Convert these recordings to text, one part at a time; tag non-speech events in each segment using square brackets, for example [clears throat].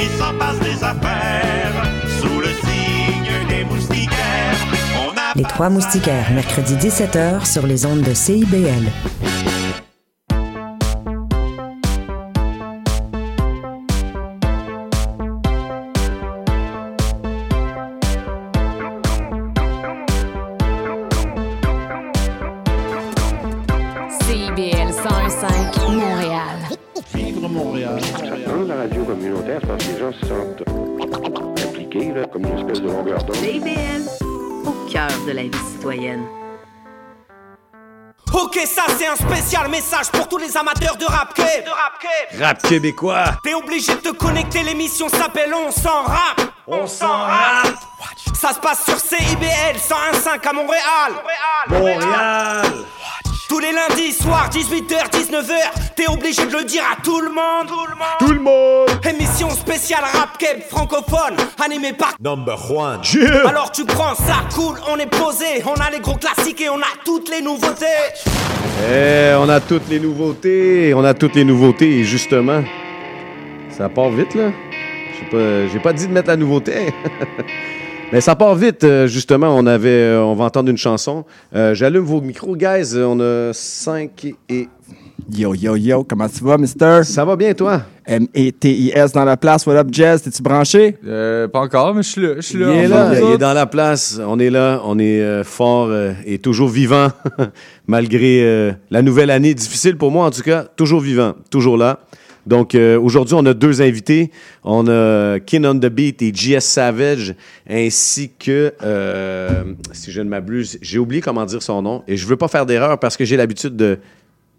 il s'en passe des affaires sous le signe des moustiquaires. On a Les Trois Moustiquaires, mercredi 17h sur les ondes de CIBL. Spécial message pour tous les amateurs de rap. De rap québécois. T'es obligé de te connecter, l'émission s'appelle On s'en rap. On s'en rap. Ça se passe sur CIBL 101.5 à Montréal. Montréal. Tous les lundis soirs, 18h, 19h, t'es obligé de le dire à tout le monde. Tout le monde. Tout le monde. Émission spéciale rap keb francophone, animée par. Number one. Alors tu prends ça, cool, on est posé, on a les gros classiques et on a toutes les nouveautés. Eh, on a toutes les nouveautés. On a toutes les nouveautés. Et justement, ça part vite, là. J'ai pas, j'ai pas dit de mettre la nouveauté. [laughs] Mais ça part vite, euh, justement. On avait, euh, on va entendre une chanson. Euh, J'allume vos micros, guys. On a 5 et. Yo, yo, yo, comment tu vas, mister? Ça va bien, toi? M-E-T-I-S dans la place. What up, Jazz? T'es-tu branché? Euh, pas encore, mais je suis là. Je suis là. Il est là, il est dans la place. On est là, on est euh, fort euh, et toujours vivant, [laughs] malgré euh, la nouvelle année difficile pour moi en tout cas. Toujours vivant, toujours là. Donc euh, aujourd'hui, on a deux invités. On a Kin on the Beat et GS Savage, ainsi que, euh, si je ne m'abuse, j'ai oublié comment dire son nom et je veux pas faire d'erreur parce que j'ai l'habitude de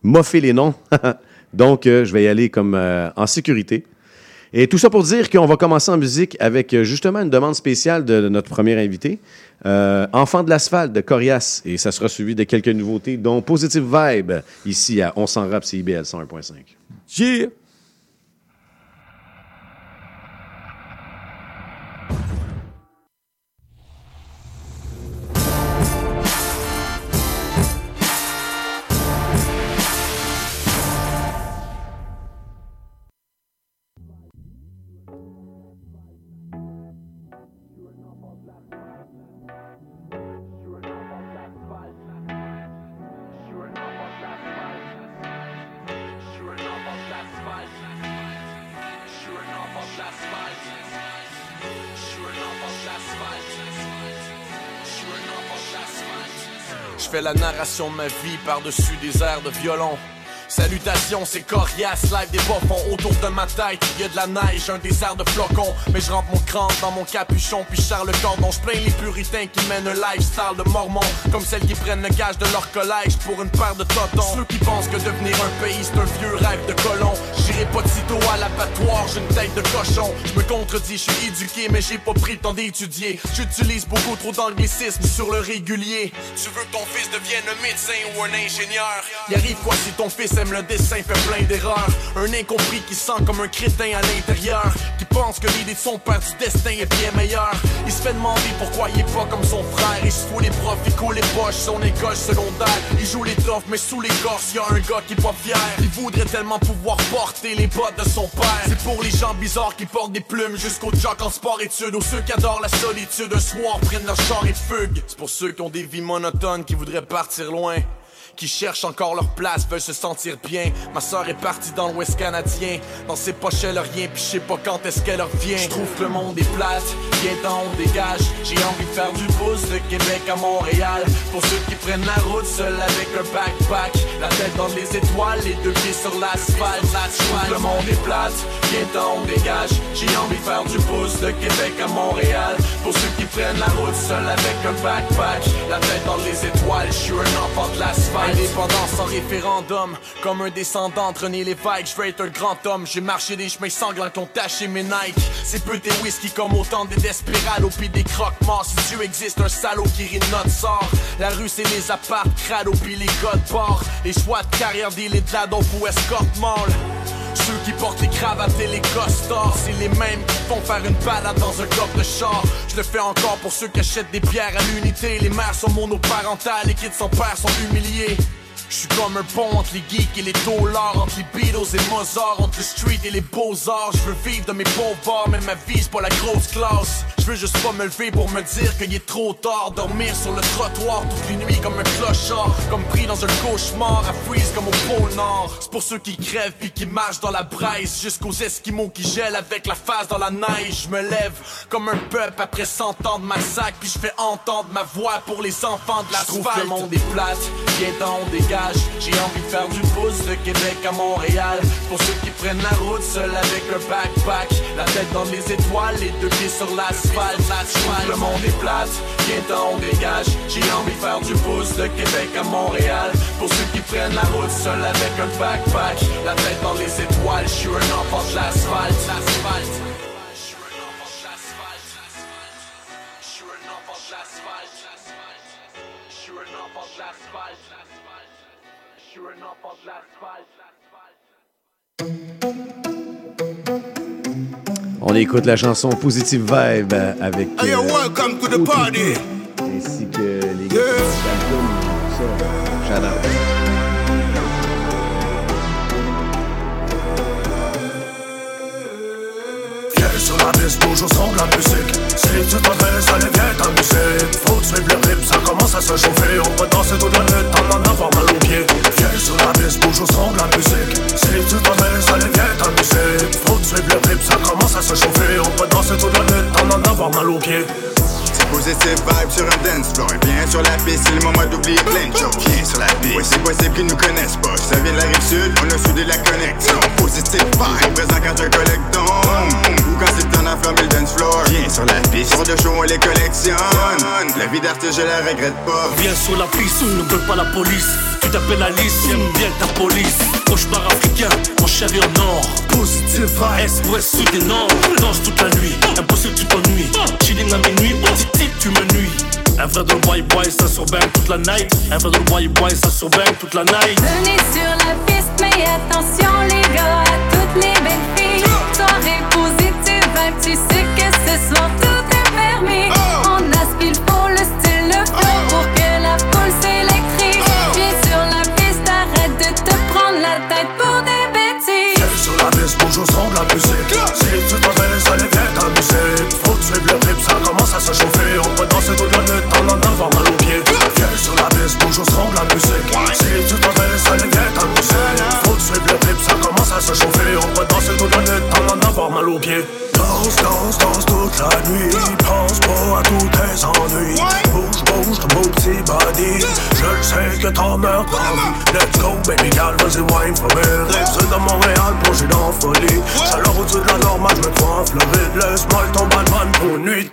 moffer les noms. [laughs] Donc euh, je vais y aller comme en sécurité. Et tout ça pour dire qu'on va commencer en musique avec justement une demande spéciale de notre premier invité, Enfant de l'asphalte de Corias. Et ça sera suivi de quelques nouveautés, dont Positive Vibe, ici à On s'en rap CIBL 101.5. Yeah! Yeah. La narration de ma vie par-dessus des airs de violon. Salutations, c'est Corias, live des bas-fonds autour de ma tête. Y a de la neige, un désert de flocons. Mais je rentre mon crâne dans mon capuchon, puis le cordon. Je plains les puritains qui mènent un lifestyle de mormon. Comme celles qui prennent le gage de leur collège pour une paire de totons. Ceux qui pensent que devenir un pays c'est un vieux rêve de colon. J'irai pas de sitôt à l'abattoir, j'ai une tête de cochon. Je me contredis, je suis éduqué, mais j'ai pas pris le temps d'étudier. J'utilise beaucoup trop d'anglicisme sur le régulier. Tu veux que ton fils devienne un médecin ou un ingénieur? Y arrive quoi si ton fils le dessin, fait plein d'erreurs? Un incompris qui sent comme un crétin à l'intérieur. Qui pense que l'idée de son père du destin est bien meilleure. Il se fait demander pourquoi il est pas comme son frère. Il se fout les profs, il coule les poches, son école secondaire. Il joue les toughs, mais sous l'écorce, y a un gars qui est pas fier. Il voudrait tellement pouvoir porter les bottes de son père. C'est pour les gens bizarres qui portent des plumes jusqu'aux jocks en sport-études. Ou ceux qui adorent la solitude, un soir prennent leur char et fuguent. C'est pour ceux qui ont des vies monotones, qui voudraient partir loin qui cherchent encore leur place, veulent se sentir bien. Ma soeur est partie dans l'Ouest canadien. Dans ses poches, elle a rien, puis je sais pas quand est-ce qu'elle revient. Je trouve que le monde est plate, viens on dégage. J'ai envie de faire du pouce de Québec à Montréal. Pour ceux qui prennent la route seul avec un backpack. La tête dans les étoiles, les deux pieds sur l'asphalte. Que le monde est plate, viens on dégage. J'ai envie de faire du pouce de Québec à Montréal. Pour ceux qui prennent la route seul avec un backpack. La tête dans les étoiles, je suis un enfant de l'asphalte. Indépendance sans référendum, comme un descendant de René Lévesque, je être un grand homme. J'ai marché des chemins sanglants qui ont taché mes Nike. C'est peu des whisky comme autant des desperados puis des croque-morts. Si Dieu existe, un salaud qui rit de notre sort. La rue, c'est les apparts, crado puis les codes. Les choix de carrière, des de la dope ou escorte mall. Ceux qui portent les cravates et les costards, c'est les mêmes qui font faire une balade dans un coffre de char. Je le fais encore pour ceux qui achètent des pierres à l'unité. Les mères sont monoparentales, les kids sans père sont humiliés. Je suis comme un pont entre les geeks et les dollars Entre les Beatles et Mozart Entre le street et les beaux-arts. Je veux vivre de mes pauvres Mais ma vie c'est pas la grosse classe. Je veux juste pas me lever pour me dire qu'il est trop tard. Dormir sur le trottoir toutes les nuits comme un clochard Comme pris dans un cauchemar À freeze comme au pôle Nord C'est pour ceux qui crèvent puis qui marchent dans la braise Jusqu'aux esquimaux qui gèlent avec la face dans la neige. Je me lève comme un peuple après 100 ans de massacre Puis je fais entendre ma voix pour les enfants de la trouve que le monde est plate, viens on dégage J'ai envie de faire du pouce de Québec à Montréal. Pour ceux qui prennent la route seul avec un backpack. La tête dans les étoiles, les deux pieds sur l'asphalte. Le monde est plate, viens on dégage. J'ai envie de faire du pouce de Québec à Montréal. Pour ceux qui prennent la route seul avec un backpack. La tête dans les étoiles, je suis un enfant de l'asphalte On écoute la chanson Positive Vibe avec. Hey, euh, welcome to the party. ainsi que les gars d'Altum, Piste, bouge au son la musique. Si tu t'adresses, allez viens t'amuser Faut suivre le rythme, ça commence à se chauffer. On peut danser toute la nuit, t'en en avoir mal aux pieds. Viens sur la piste, bouge au son la musique. Si tu t'adresses, allez viens t'amuser Faut suivre le rythme, ça commence à se chauffer. On peut danser toute la nuit, t'en en avoir mal aux pieds Positive vibe sur un dance floor. Viens sur la piste, c'est le moment d'oublier plein de choses. Viens sur la piste, ouais c'est possible qu'ils nous connaissent pas. Ça vient de la rive sud, on a soudé la connexion. Positive vibe, présent quand un collecton Ou quand c'est temps d'enflammer le dance floor. Viens sur la piste, sur de show on les collectionne. La vie d'artiste je la regrette pas. Viens sur la piste, ne veut pas la police. Tu t'appelles Alice, j'aime bien ta police. Cauchemar africain, mon chéri en or. Positive est, ouest, sud et nord. Danse toute la nuit, impossible tu t'ennuies. Chilling à minuit, on dit tu me nuis. Un vrai de boy boy, ça surveille toute la night. Un vrai de boy boy, ça surveille toute la night. Venez sur la piste, mais attention les gars à toutes les belles filles. Soirée positive, tu sais que ce soir tout est permis. On aspire la piste, bouge au son de la musique Si tu t'adresses, allez viens t'amuser Faut suivre le rythme, ça commence à se chauffer. On peut danser toute la nuit, t'en en avoir mal aux pieds. Viens sur la piste, bouge au son de la musique Si tu t'adresses, allez viens t'amuser Faut suivre le rythme, ça commence à se chauffer. On peut danser toute la nuit, t'en en avoir mal aux pieds. Danse, danse, danse toute la nuit. Pense pas à tous tes ennuis. Bouge, bouge ton beau petit body. Je sais que t'en meurs Let's go baby girl, vas-y wine for folie. Alors au-dessus de la normale, me prends un Laisse-moi le temps, Batman, pour nuit,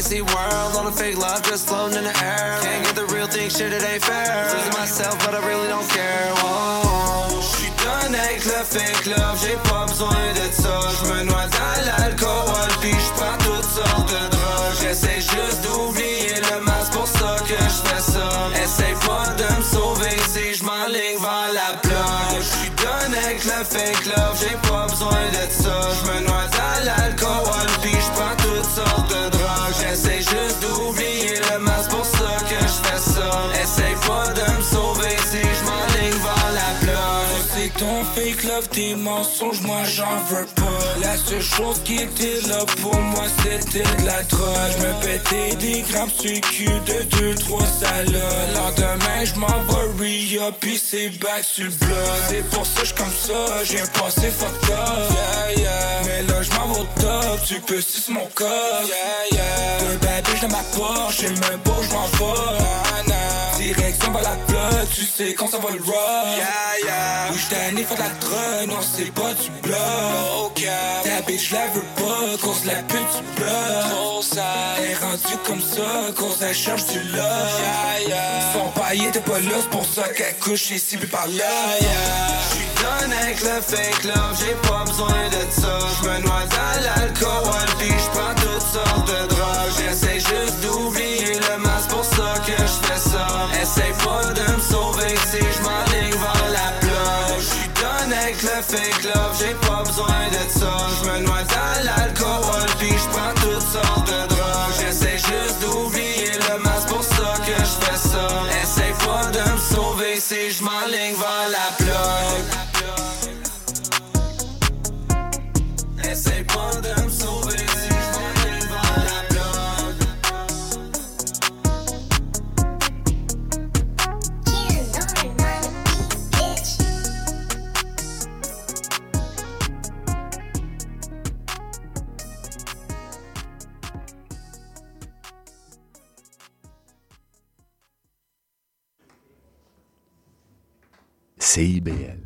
fantasy world, on a fake love, just floating in the air. Can't get the real thing, shit, it ain't fair. Losing myself, but I really don't care. Whoa. J'suis done avec le fake love, j'ai pas besoin de ça. J'me noie dans l'alcool, puis j'prends toutes sortes de drogues. J'essaie juste d'oublier le masque, pour ça que j'fais ça. Essaye pas de me sauver si j'm'enligne vers la plage. J'suis done avec le fake love, j'ai pas besoin de ça. J'me noie dans l'alcool, ton fake love, tes mensonges, moi j'en veux pas. La seule chose qui était là pour moi, c'était de la drogue. Je me pétais des grammes sur cul de deux, trois salades. Lendemain, je m'en vais re-up, puis c'est back sur le bloc. C'est pour ça je comme ça, j'ai un passé fucked up. Yeah, yeah. Mais là, je m'en vais au top, tu peux sucer mon corps. Yeah, yeah. Deux bitch dans ma poche, j'ai le même beau, je m'en vais. Ah, nah. Direction vers la plug, tu sais quand ça va le rock. Yeah, yeah. Oui, faire de la drogue, non, c'est pas du bloc. Ta bitch, la veux pas, cause la pute du bloc. Est rendue comme ça, cause elle cherche du love. Yeah, yeah. Son paillet t'es pas là, c'est pour ça qu'elle couche ici, puis par là. Yeah. J'suis done avec le fake love, j'ai pas besoin de ça. J'me noie dans l'alcool, puis j'prends toutes sortes de drogues. J'essaie juste d'oublier le masque, pour ça que j'fais ça. Essaye pas de me sauver si j'm'enligne love, j'ai pas besoin de ça. J'me noie dans l'alcool, puis j'prends toutes sortes de drogues. J'essaie juste d'oublier le masque, pour ça que j'fais ça. Essaye pas de me sauver si j'm'enligne CIBL.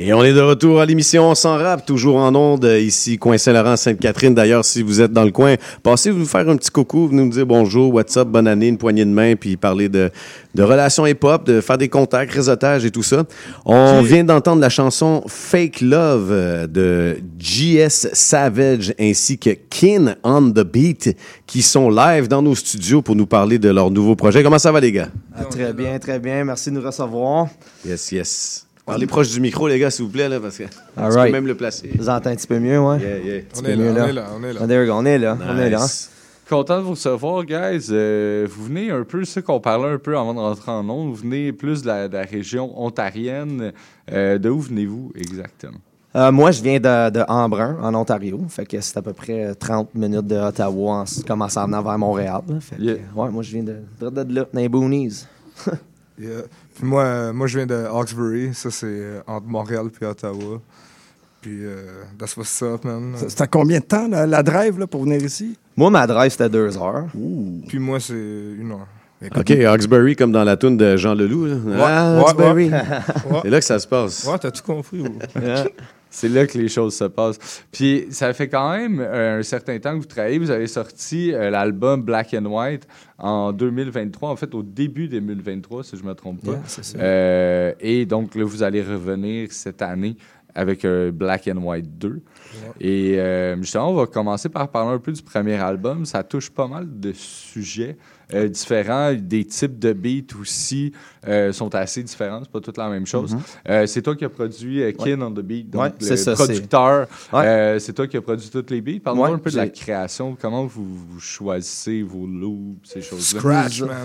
Et on est de retour à l'émission Sans Rap, toujours en onde, ici, coin Saint-Laurent, Sainte-Catherine. D'ailleurs, si vous êtes dans le coin, passez vous faire un petit coucou, venez nous dire bonjour, what's up, bonne année, une poignée de main, puis parler de, de relations hip-hop, de faire des contacts, réseautage et tout ça. On vient d'entendre la chanson Fake Love euh, de GS Savage ainsi que Kin on the Beat qui sont live dans nos studios pour nous parler de leur nouveau projet. Comment ça va, les gars? Ah, très bien, très bien. Merci de nous recevoir. Yes, yes. Parlez proche du micro, les gars, s'il vous plaît, là, parce que All tu right. peux même le placer. Vous entendez un petit peu mieux, ouais? Yeah, yeah. On est là, mieux, on est là, on est là. On est là, on est là. Nice. Content de vous recevoir, guys. Euh, vous venez un peu, ce qu'on parlait un peu avant de rentrer en ondes, vous venez plus de la, de la région ontarienne. Euh, de où venez-vous exactement? Euh, moi, je viens de, de Embrun, en Ontario. Fait que c'est à peu près 30 minutes de Ottawa, en, s- comme en s'en venant vers Montréal. Fait que, Yeah. ouais, moi, je viens de, de, de là, dans les boonies. [laughs] Yeah. Puis moi, euh, moi, je viens de Hawkesbury. Ça, c'est euh, entre Montréal et Ottawa. Puis, euh, that's what's up, man. C'était combien de temps, la, la drive, là, pour venir ici? Moi, ma drive, c'était deux heures. Puis moi, c'est une heure. OK, Hawkesbury, comme dans la toune de Jean Leloup. Là. Ah, ouais, Hawkesbury. ouais. [laughs] C'est là que ça se passe. Ouais, t'as tout compris. ou? [laughs] C'est là que les choses se passent. Puis ça fait quand même euh, un certain temps que vous travaillez. Vous avez sorti euh, l'album Black and White en 2023, en fait au début 2023, si je ne me trompe pas. Yeah, c'est ça. Euh, et donc là, vous allez revenir cette année avec Black and White 2. Et justement, on va commencer par parler un peu du premier album. Ça touche pas mal de sujets euh, différents. Des types de beats aussi euh, sont assez différents. C'est pas toute la même chose. Mhm. Euh, c'est toi qui as produit euh, Kin on the Beat, donc Ouais, le c'est ça, producteur. c'est- Ouais. Euh, c'est toi qui as produit toutes les beats. Parle-moi Ouais, un peu de la création. Comment vous, vous choisissez vos loops, ces choses-là?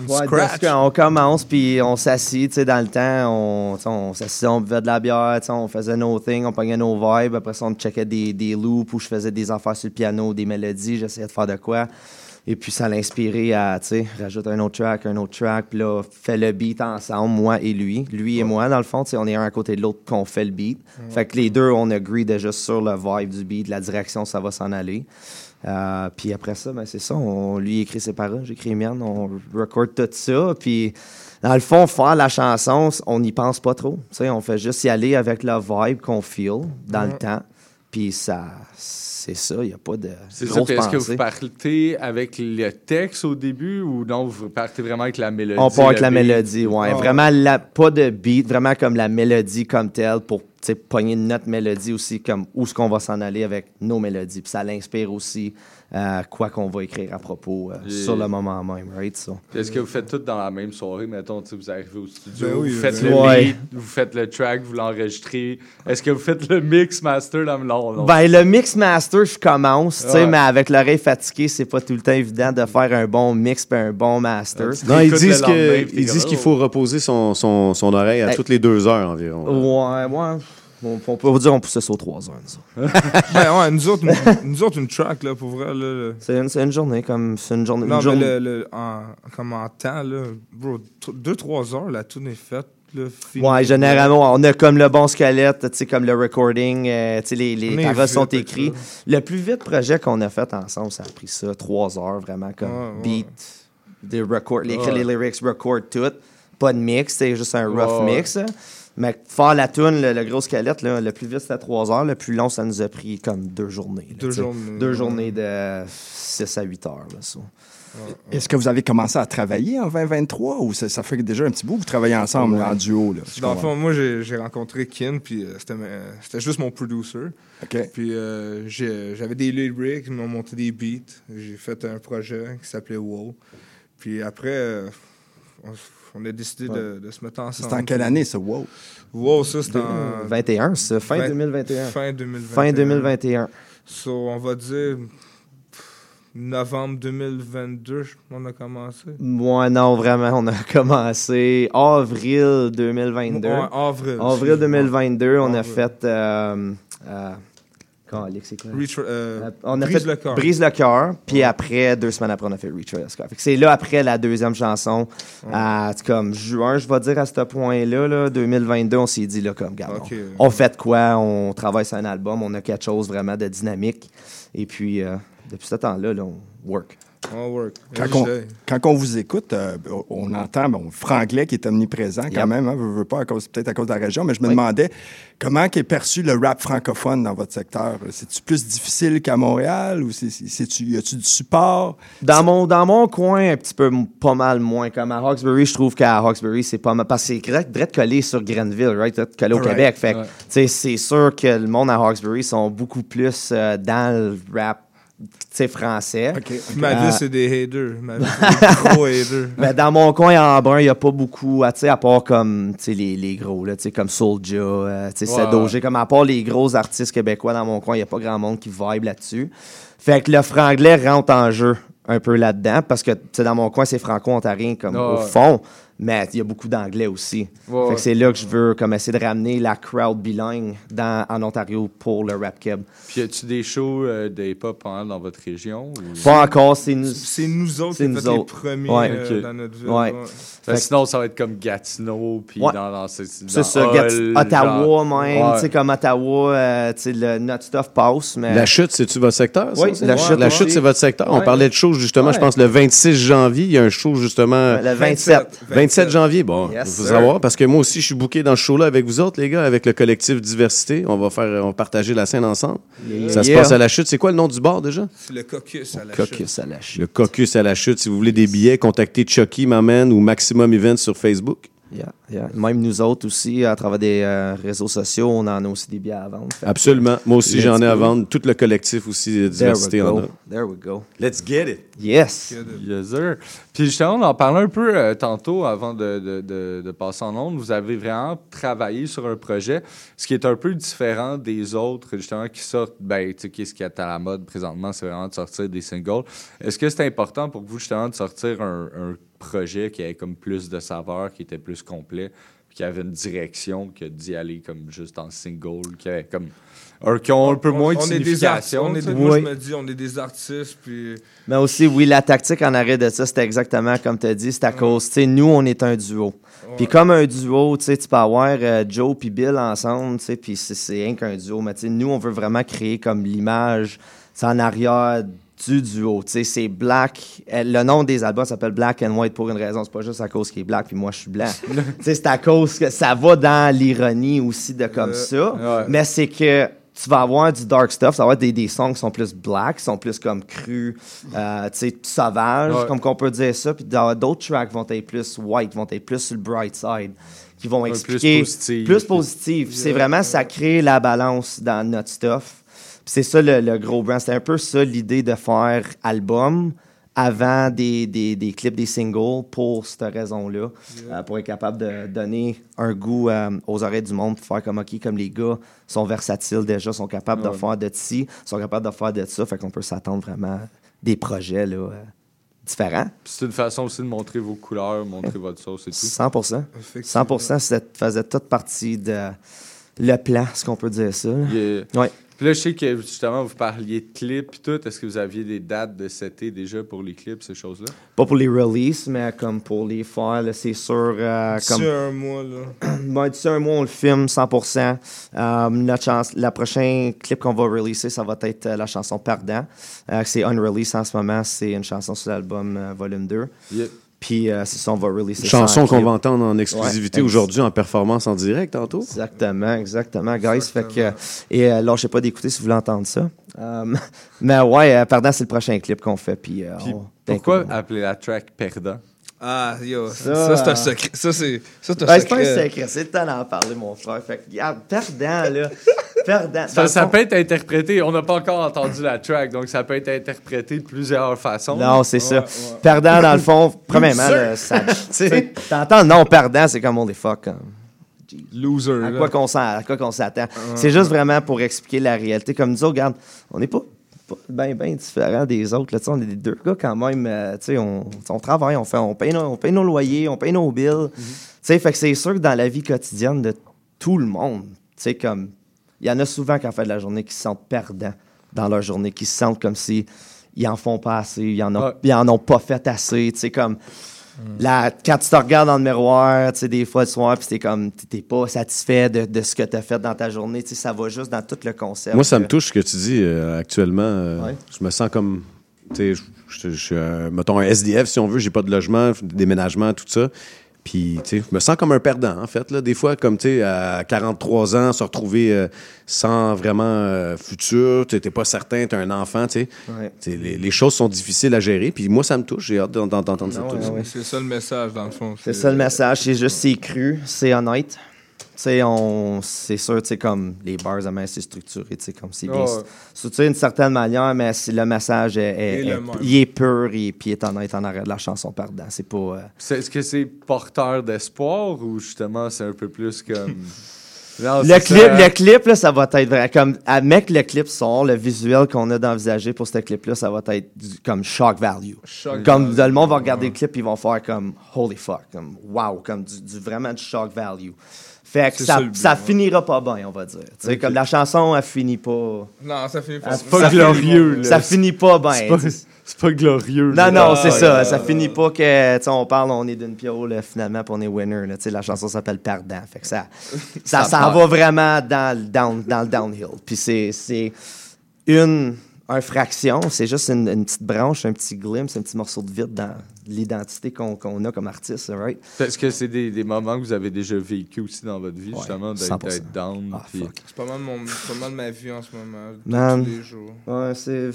Ouais, parce qu'on commence, puis on s'assit, tu sais, dans le temps, on, on s'assit, on buvait de la bière, on faisait nos things, on pognait nos vibes. Après ça, on checkait des, des loops où je faisais des affaires sur le piano, des mélodies, j'essayais de faire de quoi. Et puis, ça l'a inspiré à, tu sais, rajouter un autre track, un autre track, puis là, fait le beat ensemble, moi et lui. Lui et moi, dans le fond, tu sais, on est un à côté de l'autre qu'on fait le beat. Fait que les deux, on agree déjà sur le vibe du beat, la direction, ça va s'en aller. Euh, puis après ça, ben, c'est ça. On, lui écrit ses paroles, j'écris les miennes, on record tout ça. Puis dans le fond, faire la chanson, on n'y pense pas trop. Tu sais, on fait juste y aller avec le vibe qu'on feel dans le temps. Puis ça, c'est ça, il n'y a pas de C'est ça. Est-ce que vous partez avec le texte au début ou non, vous partez vraiment avec la mélodie? On part avec la beat? mélodie, ouais. Ah. Vraiment, la, pas de beat, vraiment comme la mélodie comme telle pour pogner notre mélodie aussi, comme où est-ce qu'on va s'en aller avec nos mélodies. Puis ça l'inspire aussi euh, quoi qu'on va écrire à propos euh, Et- sur le moment même, right? So. Est-ce que vous faites tout dans la même soirée? Mettons, vous arrivez au studio, Ben oui, vous faites ben le beat, vous faites le track, vous l'enregistrez. Est-ce que vous faites le mix master dans le non, non? Ben, le mix master, je commence, tu sais, Ouais. mais avec l'oreille fatiguée, c'est pas tout le temps évident de faire un bon mix et un bon master. Non, ils disent qu'il faut reposer son, son, son oreille à Hey. toutes les deux heures environ. Ouais, ouais. On, on peut vous dire on poussait ça aux 3 heures, nous autres. [laughs] ben ouais, nous autres, une, nous autres, une track, là, pour vrai, là. le- C'est une, une journée, comme c'est une journée. Non, une mais journée- le, le- en, comme en temps, là, bro, 2-3 heures, la tune est faite, finie. Ouais, généralement, on a comme le bon squelette, tu sais, comme le recording, euh, tu sais, les, les paroles sont écrites. Le plus vite projet qu'on a fait ensemble, ça a pris ça, trois heures, vraiment, comme Ouais, ouais. beat, des record, les, Ouais. les lyrics, record tout. Pas de mix, c'est juste un rough Ouais, ouais. mix. Mais faire la tune, le, le gros squelette, là, le plus vite c'était trois heures, le plus long, ça nous a pris comme deux journées. là, Deux journées, Deux journées de 6 à 8 heures. Là, ça. Est-ce que vous avez commencé à travailler en 2023 ou ça, ça fait déjà un petit bout que vous travaillez ensemble en duo? Là, si Dans le fond, moi, j'ai j'ai rencontré Kin, puis euh, c'était euh, c'était juste mon producer. Puis euh, j'ai- j'avais des lyrics, ils m'ont monté des beats. J'ai fait un projet qui s'appelait WoW. Puis après, euh, on, on a décidé de, de se mettre ensemble. C'était en quelle année, ça? Wow. WoW, ça, c'était en... 21, ça, fin Fin- 2021. Fin 2021. Fin 2021. So, on va dire novembre 2022, on a commencé. Moi, non, vraiment, on a [laughs] commencé avril 2022. Ouais, avril, Avril excuse-moi. 2022, on a fait. Euh, euh, c'est quoi? Reach- euh, on a Brise fait le cœur. Brise le cœur, puis après, deux semaines après, on a fait Reach for the Sky. Fait que c'est là, après la deuxième chanson, à, c'est comme juin, je vais dire, à ce point-là, là, 2022, on s'est dit, là, comme, regarde, on, on fait de quoi? On travaille sur un album, on a quelque chose vraiment de dynamique. Et puis, euh, depuis ce temps-là, là, on work. On work. Quand on, day. quand on vous écoute, euh, on entend bon, franglais qui est omniprésent quand Yep. même, hein, pas à cause- peut-être à cause de la région, mais je me Oui. demandais comment est perçu le rap francophone dans votre secteur? C'est-tu plus difficile qu'à Montréal ou c'est-tu, y a-tu du support? Dans mon, dans mon coin, un petit peu pas mal moins. Comme à Hawkesbury, je trouve qu'à Hawkesbury, c'est pas mal. Parce que c'est direct, collé sur Grenville, right? Direct collé au. Québec. Fait c'est sûr que le monde à Hawkesbury sont beaucoup plus euh, dans le rap tu sais, français. Ma Euh, vie, c'est des haters. Ma vie, [laughs] c'est des gros haters. [laughs] mais dans mon coin, en brun, il n'y a pas beaucoup, à, tu sais, à part comme tu sais, les, les gros, là, tu sais, comme Soulja, euh, sais, comme à part les gros artistes québécois dans mon coin, il n'y a pas grand monde qui vibe là-dessus. Fait que le franglais rentre en jeu un peu là-dedans parce que tu sais, dans mon coin, c'est franco-ontarien comme au fond, mais il y a beaucoup d'anglais aussi. Ouais, fait que c'est là que je veux comme essayer de ramener la crowd bilingue dans, en Ontario pour le rap keb. Puis, y a-tu des shows euh, de hip-hop pendant dans votre région? ou- Pas encore, c'est nous. C'est nous autres C'est qui nous fait les autres. premiers Ouais. euh, dans notre ville. Ouais. ouais. Fait que sinon, ça va être comme Gatineau, puis Ouais. dans, dans, ce- C'est dans ça, Ottawa genre- même, Ouais. tu sais, comme Ottawa, euh, tu sais, le Not Stuff passe, mais... La chute, c'est-tu votre secteur? ça? Oui, C'est- la chute, La ouais. chute, c'est votre secteur. On parlait de show, justement, Ouais. je pense, le 26 janvier. Il y a un show, justement. Le 27. 27 janvier, bon, Yes, sir. savoir, parce que moi aussi, je suis booké dans ce show-là avec vous autres, les gars, avec le collectif Diversité. On va faire, on va partager la scène ensemble. Yeah. Ça se passe à la chute. C'est quoi le nom du bar, déjà? C'est le caucus à la Caucus chute. à la chute. Le Caucus à la chute. Si vous voulez des billets, contactez Chucky, Maman ou Maximum Events sur Facebook. Yeah, yeah. Même nous autres aussi, à travers des euh, réseaux sociaux, on en a aussi des billets à vendre. Absolument. Moi aussi, j'en ai à vendre. Tout le collectif aussi, de There we diversité en go. a. There we go. Let's get it. Yes. Yes, sir. Puis justement, on en parlait un peu euh, tantôt avant de, de- de- de passer en ondes. Vous avez vraiment travaillé sur un projet, ce qui est un peu différent des autres, justement, qui sortent, ben, tu sais, qu'est-ce qui est à la mode présentement, c'est vraiment de sortir des singles. Est-ce que c'est important pour vous, justement, de sortir un, un projet qui avait comme plus de saveur, qui était plus complet, puis qui avait une direction que d'y aller comme juste en single, qui avait comme un, qui ont un peu moins de on est des signification. artistes. On est des-. Moi, je me dis, on est des artistes, puis... Mais aussi, oui, la tactique en arrêt de ça, c'était exactement comme tu as dit, c'est à cause, tu sais, nous, on est un duo. Puis comme un duo, tu sais, tu peux avoir euh, Joe puis Bill ensemble, tu sais, puis c'est- c'est rien qu'un duo. Mais tu sais, nous, on veut vraiment créer comme l'image, c'est en arrière du duo. Tu sais, c'est Black. euh, Le nom des albums s'appelle Black and White pour une raison. C'est pas juste à cause qu'il est black puis moi je suis blanc. [laughs] c'est à cause que ça va dans l'ironie aussi de comme ça. Mais c'est que tu vas avoir du dark stuff, ça va être des, des sons qui sont plus black, qui sont plus comme crus, euh, tu sais, sauvages, Ouais. comme qu'on peut dire ça. Puis d'autres tracks vont être plus white, vont être plus sur le bright side, qui vont Ouais, plus expliquer positive. plus. C'est vraiment ça crée la balance dans notre stuff. Puis c'est ça le, le gros brand. C'était un peu ça l'idée de faire album avant des, des, des clips, des singles pour cette raison-là, euh, pour être capable de donner un goût euh, aux oreilles du monde, pour faire comme, OK, comme les gars sont versatiles déjà, sont capables de Ouais. faire de ci, sont capables de faire de ça, fait qu'on peut s'attendre vraiment à des projets là, euh, différents. Puis C'est une façon aussi de montrer vos couleurs, montrer votre sauce et tout. 100% 100 ça faisait toute partie de le plan, ce qu'on peut dire ça. Yeah. Ouais. Puis là, je sais que justement, vous parliez de clips et tout. Est-ce que vous aviez des dates de cet été déjà pour les clips, ces choses-là? Pas pour les releases, mais comme pour les faire, c'est sûr. euh, D'ici comme... un mois, là. [clears throat] Ouais, d'ici un mois, on le filme 100%. Euh, notre chance, la prochaine clip qu'on va releaser, ça va être euh, la chanson Perdant. Euh, c'est unreleased en ce moment. C'est une chanson sur l'album euh, Volume 2. Yeah. Puis euh, c'est ça, on va releaser Chanson qu'on va entendre en exclusivité Ouais, aujourd'hui en performance en direct tantôt. Exactement, exactement, guys. Fait que, et euh, lâchez pas d'écouter si vous voulez entendre ça. Euh, [laughs] mais ouais, euh, Perdant, c'est le prochain clip qu'on fait. Puis, euh, Puis on- pourquoi appeler la track Perdant? Ah, yo, Ça, ça, c'est euh, un secret. Ça, c'est ça, c'est un Ouais, c'est pas secret. un secret, c'est le temps d'en parler, mon frère. Fait que, regarde, perdant, là. Perdant. Ça, le ça fond- peut être interprété. On n'a pas encore entendu la track, donc ça peut être interprété de plusieurs façons. Non, c'est ça. Perdant, dans le fond, premièrement, là, ça. [laughs] T'entends non perdant, c'est comme on les fuck. comme, Loser. À là. quoi qu'on s'en- à quoi qu'on s'attend? C'est juste vraiment pour expliquer la réalité. Comme nous autres, regarde, on n'est pas, pas bien ben différents des autres. Là, on est des deux gars quand même. euh, on, on travaille, on, fait, on, paye nos, on paye nos loyers, on paye nos bills. Sais, fait que c'est sûr que dans la vie quotidienne de tout le monde, comme il y en a souvent qui en fait de la journée qui se sentent perdants dans leur journée, qui se sentent comme si ils en font pas assez, ils en ont, Ouais. ils en ont pas fait assez. Comme la, quand tu te regardes dans le miroir, tu sais, des fois le soir, puis t'es comme, t'es pas satisfait de, de ce que tu as fait dans ta journée, tu sais, ça va juste dans tout le concept. Moi, ça me que- touche ce que tu dis euh, actuellement. euh, Ouais. Je me sens comme, tu sais, je- suis, un- mettons, un SDF, si on veut, j'ai pas de logement, déménagement, tout ça. Puis, tu sais, je me sens comme un perdant, en fait. Là. Des fois, comme, tu sais, à 43 ans, se retrouver euh, sans vraiment euh, futur, tu n'es pas certain, tu es un enfant, tu sais. Ouais. Tu sais, Les, les choses sont difficiles à gérer. Puis moi, ça me touche. J'ai hâte d'en- d'entendre ça. Ah tout ouais, ça. ouais. C'est ça le message, dans le fond. C'est ça le message, c'est juste, c'est cru, c'est honnête. Tu sais, on, c'est sûr, tu sais, comme les bars, à c'est structuré, tu sais, comme c'est bien structuré d'une certaine manière, mais c'est- le message est, est- il est pur et puis il est honnête en arrière de la chanson Perdant. C'est pas. euh, C'est- Est-ce que c'est porteur d'espoir ou justement c'est un peu plus comme. [laughs] Non, Le clip, ça. le clip, là, ça va être vrai. Comme, à mec, le clip sort, le visuel qu'on a d'envisager pour ce clip-là, ça va être du- comme shock value. Shock comme value. le monde va regarder le clip, ils vont faire comme holy fuck, comme wow, comme du, du- vraiment du shock value. Fait que C'est ça, ça le but, ça ouais. finira pas bien, on va dire. Tu sais, comme la chanson, elle finit pas. Non, ça finit pas. C'est pas ça glorieux, finit- là. Ça finit pas bien. C'est pas, c'est pas glorieux. Non, là. non, c'est Ah, ça. ouais. Ça finit pas que, tu sais, on parle, on est d'une piole, finalement, puis on est winner. là. Tu sais, la chanson s'appelle Perdant. Fait que ça, [laughs] ça, Ça va vraiment dans, le down, dans le downhill. Puis c'est, c'est une, un fraction, c'est juste une, une petite branche, un petit glimpse, un petit morceau de vide dans l'identité qu'on, a comme artiste, right? Est-ce que c'est des, des moments que vous avez déjà vécu aussi dans votre vie, justement, d'être 100%. d'être down? Ah, puis- C'est pas pas mal ma vie en ce moment. Man. Tous les jours. Ouais, c'est.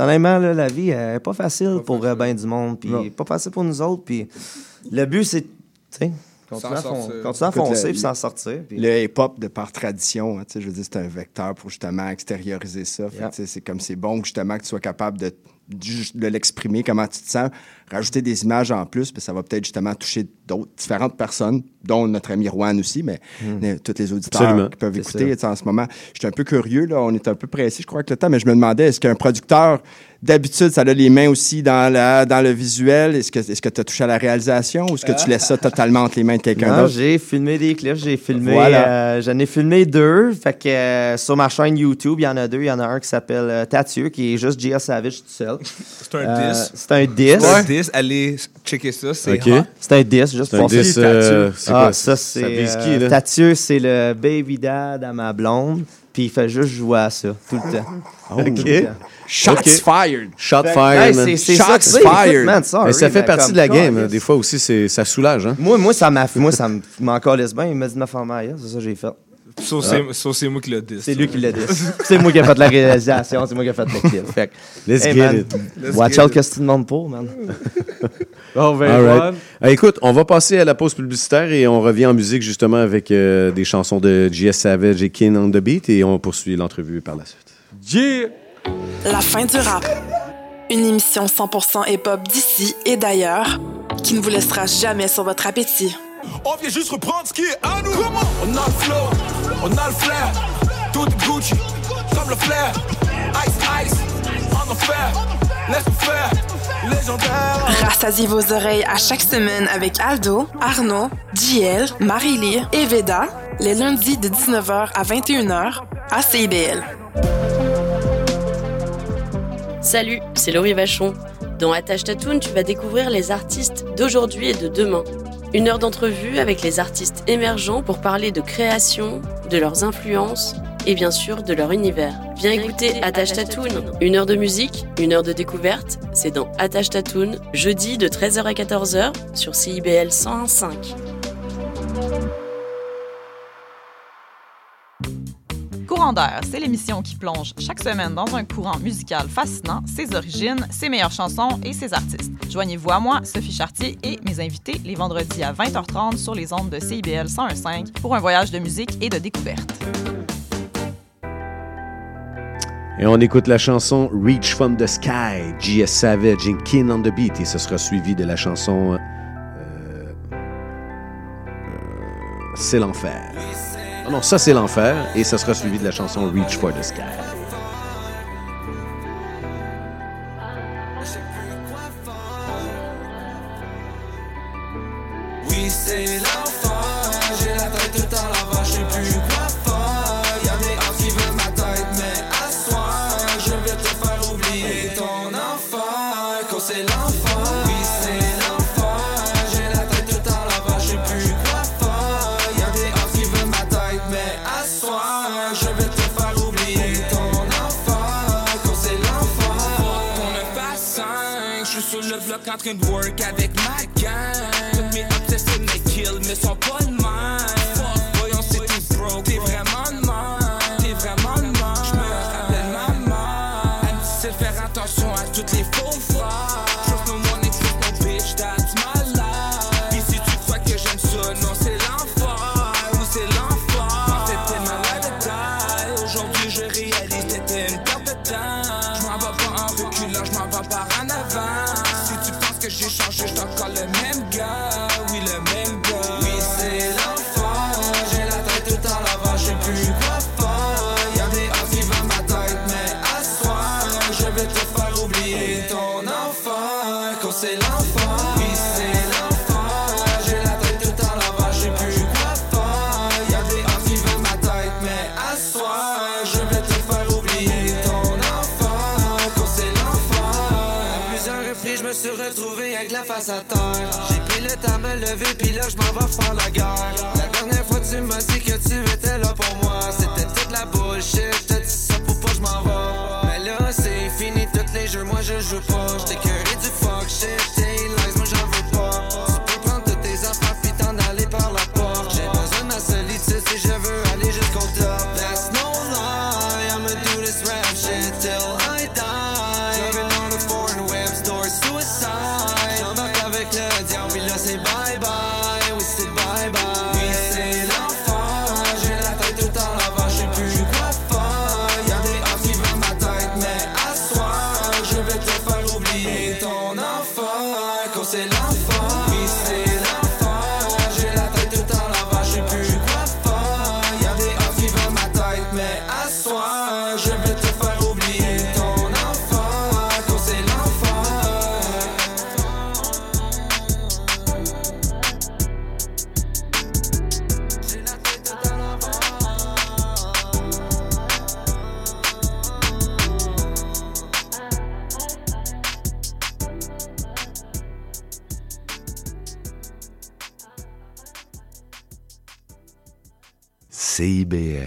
Honnêtement, là, la vie elle est pas facile Pas pour facile. bien du monde, puis Non. pas facile pour nous autres. Puis le but, c'est. Tu sais, Continue à, fon- à foncer puis s'en sortir. puis- Le hip-hop, de par tradition, hein, tu sais, je veux dire, c'est un vecteur pour justement extérioriser ça. Yeah. C'est comme c'est bon justement que tu sois capable de, de l'exprimer, comment tu te sens, rajouter des images en plus, puis ça va peut-être justement toucher d'autres, différentes personnes, dont notre ami Juan aussi, mais euh, tous les auditeurs Absolument. qui peuvent écouter en ce moment. Je suis un peu curieux, là, on est un peu pressé, je crois, avec le temps, mais je me demandais, est-ce qu'un producteur, d'habitude, ça a les mains aussi dans, la, dans le visuel? Est-ce que tu as touché à la réalisation ou est-ce que tu laisses ça totalement entre les mains de quelqu'un Non, d'autre? j'ai filmé des clips, j'ai filmé. Voilà. euh, J'en ai filmé deux. Fait que euh, sur ma chaîne YouTube, il y en a deux. Il y en a un qui s'appelle euh, Tatieu, qui est juste Gia Savage tout seul. C'est un Euh, diss. C'est un diss. C'est un diss. Allez checker ça. C'est. C'est un diss, juste pour ça. euh, c'est ah, quoi, ça, c'est. euh, c'est le baby dad à ma blonde. Puis il fait juste jouer à ça, tout le temps. OK. Le temps. Shots Ok. fired! Shot Fait que, fire, hey, man. c'est- c'est Shots ça fired. Écoute, man, sorry, Mais ça fait mais partie de la game. hein. Des fois aussi, c'est- ça soulage. Hein? Moi, moi, ça m'a moi, ça me- m'en calisse bien. Il m'a dit de me faire mal, c'est ça que j'ai fait. Sauf c'est- sauf c'est moi qui le diss. C'est lui qui l'a dit. c'est moi qui ai fait la réalisation, c'est moi qui ai fait le clip. Fait que, Let's hey, get man, it. Let's Watch get out it. qu'est-ce que tu demandes pour, man. Bon, [laughs] ben, All right. Ah, écoute, on va passer à la pause publicitaire et on revient en musique justement avec euh, des chansons de G.S. Savage et Kin on the Beat et on poursuit l'entrevue par la suite. yeah! La fin du rap. Une émission 100% hip-hop d'ici et d'ailleurs qui ne vous laissera jamais sur votre appétit. On vient juste reprendre ce qui est à nous. On a le flow, on a le flair. Tout est Gucci, comme le flair. Ice, ice, on enfer. Laisse faire, légendaire. Rassasiez vos oreilles à chaque semaine avec Aldo, Arnaud, JL, Marie-Lee et Veda, les lundis de 19h à 21h à CIBL. Salut, c'est Laurie Vachon. Dans Attache Tatoune, tu vas découvrir les artistes d'aujourd'hui et de demain. Une heure d'entrevue avec les artistes émergents pour parler de création, de leurs influences et bien sûr de leur univers. Viens écouter Attache Tatoune. Une heure de musique, une heure de découverte, c'est dans Attache Tatoune, jeudi de 13h à 14h sur CIBL 101.5. Courant c'est l'émission qui plonge chaque semaine dans un courant musical fascinant, ses origines, ses meilleures chansons et ses artistes. Joignez-vous à moi, Sophie Chartier et mes invités les vendredis à 20h30 sur les ondes de CIBL 101.5 pour un voyage de musique et de découverte. Et on écoute la chanson Reach from the Sky, G.S. Savage et Kin on the Beat et ce sera suivi de la chanson euh, euh, C'est l'enfer. Non, ça c'est l'enfer et ce sera suivi de la chanson Reach for the Sky. En train de work avec ma gang. Toutes mais sont pas à. J'ai pris le temps de me lever, puis là, je m'en vais faire la guerre. La dernière fois, tu m'as dit que tu étais là pour moi. C'était toute la bullshit, c'est l'enfant CIBL.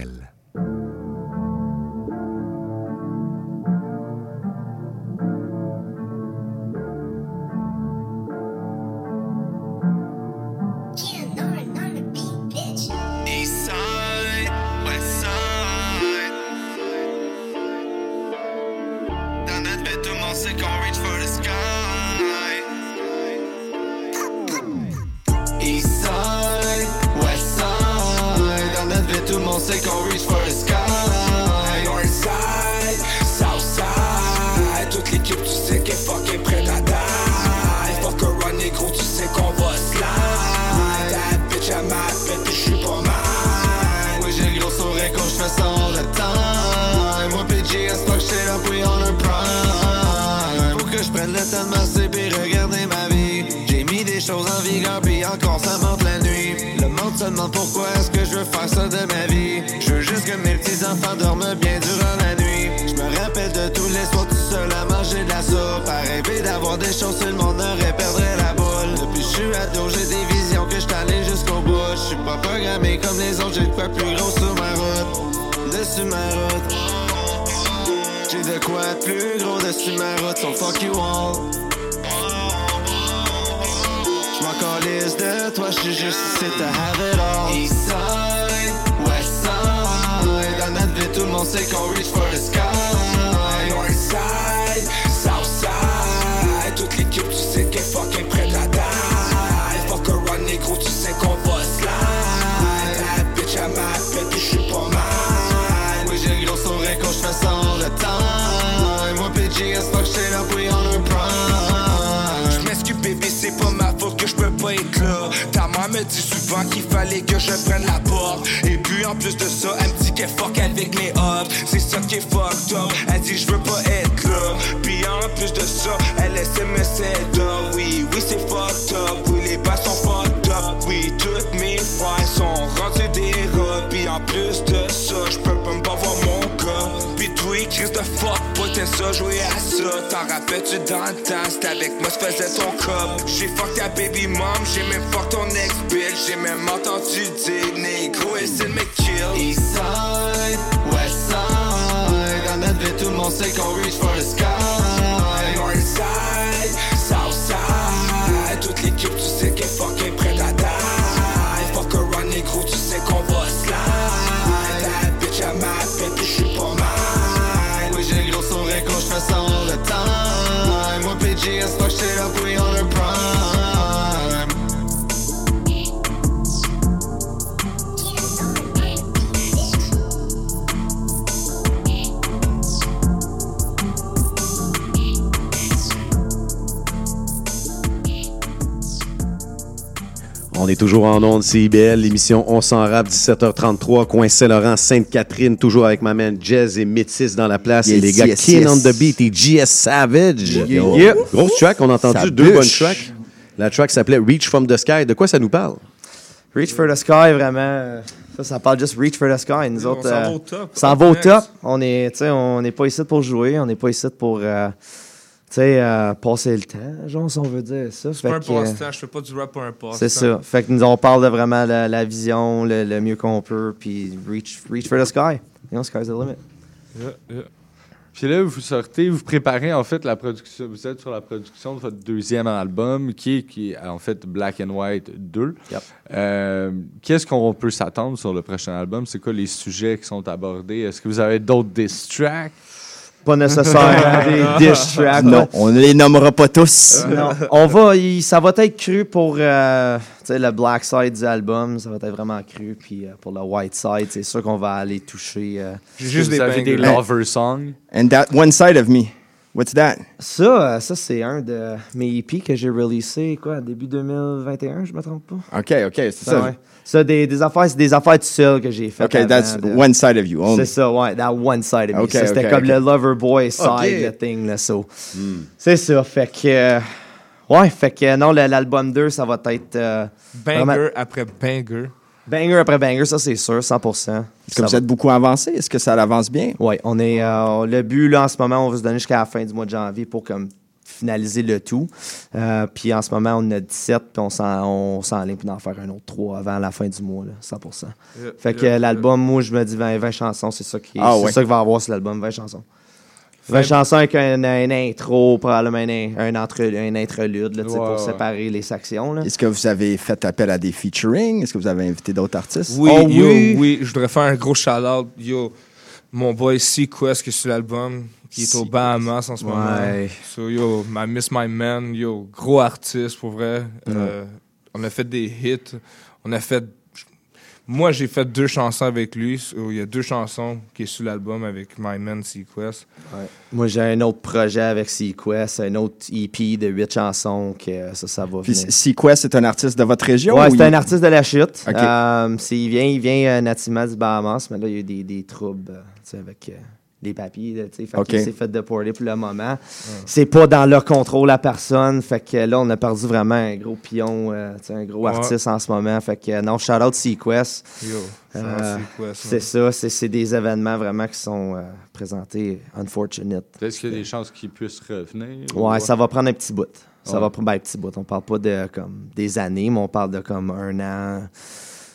On est toujours en ondes CIBL, l'émission On s'en rap, 17h33, coin Saint-Laurent, Sainte-Catherine, toujours avec ma man Jazz et Métis dans la place. et les gars, yes, on the beat et GS Savage. Yeah. Yeah. Grosse track, on a entendu Ça deux bûche. bonnes tracks. La track s'appelait Reach from the Sky. De quoi ça nous parle? Reach for the sky, vraiment. Ça, ça parle juste reach for the sky. Nous On autres, s'en euh, va au top. s'en va au top. On est, tu sais, on n'est pas ici pour jouer. On n'est pas ici pour, euh, tu sais, euh, passer le temps, genre, si on veut dire ça. C'est pas un que, euh, passe-temps, je fais pas du rap pour un passe-temps. C'est ça. Fait que nous, on parle de vraiment la, la vision, le, le mieux qu'on peut, puis reach, reach for the sky. You know, sky's the limit. Yeah, yeah. Puis là, vous sortez, vous préparez en fait la production. Vous êtes sur la production de votre deuxième album, qui est, qui est en fait Black and White 2. Euh, Qu'est-ce qu'on peut s'attendre sur le prochain album? C'est quoi les sujets qui sont abordés? Est-ce que vous avez d'autres diss tracks? Pas [laughs] des tracks. Non, on ne les nommera pas tous. Non, on va, ça va être cru pour euh, tu sais, le black side du album, ça va être vraiment cru. Puis euh, pour le white side, c'est sûr qu'on va aller toucher. euh, vous avez des lover songs. And that one side of me. What's that? Ça, euh, ça c'est un de mes EP que j'ai releasé quoi, début 2021, je me trompe pas. OK, OK, c'est ça. ouais. Ça, des, des affaires, c'est des affaires tout seul que j'ai faites. OK, that's de- one side of you only. C'est ça, ouais, that one side of Ça, c'était comme le lover boy side, le thing, là, so. C'est ça, fait que. euh, ouais, fait que non, l'album 2, ça va être. euh, Banger vraiment- après banger. Banger après banger, ça c'est sûr, 100%. Est-ce que vous êtes beaucoup avancé? Est-ce que ça avance bien? Oui, on est. euh, le but, là, en ce moment, on va se donner jusqu'à la fin du mois de janvier pour comme finaliser le tout. Euh, puis en ce moment, on a 17, puis on s'en- on s'enligne pour en faire un autre 3 avant la fin du mois, là, 100%. Yeah, fait que yeah, l'album, moi, je me dis 20, 20 chansons, c'est ça qui Ah c'est ouais. ça qu'il va y avoir sur l'album, 20 chansons. 20 Fait- chansons avec un, un intro, probablement un, un, entre, un interlude là, Ouais, pour ouais. séparer les sections. Est-ce que vous avez fait appel à des featuring? Est-ce que vous avez invité d'autres artistes? Oui, Oh, yo, oui. oui. je voudrais faire un gros shout-out. Yo, mon boy Sequest qui est sur l'album, qui est au Bahamas en ce moment. So, yo, I Miss My Man, yo, gros artiste pour vrai. Euh, on a fait des hits. On a fait. Moi, j'ai fait deux chansons avec lui. So, Il y a deux chansons qui est sur l'album avec My Man Sequest. Moi, j'ai un autre projet avec Sequest, un autre EP de 8 chansons, que ça, ça va Puis venir. Sequest est un artiste de votre région? Ouais, ou c'est il- un artiste de la chute. Ok. Euh, c'est- il vient, il vient euh, nativement du Bahamas, mais là, il y a eu des, des troubles euh, tu sais, avec les papiers. tu sais. Fait Ok. qu'il s'est fait déporter pour le moment. C'est pas dans leur contrôle à personne. Fait que là, on a perdu vraiment un gros pion, euh, tu sais, un gros Ouais. artiste en ce moment. Fait que non, shout out Sequest. Yo, shout out Euh, Sequest, c'est ça, c'est des événements vraiment qui sont euh, présentés unfortunate. Est-ce qu'il y a des chances qu'il puisse revenir? Ouais, ou- ça va prendre un petit bout. Ça Ouais. va prendre ben, un petit bout. On parle pas de comme des années, mais on parle de comme un an.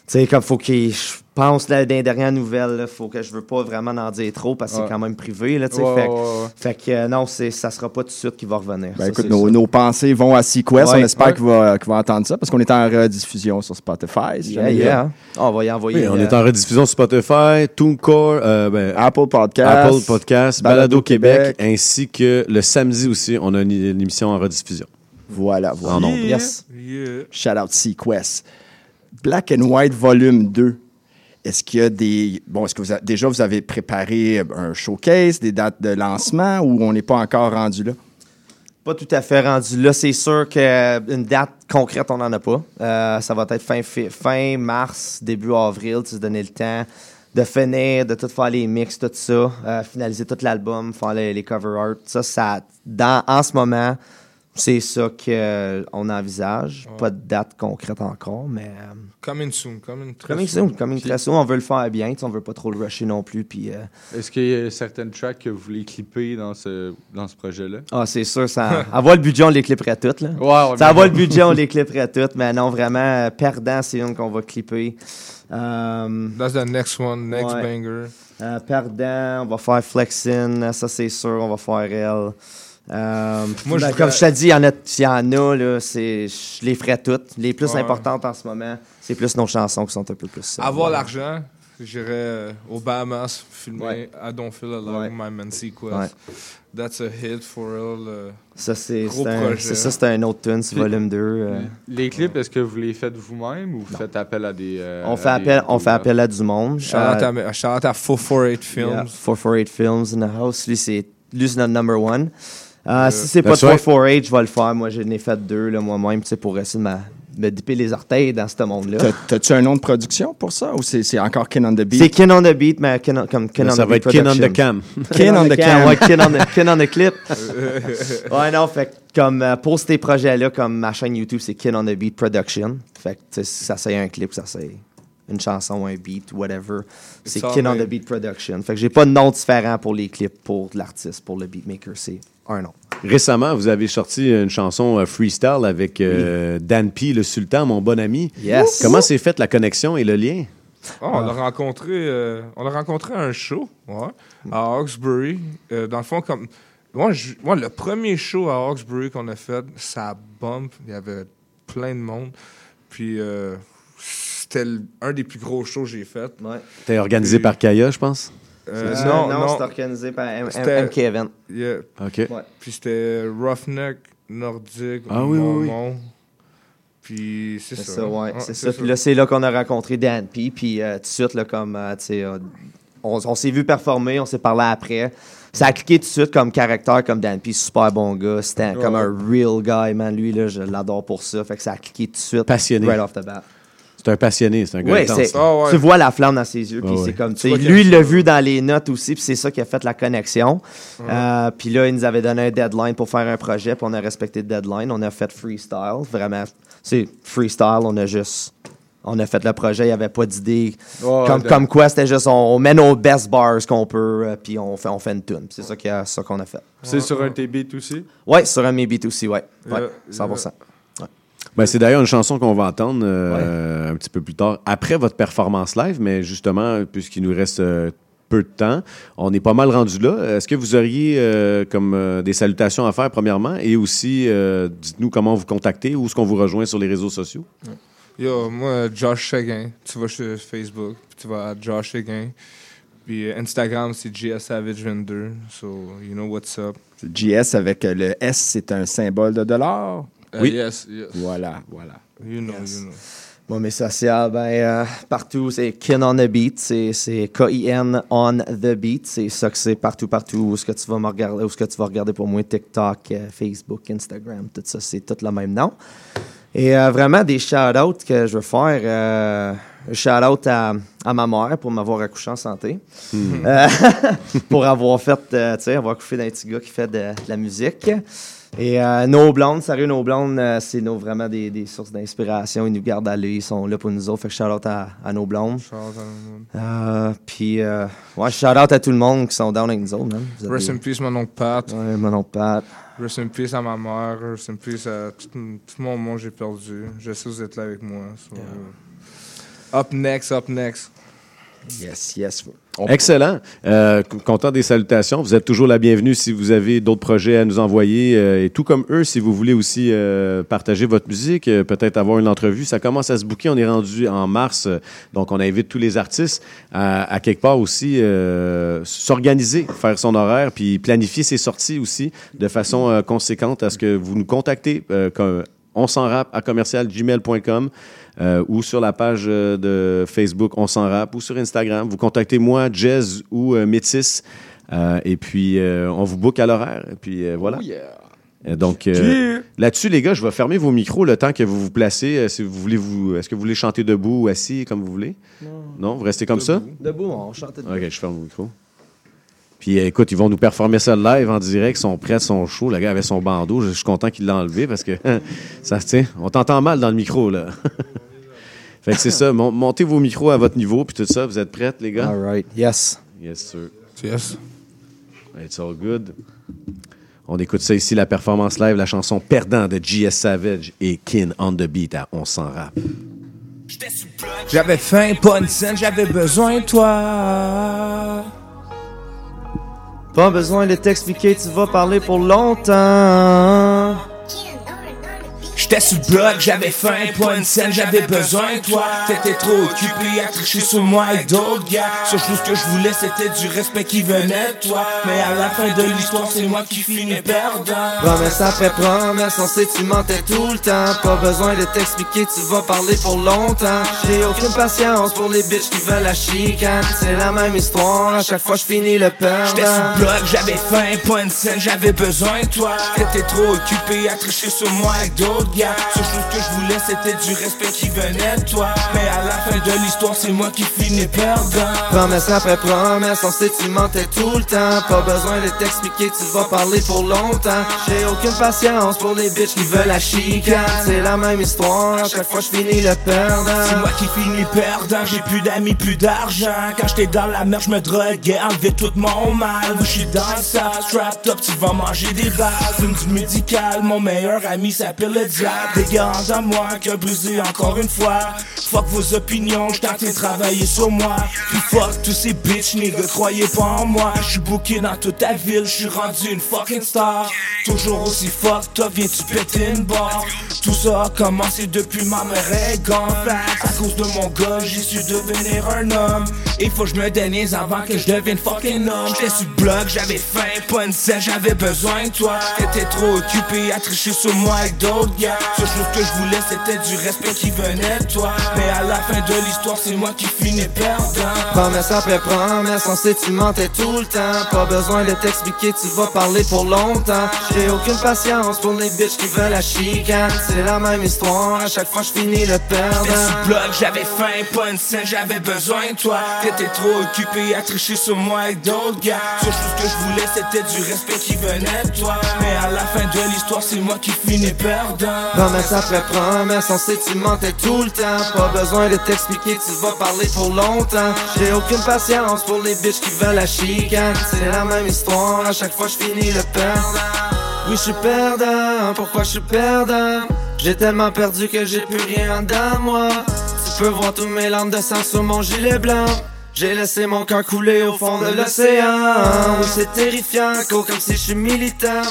Tu sais, comme faut qu'il. Je pense là, dans les dernières nouvelles, là, faut que je veux pas vraiment en dire trop parce que Ouais. c'est quand même privé. Là, tu sais. Ouais, fait, ouais, ouais. fait que euh, non, c'est, ça sera pas tout de suite qu'il va revenir. Ben Ça, écoute, nos, pensées vont à Sequest. Ouais, on espère ouais. qu'il va, entendre ça parce qu'on est en rediffusion sur Spotify. si Yeah, yeah. On va y envoyer. Oui, on euh, est en rediffusion sur Spotify, TuneCore, euh, ben, Apple Podcast, Apple Podcast, Balado, Balado Québec, Québec. ainsi que le samedi aussi, on a une, une émission en rediffusion. Voilà, voilà. En ondes. Yes. Yeah. Shout out Sequest. Black and White Volume 2. Est-ce qu'il y a des. Bon, est-ce que vous a- déjà vous avez préparé un showcase, des dates de lancement ou on n'est pas encore rendu là? Pas tout à fait rendu là. C'est sûr qu'une date concrète, on n'en a pas. Euh, ça va être fin, fi- fin mars, début avril, tu se donner le temps de finir, de tout faire les mix, tout ça, euh, finaliser tout l'album, faire les, les cover art. Ça, ça dans, en ce moment, c'est ça qu'on envisage. Pas de date concrète encore, mais... euh, Coming soon, coming très Coming soon, coming très soon. On veut le faire bien, on veut pas trop le rusher non plus. Puis, euh, Est-ce qu'il y a certaines tracks que vous voulez clipper dans ce, dans ce projet-là? Ah, c'est sûr, ça. avoir le budget, on les clipperait toutes. Là. [laughs] Ça avoir le budget, on [laughs] les clipperait toutes. Mais non, vraiment, euh, perdant, c'est une qu'on va clipper. Euh, That's the next one, next Ouais. banger. euh, perdant, on va faire Flexin, ça c'est sûr, on va faire elle. Euh, Moi, ben, je comme je te dis, il y en a, il y en a là, c'est, je les ferais toutes. Les plus Ouais. importantes en ce moment, c'est plus nos chansons qui sont un peu plus. euh, Avoir ouais. l'argent, j'irais euh, aux Bahamas filmer I Don't Feel Alive, My Man Sequest. Ouais. That's a hit for real. euh, Ça, c'est, ça, c'est un autre tune, c'est volume 2. euh. Les clips, est-ce que vous les faites vous-même ou vous faites appel à des. euh, on, fait des- appel, on fait appel à du monde. Shout out à, shout out à 448 Films. Yeah, 448 Films in the house. Lui, c'est lui, c'est notre number one. Euh, si c'est pas That's de right. 448, je vais le faire. Moi, j'en ai fait deux là, moi-même tu sais, pour essayer de ma- me dipper les orteils dans ce monde-là. T'as- T'as-tu un nom de production pour ça ou c'est encore Kin on the Beat? C'est Kin on the Beat, mais kin on- comme Là, on ça the va Beat être Kin on the cam. [laughs] Kin on the cam. Ouais, Kin on the, [laughs] Kin on the clip. ouais, non, fait que comme euh, pour ces projets-là, comme ma chaîne YouTube, c'est Kin on the Beat Production. Fait que ça c'est un clip, ça c'est une chanson, un beat, whatever. C'est Kin on the Beat Production. Fait que j'ai pas de nom différent pour les clips, pour l'artiste, pour le beatmaker. C'est un. Récemment, vous avez sorti une chanson euh, freestyle avec euh, Dan P, le sultan, mon bon ami. Yes. Comment s'est faite la connexion et le lien? Oh, on l'a rencontré, euh, on l'a rencontré à un show, ouais, à Hawkesbury. Euh, dans le fond, comme moi, je- moi, le premier show à Hawkesbury qu'on a fait, ça bump. Il y avait plein de monde. Puis euh, c'était un des plus gros shows que j'ai fait. Ouais. T'es organisé Puis- par Kaya, je pense? Euh, non, non, non. c'est organisé par M- C'était- MK Event. Yeah. OK. Ouais. Puis c'était Roughneck, Nordique, Ah oui, oui, oui. Mormon. Puis c'est C'est ça. ça, ouais. Ouais, c'est ça. Puis là, c'est là qu'on a rencontré Dan P. Puis euh, tout de suite, là, comme, euh, tu sais, euh, on, on s'est vu performer, on s'est parlé après. Ça a cliqué tout de suite comme caractère, comme Dan P. Super bon gars. C'était Ouais. comme un real guy, man. Lui, là, je l'adore pour ça. Fait que ça a cliqué tout de suite. Passionné. Right off the bat. C'est un passionné, c'est un gars Oui, intense. c'est- tu vois la flamme dans ses yeux, puis Ouais, c'est ouais. comme, tu sais, lui, il l'a vu dans les notes aussi, puis c'est ça qui a fait la connexion. Euh, puis là, il nous avait donné un deadline pour faire un projet, puis on a respecté le deadline. On a fait freestyle, vraiment, c'est freestyle, on a juste, on a fait le projet, il n'y avait pas d'idée. Ouais, comme, de- comme quoi, c'était juste, on, on met nos best bars qu'on peut, euh, puis on fait, on fait une tune. C'est ça a- qu'on a fait. C'est sur un TB aussi? Ouais, sur un mes beats aussi, ouais. Ouais, Yeah, 100%. Ben, c'est d'ailleurs une chanson qu'on va entendre euh, un petit peu plus tard, après votre performance live, mais justement, puisqu'il nous reste euh, peu de temps, on est pas mal rendu là. Est-ce que vous auriez euh, comme euh, des salutations à faire, premièrement, et aussi, euh, dites-nous comment vous contacter, où est-ce qu'on vous rejoint sur les réseaux sociaux? Yo, moi, Josh Seguin. Tu vas sur Facebook, puis tu vas à Josh Seguin. Puis euh, Instagram, c'est GSSavage22. So, you know what's up. JS avec le S, c'est un symbole de dollar. Euh, Oui. yes, yes. Voilà, voilà. You know, you know. Bon, mes sociaux, ben, euh, partout, c'est Kin on the Beat. C'est K-I-N on the Beat. C'est ça que c'est partout, partout. Où est-ce que tu vas me regarder, où est-ce que tu vas regarder pour moi, TikTok, euh, Facebook, Instagram, tout ça, c'est tout le même nom. Et euh, vraiment, des shout-outs que je veux faire. Shout-out à, à ma mère pour m'avoir accouché en santé. Hmm. [laughs] Pour avoir fait, tu sais, avoir accouché d'un petit gars qui fait de, de la musique. Et euh, nos blondes, sérieux, nos blondes, euh, c'est nos, vraiment des, des sources d'inspiration. Ils nous gardent à l'œil, ils sont là pour nous autres. Fait que shout-out à, à nos blondes. Shout out à. Euh, puis, ouais, shout-out à tout le monde qui sont down avec nous autres, man. Vous avez- Rest in peace, mon oncle Pat. Ouais, mon oncle Pat. Rest in peace à ma mère. Rest in peace à tout, tout mon monde que j'ai perdu. Je sais que vous êtes là avec moi. so, Up next, up next. Yes, yes. Excellent. Euh, content des salutations. Vous êtes toujours la bienvenue si vous avez d'autres projets à nous envoyer. euh, et tout comme eux, si vous voulez aussi euh, partager votre musique, euh, peut-être avoir une entrevue. Ça commence à se bouquer. On est rendu en mars. euh, donc, on invite tous les artistes à, à quelque part aussi euh, s'organiser, faire son horaire, puis planifier ses sorties aussi de façon conséquente à ce que vous nous contactez. on s'en rap à commercialgmail.com euh, ou sur la page euh, de Facebook On s'en rap ou sur Instagram. Vous contactez moi, Jazz ou euh, Métis. Et puis, on vous book à l'horaire. Et puis, voilà. Donc, euh, Yeah. là-dessus, les gars, je vais fermer vos micros le temps que vous vous placez. Euh, si vous voulez vous, est-ce que vous voulez chanter debout ou assis, comme vous voulez? Non. vous restez comme ça? Debout, on chante debout. OK, je ferme le micro. Puis euh, écoute, ils vont nous performer ça live en direct, ils sont prêts, ils sont chauds. Le gars avait son bandeau, je suis content qu'il l'a enlevé parce que [laughs] ça se tient. On t'entend mal dans le micro, là. [laughs] fait que c'est ça, mon- montez vos micros à votre niveau, puis tout ça. Vous êtes prêts, les gars? All right, yes. Yes, sir. Yes. It's all good. On écoute ça ici, la performance live, la chanson Perdant de G.S. Savage et Kin on the Beat à On s'en rap. J'avais faim, pas une scène, j'avais besoin de toi. Pas besoin de t'expliquer, tu vas parler pour longtemps. J'étais sous le bloc, j'avais faim, pas une scène, j'avais besoin de toi. T'étais trop occupé à tricher sur moi et d'autres gars. Seule chose que je voulais, c'était du respect qui venait de toi. Mais à la fin de l'histoire, c'est moi qui finis perdant. Promesse après promesse, on sait tu mentais tout le temps. Pas besoin de t'expliquer, tu vas parler pour longtemps. J'ai aucune patience pour les bitches qui veulent la chicane. C'est la même histoire, à chaque fois je finis le J'étais sous perdant. bloc, j'avais faim, pas une scène, j'avais besoin de toi. T'étais trop occupé à tricher sur moi avec d'autres gars. Seule chose que je voulais, c'était du respect qui venait de toi. Mais à la fin de l'histoire, c'est moi qui finis perdant. Promesse après promesse, on sait tu mentais tout le temps. Pas besoin de t'expliquer, tu vas parler pour longtemps. J'ai aucune patience pour les bitches qui veulent la chicane. C'est la même histoire, chaque fois je finis le perdant. C'est moi qui finis perdant, j'ai plus d'amis, plus d'argent. Quand j'étais dans la mer, je me droguais, enlevé tout mon mal. Je suis dans le sale, strapped up, tu vas manger des balles. Fume du médical, mon meilleur ami s'appelle le diable. Gars en moi, qui a brisé encore une fois. Fuck vos opinions, train de travailler sur moi. Puis fuck tous ces bitches, nigga, croyez pas en moi. J'suis booké dans toute ta ville, j'suis rendu une fucking star. Toujours aussi fucked up, viens-tu péter une barre? Tout ça a commencé depuis ma mère est. À cause de mon gars, j'ai su devenir un homme. Il faut que je me dénise avant que je devienne fucking homme. J'étais sur bloc, j'avais faim, pas une j'avais besoin de toi. T'étais trop occupé à tricher sur moi avec d'autres. Seule chose que je voulais, c'était du respect qui venait de toi. Mais à la fin de l'histoire, c'est moi qui finis perdant. Promesse après promesse, on sait tu mentais tout le temps. Pas besoin de t'expliquer, tu vas parler pour longtemps. J'ai aucune patience pour les bitches qui veulent la chicane. C'est la même histoire, à chaque fois je finis le perdant. j'avais faim, pas une scène, j'avais besoin de toi. T'étais trop occupé à tricher sur moi avec d'autres gars. Seule chose que je voulais, c'était du respect qui venait de toi. Mais à la fin de l'histoire, c'est moi qui finis perdant. Promesse après promesse, on sait tu mentais tout le temps. Pas besoin de t'expliquer, tu vas parler pour longtemps. J'ai aucune patience pour les bitches qui veulent la chicane. C'est la même histoire, à chaque fois je finis le perdant. Oui, je suis perdant, pourquoi je suis perdant? J'ai tellement perdu que j'ai plus rien dans moi. Tu peux voir tous mes larmes de sang sur mon gilet blanc. J'ai laissé mon cœur couler au fond de l'océan. Oui, c'est terrifiant, co, comme si je suis militant.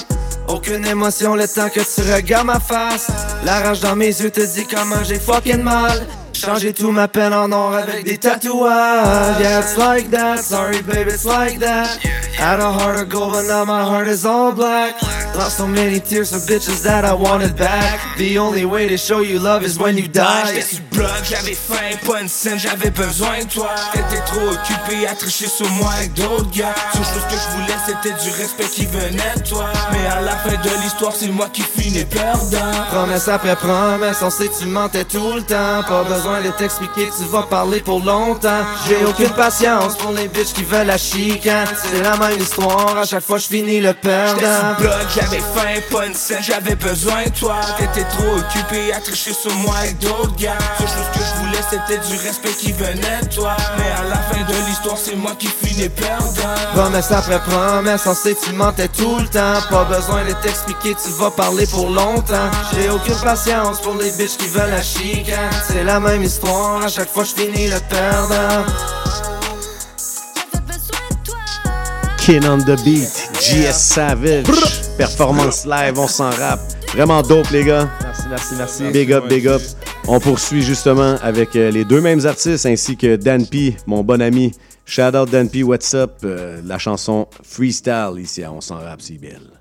Aucune émotion le temps que tu regardes ma face. La rage dans mes yeux te dit comment j'ai fucking mal. Changer tout ma peine en or avec des tatouages. Yeah, it's like that. Sorry, baby, it's like that. Had a heart of gold, but now my heart is all black. Lost so many tears for bitches that I wanted back. The only way to show you love is when you die. J'étais sur bloc, j'avais faim, pas une scène, j'avais besoin de toi. T'étais trop occupé à tricher sur moi avec d'autres gars. Seule chose que je voulais, c'était du respect qui venait de toi. Mais à la fin de l'histoire, c'est moi qui finis perdant. Promesse après promesse, on sait que tu mentais tout le temps. Pas besoin de t'expliquer, tu vas parler pour longtemps. J'ai aucune patience pour les bitches qui veulent la chicane. C'est la même histoire, à chaque fois je finis le perdant. j'avais faim, pas une scène, j'avais besoin de toi. T'étais trop occupé à tricher sur moi avec d'autres gars. Seule chose que je voulais, c'était du respect qui venait de toi. Mais à la fin de l'histoire, c'est moi qui finis perdant. Promesse après promesse, on sait que tu mentais tout le temps. Pas besoin de t'expliquer, tu vas parler pour longtemps. J'ai aucune patience pour les bitches qui veulent la chicane. C'est la même histoire, à chaque fois je finis le perdant. Kin on the beat, GS Savage, performance live, on s'en rappe. Vraiment dope, les gars. Merci, merci, merci. Big up, big up. On poursuit justement avec euh, les deux mêmes artistes ainsi que Dan P, mon bon ami. Shout out Dan P, what's up? Euh, la chanson Freestyle ici à On s'en rappe, c'est belle.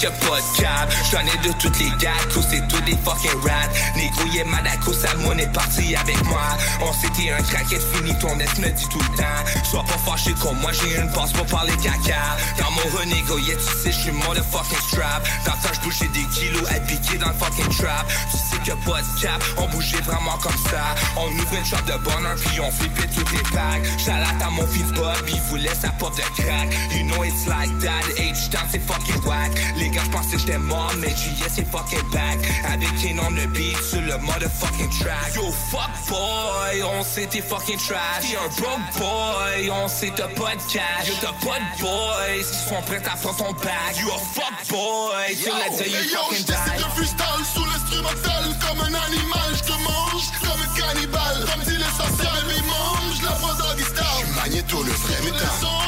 Que pas de cap. J'en ai de toutes les gars, cause c'est tous des fucking rats. Négro, yeah, Madako, Salmon est parti avec moi. On s'était un craquette fini, ton ex me dit tout le temps. Sois pas fâché comme moi, j'ai une passe pour parler caca. Dans mon renégo, yeah, tu sais, j'suis fucking strap. Temps, j'bougeais des kilos piquer dans le fucking trap. Tu sais que pas de cap, on bougeait vraiment comme ça. On ouvre une shop de bonheur, puis on flippait toutes les packs. J'allais à mon fils Bob, il voulait sa pop de crack. You know it's like that, H-Town, c'est fucking whack. Les gars, j'pensais que j'étais mort, mais JS c'est fucking back. Avec King on the beat sur le motherfucking track. Yo, fuck boy, on sait t'es fucking trash. T'es un broke boy, on sait t'as pas de cash. Yo, t'as pas de boys qui sont prêts à prendre ton back. You a fuck boy, till I tell you yo, fucking die. de freestyle sous l'instrumental Comme un animal, j'te mange comme un cannibale Comme dit l'essentiel, mais mange la prends des stars Magnéto, le vrai métal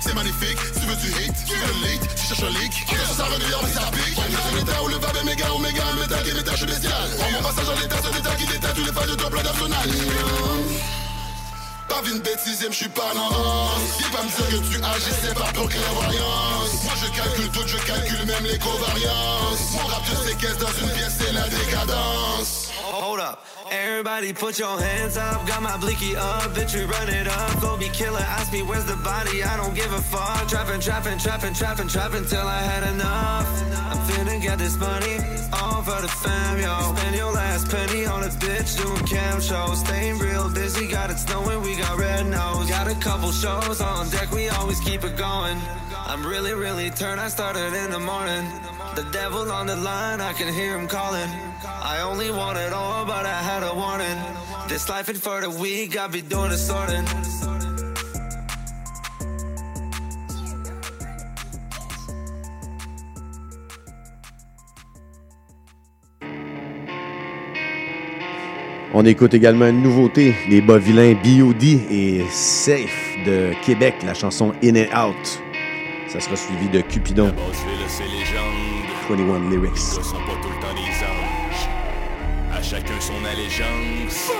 C'est magnifique. Si tu veux du hate, tu veux le leak Tu cherches un leak, cherches un réveilleur, mais ça pique. Le métal ou le vibe, méga, oméga, métal qui métal, je suis bestial. Prends mon passage en l'état, c'est l'état qui détaille tous les fans de ton plan d'Arsenal pas une bêtisième, je suis pas l'avance Viens pas me dire que tu agissais par ton clairvoyance Moi je calcule tout, je calcule même les covariances. Mon rap je séquestre dans une pièce, c'est la décadence. Hold up. Everybody put your hands up. Got my blicky up. Bitch, we run it up. Go be killer. Ask me where's the body. I don't give a fuck. Trapping, trapping, trapping, trapping, trapping till I had enough. I'm finna get this money. All for the fam, yo. Spend your last penny on a bitch doing cam shows. Staying real busy. Got it snowing. We got red nose. Got a couple shows on deck. We always keep it going. I'm really, really turned. I started in the morning. The devil on the line, I can hear him calling. I only want it all, but I had a warning. This life ain't for the weak, I be doing the sorting. On écoute également une nouveauté, les bas vilains B.O.D. et Safe de Québec, la chanson In and Out. Ça sera suivi de Cupidon. Basseville, c'est légende. 21 Lyrics. Son allégeance.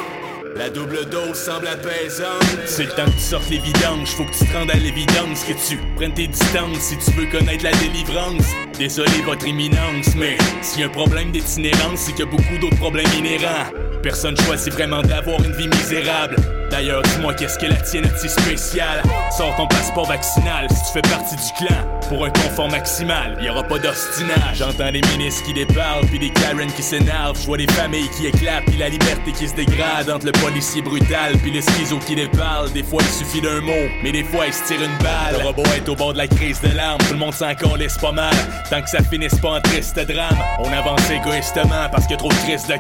La double dose semble apaisante. C'est le temps que tu sortes les vidanges. Faut que tu te rendes à l'évidence. Que tu prennes tes distances si tu veux connaître la délivrance. Désolé, votre imminence, mais s'il y un problème d'itinérance, c'est qu'il y a beaucoup d'autres problèmes inhérents. Personne choisit vraiment d'avoir une vie misérable. D'ailleurs, dis-moi qu'est-ce que la tienne est si spéciale? Sors ton passeport vaccinal si tu fais partie du clan. Pour un confort maximal, y aura pas d'ostinage. J'entends des ministres qui déparlent, puis des Karen qui s'énervent. Je vois des familles qui éclatent, puis la liberté qui se dégrade entre le policier brutal, puis le schizo qui déparle. Des fois, il suffit d'un mot, mais des fois, il se tire une balle. Le robot est au bord de la crise de larmes, tout le monde s'en laisse pas mal. Tant que ça finisse pas en triste drame, on avance égoïstement parce a trop de crises de.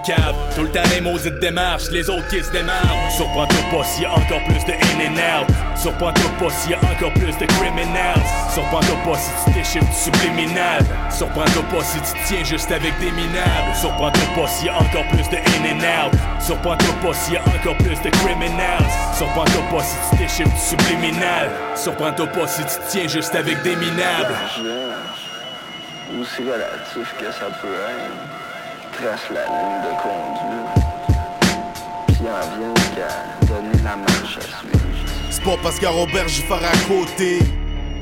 Tout le temps, les maudites démarches, les autres qui se démarrent. Surprends-toi pas s'il y a encore plus de in and out. Surprends-toi pas s'il y encore plus de criminals. Surprends-toi pas si tu déchiffres du subliminal. Surprends-toi pas si tu tiens juste avec des minables. Surprends-toi pas s'il y encore plus de in and out. Surprends-toi pas s'il y encore plus de criminals. Surprends-toi pas si tu déchiffres du subliminal. Surprends-toi pas si tu tiens juste avec des minables. Aussi relatif que ça peut être, trace la ligne de conduite, puis en vient qu'à donner C'est pas parce qu'à Robert j'y ferai à côté.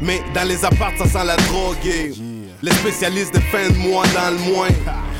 Mais dans les apparts, ça sent la drogue. et Les spécialistes de fin de mois dans le moins.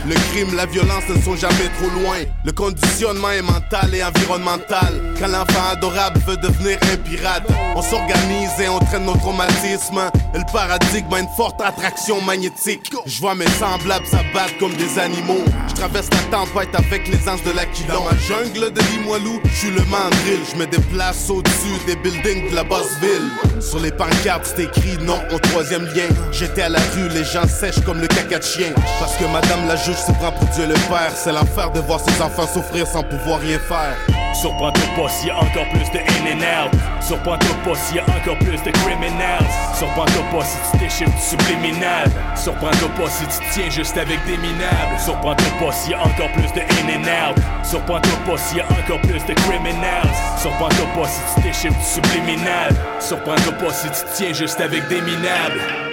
Le crime, la violence ne sont jamais trop loin. Le conditionnement est mental et environnemental. Quand l'enfant adorable veut devenir un pirate, on s'organise et on traîne nos traumatismes. Le paradigme a une forte attraction magnétique. Je vois mes semblables s'abattre comme des animaux. Je traverse la tempête avec les anges de l'Aquilon. Dans ma jungle de Limoilou, je suis le mandrill. Je me déplace au-dessus des buildings de la basse ville. Sur les pancartes, c'est écrit non au troisième lien. J'étais à la rue, les gens sèchent comme le caca de chien. Parce que madame la juge pour Dieu le Père. C'est l'enfer de voir ses enfants souffrir sans pouvoir rien faire. Surprends-toi pas s'il y a encore plus de in and out. Surprends-toi pas s'il y a encore plus de criminals. Surprends-toi pas si tu déchiffres du subliminal. Surprends-toi pas si tu tiens juste avec des minables. Surprends-toi pas s'il y a encore plus de in and out. Surprends-toi pas s'il y a encore plus de criminals. Surprends-toi pas si tu déchiffres du subliminal. Surprends-toi pas si tu tiens juste avec des minables.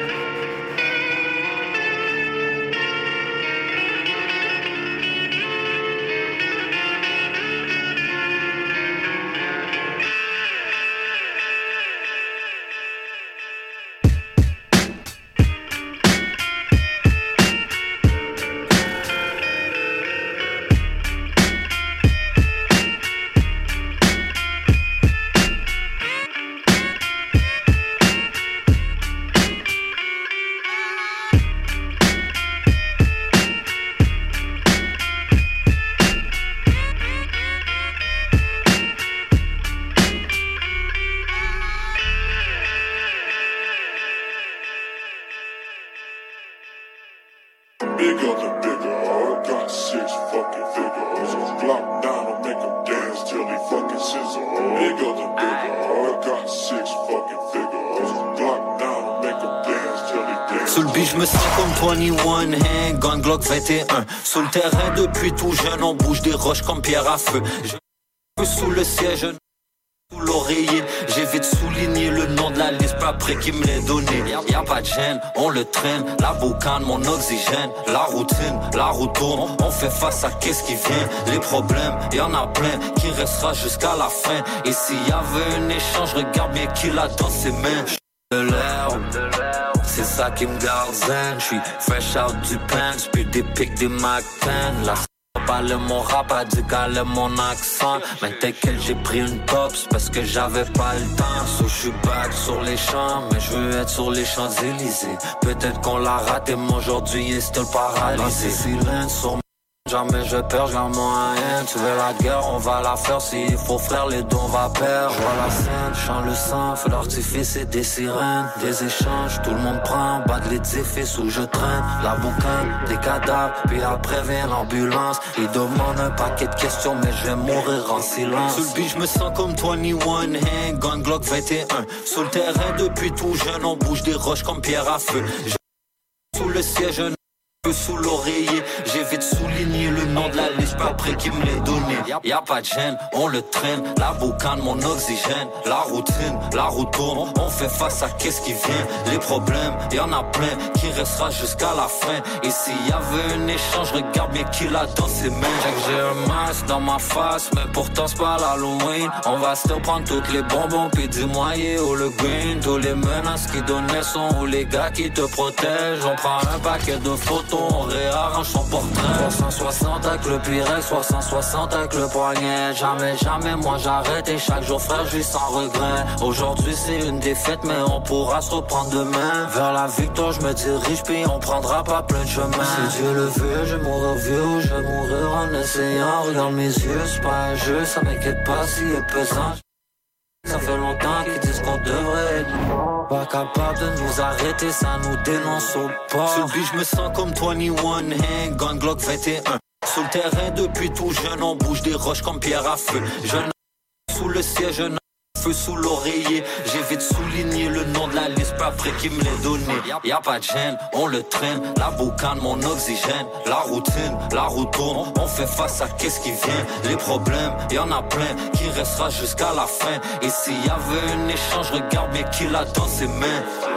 Sous le terrain depuis tout jeune On bouge des roches comme pierre à feu Je sous le siège sous l'oreiller, j'ai vite souligné le nom de la liste pas après qui me l'ait donné. Y a pas de gêne, on le traîne, la boucane, mon oxygène, la routine, la route on fait face à qu'est-ce qui vient, les problèmes, y en a plein, qui restera jusqu'à la fin. Et s'il y avait un échange, regarde bien qui l'a dans ses mains. Ça qui me garde zen. J'suis fresh out du pain, puis des pics des 10. La Parle mon rap a dit qu'elle mon accent Mais t'inquiète j'ai pris une pops parce que j'avais pas le temps So j'suis back sur les champs Mais je veux être sur les Champs-Élysées Peut-être qu'on l'a raté mais aujourd'hui est still paralysé silence sur Jamais je perds, j'ai un moyen. Tu veux la guerre, on va la faire. S'il faut frère, les deux on va perdre. Je vois la scène, chante le sang, feu d'artifice et des sirènes. Des échanges, tout le monde prend, bat de l'édifice où je traîne. La boucane, des cadavres, puis après vient l'ambulance. Ils demandent un paquet de questions, mais je vais mourir en silence. Sous le beat, je me sens comme 21 Handgun Glock 21. Sous le terrain depuis tout jeune, on bouge des roches comme pierre à feu. Sous le siège, sous l'oreiller. J'ai vite souligné le nom de la liste, pas après qui me l'ait donné. Y a pas de gêne, on le traîne. La boucane, mon oxygène. La routine, la route tourne. On fait face à qu'est-ce qui vient. Les problèmes, y en a plein qui restera jusqu'à la fin. Et s'il y avait un échange, regarde bien qui l'a dans ses mains. J'ai un masque dans ma face, mais pourtant c'est pas l'Halloween. On va se prendre toutes les bonbons, puis dis-moi, où le green. Tous les menaces qui donnaient son ou les gars qui te protègent. On prend un paquet de photos on réarrange son portrait 360 avec le Pyrex, 360 avec le poignet. Jamais, jamais, moi j'arrête et chaque jour frère, je sans regret. Aujourd'hui c'est une défaite mais on pourra se reprendre demain. Vers la victoire je me dirige puis on prendra pas plein de chemin. Si Dieu le veut, je mourrai vieux je mourir en essayant. Regarde mes yeux, c'est pas un jeu, ça m'inquiète pas s'il est pesant ça fait longtemps qu'ils disent qu'on devrait être pas capable de nous arrêter, ça nous dénonce au pas. Sur je me sens comme 21 Hand, Gun Glock 21. Sur le terrain depuis tout jeune, on bouge des roches comme pierre à feu. Jeune sous le siège, feu sous l'oreiller. J'ai vite souligné le nom de la liste, pas après qui me l'ait donné. Y a pas de gêne, on le traîne. La boucane, mon oxygène. La routine, la route. On fait face à qu'est-ce qui vient. Les problèmes, y en a plein qui restera jusqu'à la fin. Et s'il y avait un échange, regarde bien qui l'a dans ses mains.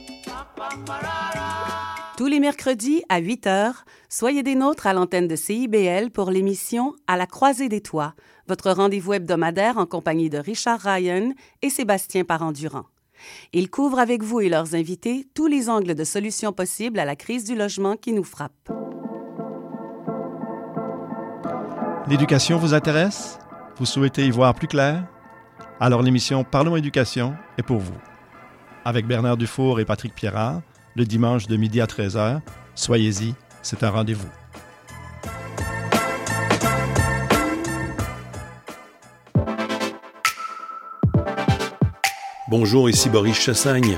Tous les mercredis à 8 h, soyez des nôtres à l'antenne de CIBL pour l'émission À la croisée des toits, votre rendez-vous hebdomadaire en compagnie de Richard Ryan et Sébastien Parendurant. Ils couvrent avec vous et leurs invités tous les angles de solutions possibles à la crise du logement qui nous frappe. L'éducation vous intéresse? Vous souhaitez y voir plus clair? Alors l'émission Parlons éducation est pour vous. Avec Bernard Dufour et Patrick Pierrard, le dimanche de midi à 13h. Soyez-y, c'est un rendez-vous. Bonjour, ici Boris Chassagne.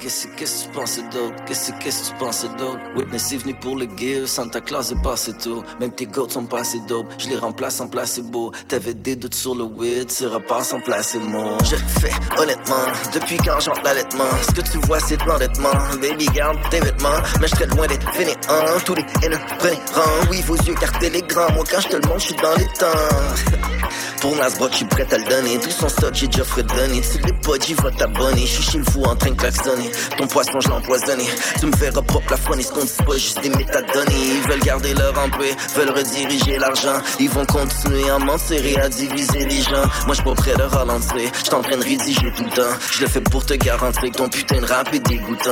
Qu'est-ce que tu penses d'autre? Qu'est-ce qu'est-ce que tu penses d'autre? Witness est venu pour le give, Santa Claus est passé tout. Même tes gouttes sont pas assez dope, je les remplace en placebo. T'avais des doutes sur le weed, tu repasses en placebo. Je fais honnêtement, depuis quand j'entre l'allaitement? Ce que tu vois, c'est de l'endettement. Baby, garde tes vêtements, mais je loin d'être fainéant. Tous les haineux, prenez rang. Oui, vos yeux, cartez les grands. Moi, quand je te le montre, je suis dans les temps. [laughs] Pour Nasbrock, je suis prêt à le donner. Tout son stock, j'ai déjà fredonné. Tu l'es pas, j'y vais t'abonner. Je suis chez fou en train de klaxonner. Ton poisson, je l'ai empoisonné. Tu me fais propre la faune, ils se comptent pas juste des métadonnées. Ils veulent garder leur emprunt, veulent rediriger l'argent. Ils vont continuer à mentir et à diviser les gens. Moi, je pas prêt de ralentir. Je rédiger tout le temps. Je le fais pour te garantir que ton putain de rap est dégoûtant.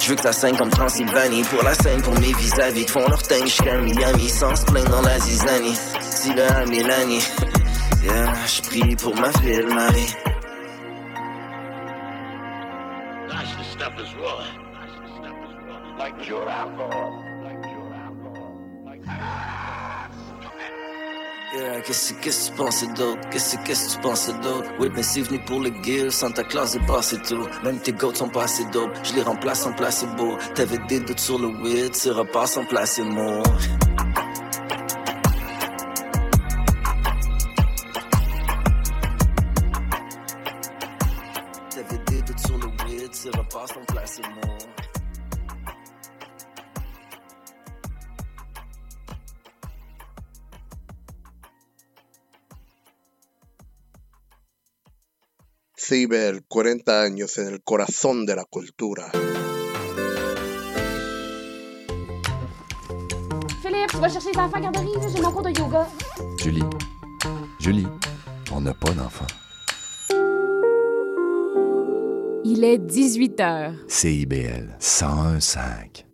Je veux que ça saigne comme Transylvanie Pour la scène, pour mes vis-à-vis Qui font leur teint jusqu'à Miami Sans se plaindre dans la zizanie Si à Mélanie Yeah, je prie pour ma fille Marie this war. Like your alcohol. Yeah, qu'est-ce que tu pensais d'autre? Qu'est-ce que tu pensais d'autre? Witness est venu pour le gear, Santa Claus est passé tout. Même tes goats sont pas assez dope, je les remplace en placebo. T'avais des doutes sur le weed, tu repasses en placebo. Placebo. Ciber, 40 años en el corazón de la cultura. Philippe, tu vas chercher les enfants à garderie, j'ai mon cours de yoga. Julie, Julie, on n'a pas d'enfant. Il est 18 heures. CIBL 101.5.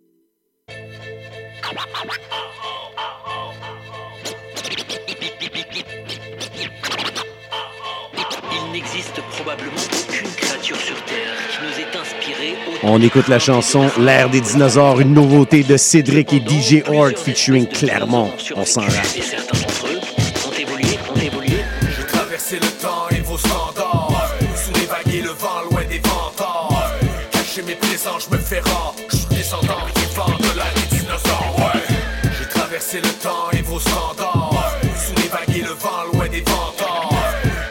Il n'existe probablement aucune créature sur Terre qui nous ait inspiré On écoute la chanson L'ère des dinosaures, une nouveauté de Cédric et DJ Horde featuring Clermont. On s'en rate. Présents, je me fais rare Je suis descendant vivant de la des dinosaures ouais. J'ai traversé le temps et vos standards. Sous les vagues et le vent loin des vantards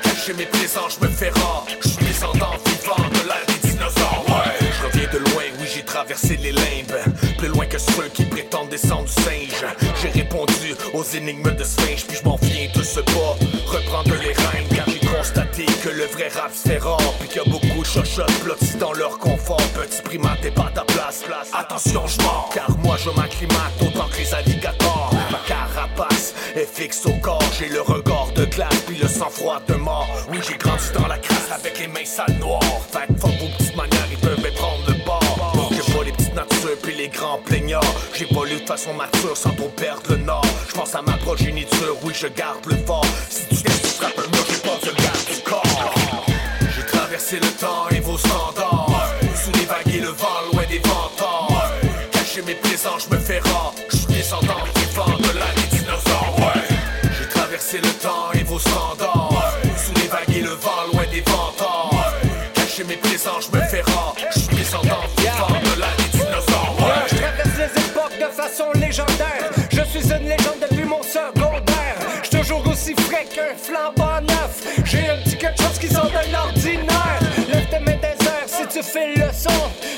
Cacher mes présents, je me fais rare. Je suis descendant vivant de la des dinosaures ouais. Je reviens de loin, oui j'ai traversé les limbes. Plus loin que ceux qui prétendent descendre du singe. J'ai répondu aux énigmes de Sphinx Puis je m'en viens de ce pas. Reprendre les rênes car j'ai constaté que le vrai rap fait rare Puis qu'il y a beaucoup de chochottes blottis dans leur confort Petit primate t'es pas ta place, place. Attention je mens Car moi je m'acclimate autant que les alligators. Ma carapace est fixe au corps J'ai le regard de glace puis le sang-froid de mort. Oui j'ai grandi dans la crasse avec les mains sales noires. Fait que vos petites manières ils peuvent me prendre le bord. J'ai pas les petites natures puis les grands plaignards. J'évolue de façon mature sans trop perdre le nord. Je pense à ma progéniture, oui je garde le fort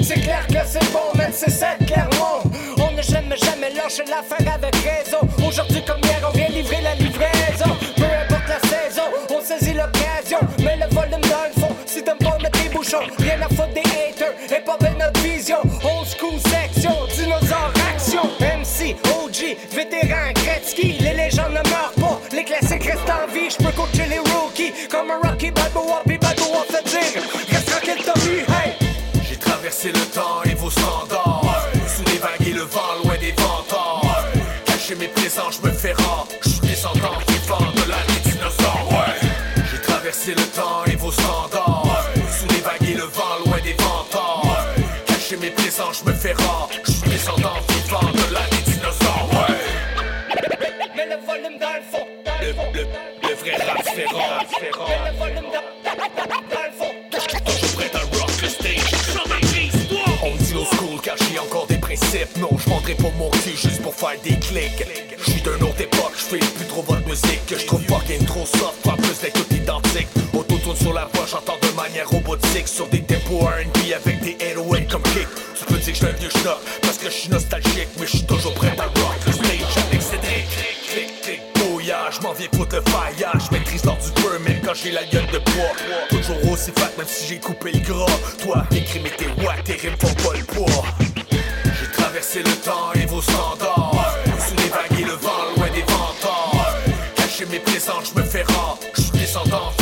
C'est clair que c'est bon, mais c'est ça clairement. On ne jamais, jamais lâché l'affaire avec raison. Aujourd'hui comme hier, on vient livrer la livraison. Peu importe la saison, on saisit l'occasion. Mais le volume dans le fond, si t'aimes pas mettre des bouchons, rien à foutre des haters. Et pas belle notre vision. Old school section, dinosaure action. MC, OG, vétéran, Gretzky. Les légendes ne meurent pas, les classiques restent en vie. Je peux coacher les traversé le temps et vos standards. Sous les vagues et le vent loin des vantards Cacher mes présents, je me fais rare. Je suis descendant vivant de la des dinosaures ouais. J'ai traversé le temps et vos standards. Sous les vagues et le vent loin des vantards Cacher mes présents, je me fais rare Non, je vendrai pas mon cul juste pour faire des clics. Je suis d'une autre époque, je fais plus trop votre musique. Que je trouve fucking trop soft, pas plus d'être tout identique. Autotune sur la voix, j'entends de manière robotique. Sur des tempos R&B avec des 808 comme kick. Tu peux dire que je suis un vieux schnock parce que je suis nostalgique Mais je suis toujours prêt à rock le stage avec Cédric. Clic, je m'en viens foutre le faillage maîtrise l'ordre du peu même quand j'ai la gueule de bois. Toujours aussi fat même si j'ai coupé le gras. Toi, crimes et tes wack, tes rimes font pas le poids J'ai traversé le temps et vos standards. Sous les vagues et le vent loin des vantards Cacher mes présents, je me fais rare. Je suis descendant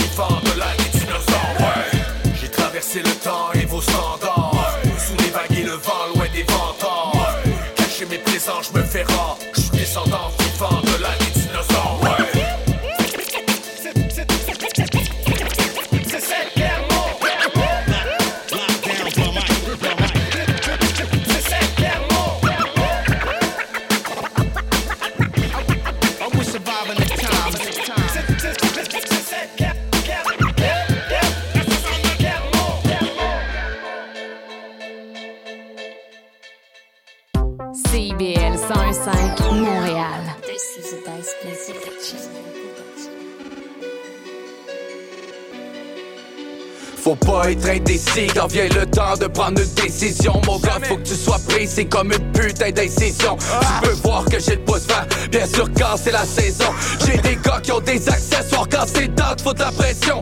quand vient le temps de prendre une décision. Mon gars, faut que tu sois précis comme une putain d'incision. Tu peux voir que j'ai le pouce vert, bien sûr quand c'est la saison. J'ai des gars qui ont des accessoires quand c'est temps, faut de la pression.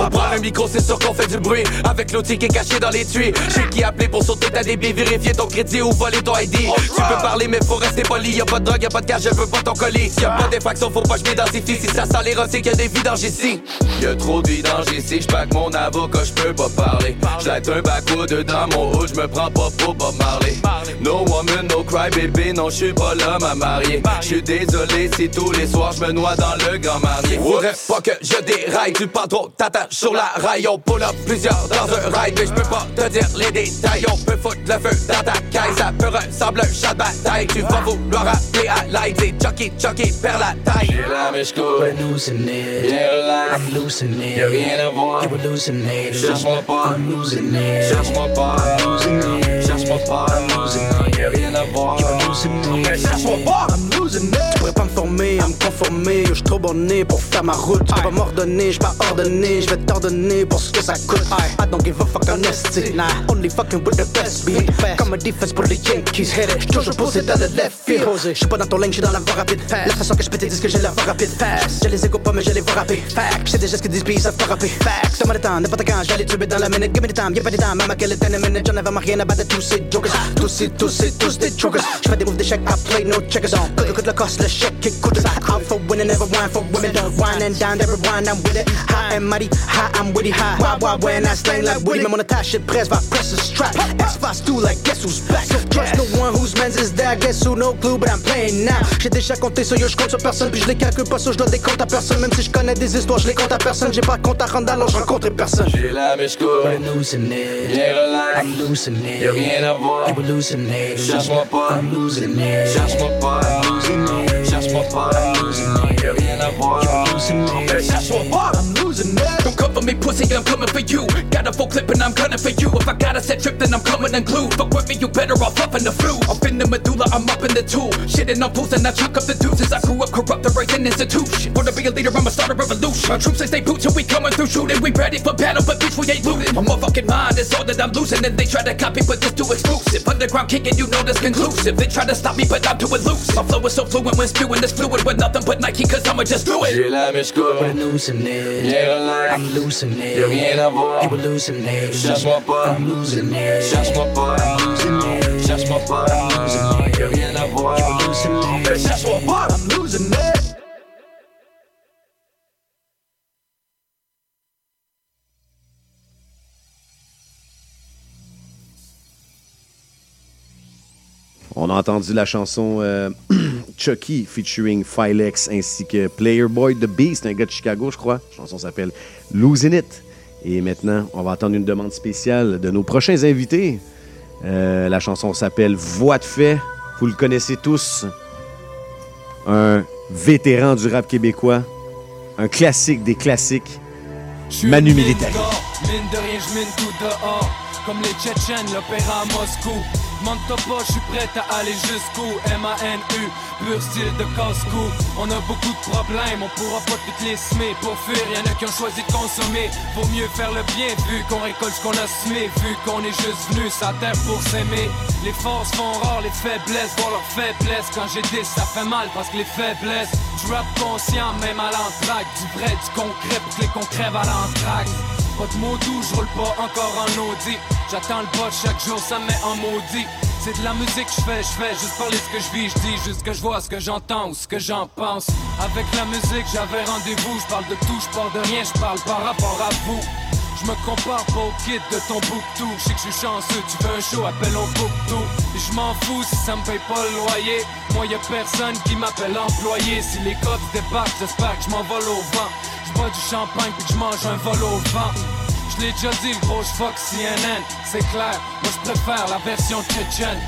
On prend le micro, c'est sûr qu'on fait du bruit. Avec l'outil qui est caché dans les tuyaux. J'ai qui appeler pour sauter ta débit, vérifier ton crédit ou voler ton ID. Tu peux parler, mais faut rester poli. Y'a pas de drogue, y'a pas de cash, je veux pas ton colis. Y'a pas d'effraction, faut pas que je m'identifie. Si ça sent les rosés, qu'il y a des vidanges ici. Y'a trop de vidanges ici, j'pack mon avocat, j'peux pas parler. J'laite un backwood dans mon hood, j'me prends pas pour Bob Marley. No woman, no cry baby, non j'suis pas l'homme à marier. J'suis désolé si tous les soirs j'me noie dans le grand marié. Faudrait pas que je déraille, tu parles trop, t'attaches sur la rail. On pull up plusieurs dans un ride, mais j'peux pas te dire les détails. On peut foutre le feu dans ta caille, ça peut ressembler un chat de bataille. Tu vas vouloir appeler à l'aide, c'est Chucky, Chucky, perd la taille. J'ai la mèche. I'm hallucinate. Y'a rien à voir, you hallucinate. Cherche-moi pas, I'm losing it. Cherche-moi pas, I'm losing. Cherche-moi pas, I'm losing it. Y'a rien à voir, you hallucinate. Cherche-moi pas, I'm losing it. Je pourrais pas me former, à me conformer, yo, j'suis trop borné pour faire ma route. Peux pas m'ordonner, j'peux pas ordonner, j'vais t'ordonner pour ce que ça coûte. I don't give a fuck honesty, nah, only fucking with the best beat. Comme un defense pour les Yankees, hit it. J'suis posé dans le left field. J'suis pas dans ton lane, j'suis dans la voie rapide. La façon que j'peux te dire que j'ai la voie rapide. Facts. J'ai les échos pas, mais j'ai les voix rapide. Facts. J'sais déjà ce que disent, puis ils savent pas rapper. Facts. Donne-moi le temps, n'importe quand, j'allais tuer dans la minute. Give me the time, y'a pas de temps, maman, quelle est une minute. J'en avais rien à battre de tous ces jokers. Tous ces, tous ces, tous des jokers. J'fais des moves d'échecs, I play no checkers on. Coûte, coûte le cost, le chèque, écoute. Out for winning, never wine for women. Wine and down, every wine, I'm with it. High and mighty, high, I'm witty, high. Wild, wild, when I slang like Woody. Même mon attache, shit presse, va press the strap. X-Fast 2, like guess who's back. Trust no one whose man's is that. Guess who, no clue, but I'm playing now. J'ai déjà compté sur yo, j'compte sur personne, puis je les calcule pas sur, je dois des comptes à personne. Même si je connais des histoires, je les compte à personne. J'ai pas de compte à rendre, alors je rencontre personne. J'ai la mèche cool, I'm losing it. bien relax. I'm losing it. Y'a rien à voir. You hallucinate. Cherche-moi pas, I'm losing it. Cherche-moi pas, I'm losing it. Cherche-moi I'm losing it. Y'a rien à voir. Cherche-moi pas, I'm losing it. Don't cover me, pussy, I'm coming for you. Got a full clip and I'm gunning for you. If I got a set trip, then I'm coming unglued. Fuck with me, you better off up in the flu. Up in the medulla, I'm up in the tool. Shitting on fools and I chuck up the deuces. I grew up corrupt, the right institution. Wanna be a leader, I'ma start a revolution. My troops, they stay boots and we coming through shooting. We ready for battle, but bitch, we ain't looting. My motherfucking mind is all that I'm losing. And they try to copy, but this too exclusive. Underground kicking, you know that's conclusive. They try to stop me, but I'm too elusive. My flow is so fluent when spewing this fluid with nothing but Nike, cause I'ma just do it. J'ai la mèche cool, I'm losing it. bien relax. I'm losing it. Y'a rien à voir. You hallucinate. Cherche-moi pas, I'm losing it. Cherche-moi pas, I'm losing it. Cherche-moi pas, I'm losing it. Y'a rien à voir. Cherche-moi pas, I'm losing it. On a entendu la chanson euh, [clears throat] Chucky featuring Filex ainsi que Player Boy The Beast, un gars de Chicago, je crois. La chanson s'appelle Losing It. Et maintenant, on va entendre une demande spéciale de nos prochains invités. Euh, la chanson s'appelle Voix de fait. Vous le connaissez tous. Un vétéran du rap québécois. Un classique des classiques. Manu Militari. Mine de rien, je mine tout dehors. Comme les Tchétchènes, l'opéra à Moscou. Demande-toi pas, je suis prêt à aller jusqu'où. M-A-N-U, pur style de casse-cou. On a beaucoup de problèmes, on pourra pas toutes les semer. Pour fuir, y'en a qui ont choisi de consommer. Vaut mieux faire le bien, vu qu'on récolte ce qu'on a semé. Vu qu'on est juste venu sa terre pour s'aimer. Les forces font rare, les faiblesses vont leur faiblesse. Quand j'ai dit, ça fait mal parce que les faiblesses. Je rappe conscient, même à l'entraque. Du vrai, du concret, pour que les concrets à l'entraque. Pas de mots doux, je roule pas encore en Audi. J'attends le bot chaque jour, ça me met en maudit. C'est de la musique que je fais, je fais juste parler ce que je vis, je dis juste ce que je vois, ce que j'entends ou ce que j'en pense. Avec la musique j'avais rendez-vous, je parle de tout, je parle de rien, je parle par rapport à vous. Je me compare pas au kid de ton tout Je sais que je suis chanceux, tu veux un show, appelle au Et je m'en fous si ça me paye pas le loyer. Moi y a personne qui m'appelle employé. Si les cops débarquent, j'espère que je m'envole au vent Bois du champagne puis que je mange un vol au vent je l'ai déjà dit, le gros fuck CNN, c'est clair, moi je préfère la version tchétchène.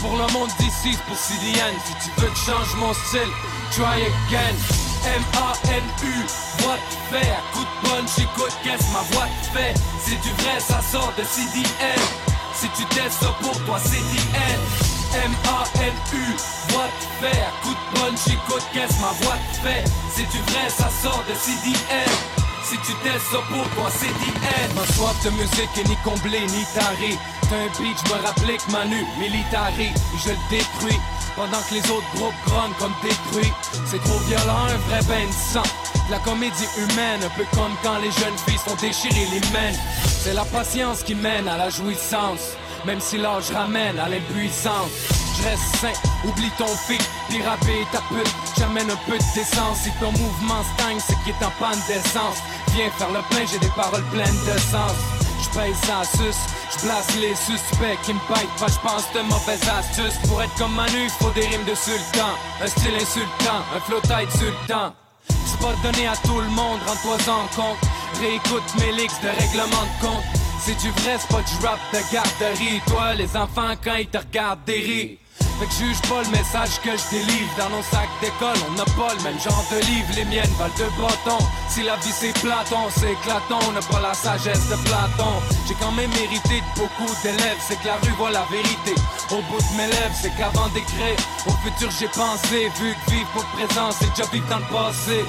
Pour le monde d'ici, c'est pour CDN. Si tu veux que je change mon style, try again. M-A-N-U, voix de fait, coup de punch, j'écoute qu'est-ce ma voix fait? C'est du vrai, ça sort de CDN. Si tu testes ça pour toi, CDN. M-A-N-U, voix de fer, coup de coup de caisse, ma voix de fait. C'est du vrai, ça sort de CDN. Si tu testes ça pour toi, c'est DN. Ma soif de musique est ni comblée ni tarée. T'as un beat, je me rappelais que Manu, militari, je le détruis. Pendant que les autres groupes grognent comme détruits. C'est trop violent, un vrai bain de sang. La comédie humaine, un peu comme quand les jeunes filles sont déchirées les mains. C'est la patience qui mène à la jouissance. Même si l'âge ramène à l'impuissance. Je reste sain, oublie ton fil, puis ta pute. J'amène un peu de décence. Si ton mouvement stagne, c'est qu'il est en panne d'essence. Viens faire le plein, j'ai des paroles pleines de sens. J'paye ça sus, j'place les suspects qui me baitent. Pas j'pense de mauvaises astuces. Pour être comme Manu, faut des rimes de sultan. Un style insultant, un flow tight sultan. C'est pas donné à tout le monde, rends-toi en compte. Réécoute mes licks de règlement de compte. C'est du vrai, c'est pas du rap de garderie. Toi, les enfants, quand ils te regardent, rires. Fait que juge pas le message que je délivre. Dans nos sacs d'école, on n'a pas le même genre de livre. Les miennes valent deux bâtons Si la vie c'est Platon, c'est éclatant. On n'a pas la sagesse de Platon. J'ai quand même mérité de beaucoup d'élèves. C'est que la rue voit la vérité. Au bout de mes lèvres, c'est qu'avant d'écrire. Au futur j'ai pensé Vu que vivre pour présent, c'est déjà vivre dans le passé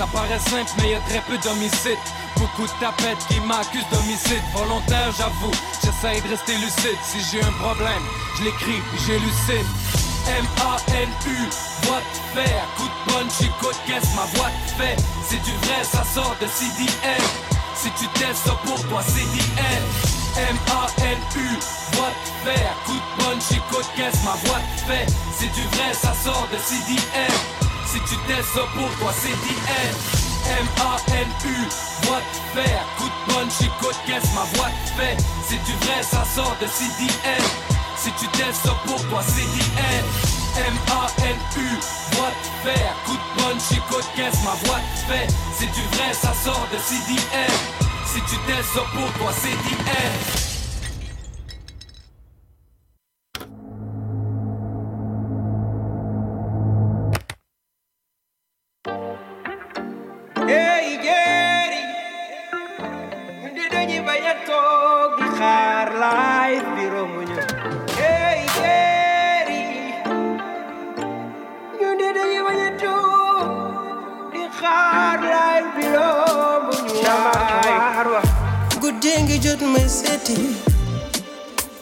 ça paraît simple, mais y a très peu d'homicides. Beaucoup de tapettes qui m'accusent d'homicide volontaire, j'avoue. J'essaie de rester lucide. Si j'ai un problème, je l'écris j'élucide. M-A-N-U, voix de fer, coup de coup de caisse, ma voix de fait? C'est du vrai, ça sort de CDN. Si tu testes ça pour toi, DN. M-A-N-U, voix de fer, coup de coup de caisse, ma voix de fait? C'est du vrai, ça sort de CDN. Si tu ça pour toi, c'est DN. M-A-N-U, voix de fer, coup de et coup de caisse, ma voix de fait? C'est du vrai, ça sort de CDN. Si tu ça pour toi, c'est DN. M-A-N-U, voix de fer, coup de et coup de caisse, ma voix de fait? C'est du vrai, ça sort de CDN. Si tu ça pour toi, c'est DN.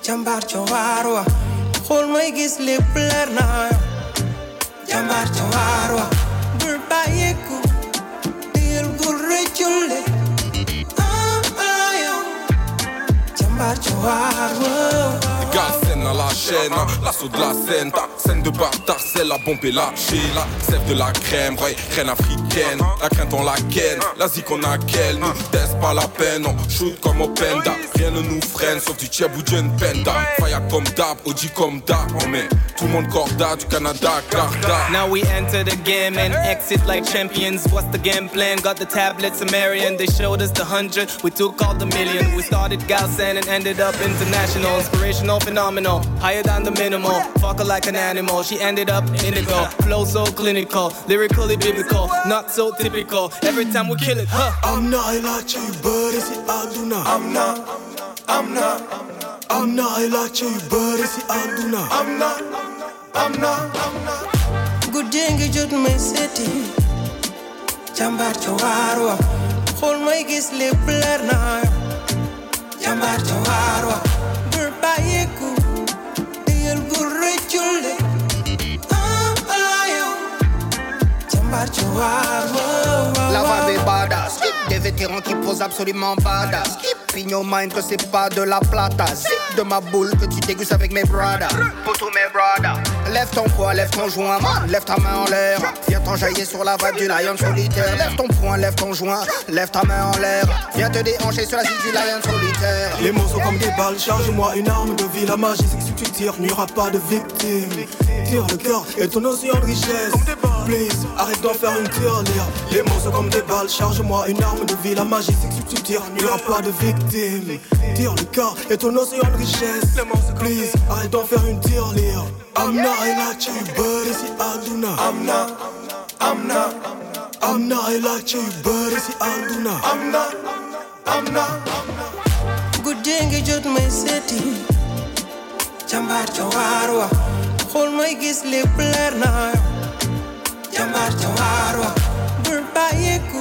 Jàmbaar ca waar wa xool may gis lépp leer na jàmbaar ca waar wa bul bàyyeeku diyal bul rëccule ah ah yow jàmbaar ca waar wa à la chaîne, hein, l'assaut de la scène, ta scène de bâtard, c'est la bombe et lâchée, la sève de la crème, ouais, reine africaine, la crainte on la ken, la zik on a qu'elle, nous teste pas la peine, on shoot comme au penda, rien ne nous freine, sauf du Tchèb ou du Penda, fire comme d'hab, OG comme d'hab, on met tout le monde corda, du Canada, Garda. Now we enter the game and exit like champions. What's the game plan? Got the tablets, Sumerian. They showed us the hundred, we took all the million. We started Galsen and ended up international. Inspirational, phenomenal, higher than the minimal. Fuck her like an animal, she ended up indigo. Flow so clinical, lyrically biblical, not so typical. Every time we kill it, huh? I'm not like you, but it's aduna. I'm not, I'm not, I'm not like you, but it's aduna. I'm not, I'm not, I'm not. Guddee ngi jot may seeti jàmbaar ca waar wa xool may gis lépp leer naa jàmbaar heart, your. Qui posent absolument badass. Keep in your mind que c'est pas de la plata. Zip de ma boule que tu dégustes avec mes brothers. Pour tous mes brothers. Lève ton poing, lève ton joint. Lève ta main en l'air. Viens t'enjailler sur la vibe du lion solitaire. Lève ton poing, lève ton joint. Lève ta main en l'air. Viens te déhancher sur la zig du lion solitaire. Les mots sont comme des balles, charge-moi une arme de vie. La magie, si tu tires, n'y aura pas de victime. Tire le cœur et ton océan de richesse. Please, arrête d'en faire une tirelire. Les mots sont comme des balles, charge-moi une arme de vie. La magie, c'est que si tu tires, n'y aura pas de victime. Tire le cœur et ton océan de richesse. Please, arrête d'en faire une tirelire. I'm not like you, but it's Aduna. I'm not, I'm not, I'm not like you, but it's Aduna. I'm not, I'm not, I'm not. Guddee ngi jot may seeti jàmbaar ca waar wa xool may gis lépp leer na jàmbaar ca waar wa bul bàyyeeku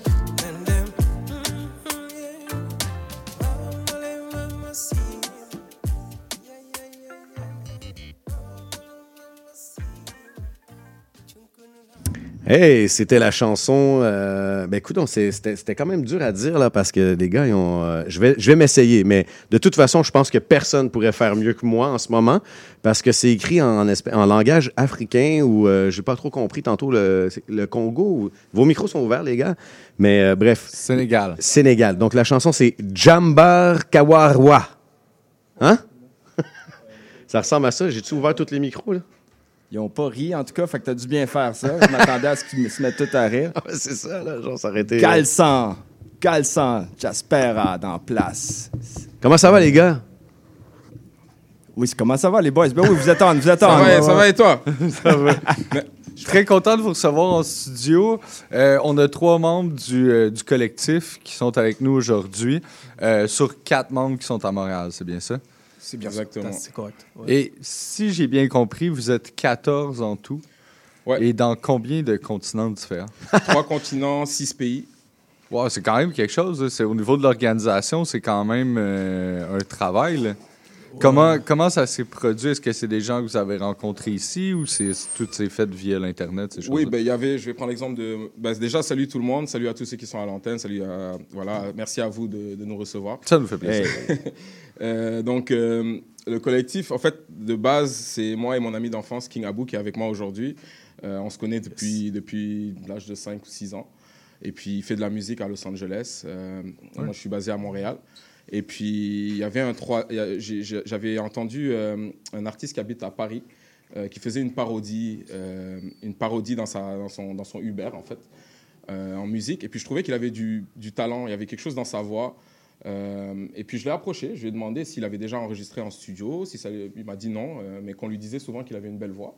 Hey, c'était la chanson. euh, ben écoute, c'était quand même dur à dire là parce que les gars, ils ont. euh, je vais, je vais m'essayer, mais de toute façon, je pense que personne pourrait faire mieux que moi en ce moment parce que c'est écrit en, en langage africain ou euh, j'ai pas trop compris tantôt le, Congo. Vos micros sont ouverts, les gars. Mais euh, bref. Sénégal. Sénégal. Donc la chanson c'est Jambar Kawarwa. Hein? [laughs] ça ressemble à ça. J'ai-tu ouvert tous les micros là? Ils ont pas ri, en tout cas, fait que t'as dû bien faire ça. Je m'attendais à ce qu'ils se mettent tout à rire. [laughs] c'est ça, là, genre s'arrêter. Calçant, calçant, Jaspera dans place. Comment ça va, les gars? Oui, c'est- comment ça va, les boys? Ben oui, vous êtes en, vous êtes Ça en. va, [laughs] ça va et toi? Ça va. Je suis très content de vous recevoir en studio. Euh, on a trois membres du, euh, du collectif qui sont avec nous aujourd'hui, euh, sur quatre membres qui sont à Montréal, c'est bien ça? C'est bien Exactement. ça. C'est correct. Ouais. Et si j'ai bien compris, vous êtes 14 en tout. Et dans combien de continents différents? [laughs] Trois continents, six pays. Wow, c'est quand même quelque chose. au niveau de l'organisation, c'est quand même euh, un travail. là. Comment, comment ça s'est produit? Est-ce que c'est des gens que vous avez rencontrés ici ou c'est, tout s'est fait via l'Internet? Oui, ben, il y avait, je vais prendre l'exemple de. ben, déjà, salut tout le monde, salut à tous ceux qui sont à l'antenne, salut à. Voilà, merci à vous de, de nous recevoir. Ça nous fait plaisir. [laughs] Euh, donc, euh, le collectif, en fait, de base, c'est moi et mon ami d'enfance, King Abou, qui est avec moi aujourd'hui. Euh, on se connaît depuis, depuis l'âge de 5 ou 6 ans. Et puis, il fait de la musique à Los Angeles. Moi, je suis basé à Montréal. Et puis, il y avait un trois. J'avais entendu euh, un artiste qui habite à Paris euh, qui faisait une parodie, euh, une parodie dans, son, dans son Uber, en fait, en musique. Et puis, je trouvais qu'il avait du, talent, il y avait quelque chose dans sa voix. Et puis, je l'ai approché, je lui ai demandé s'il avait déjà enregistré en studio. Si il m'a dit non, mais qu'on lui disait souvent qu'il avait une belle voix.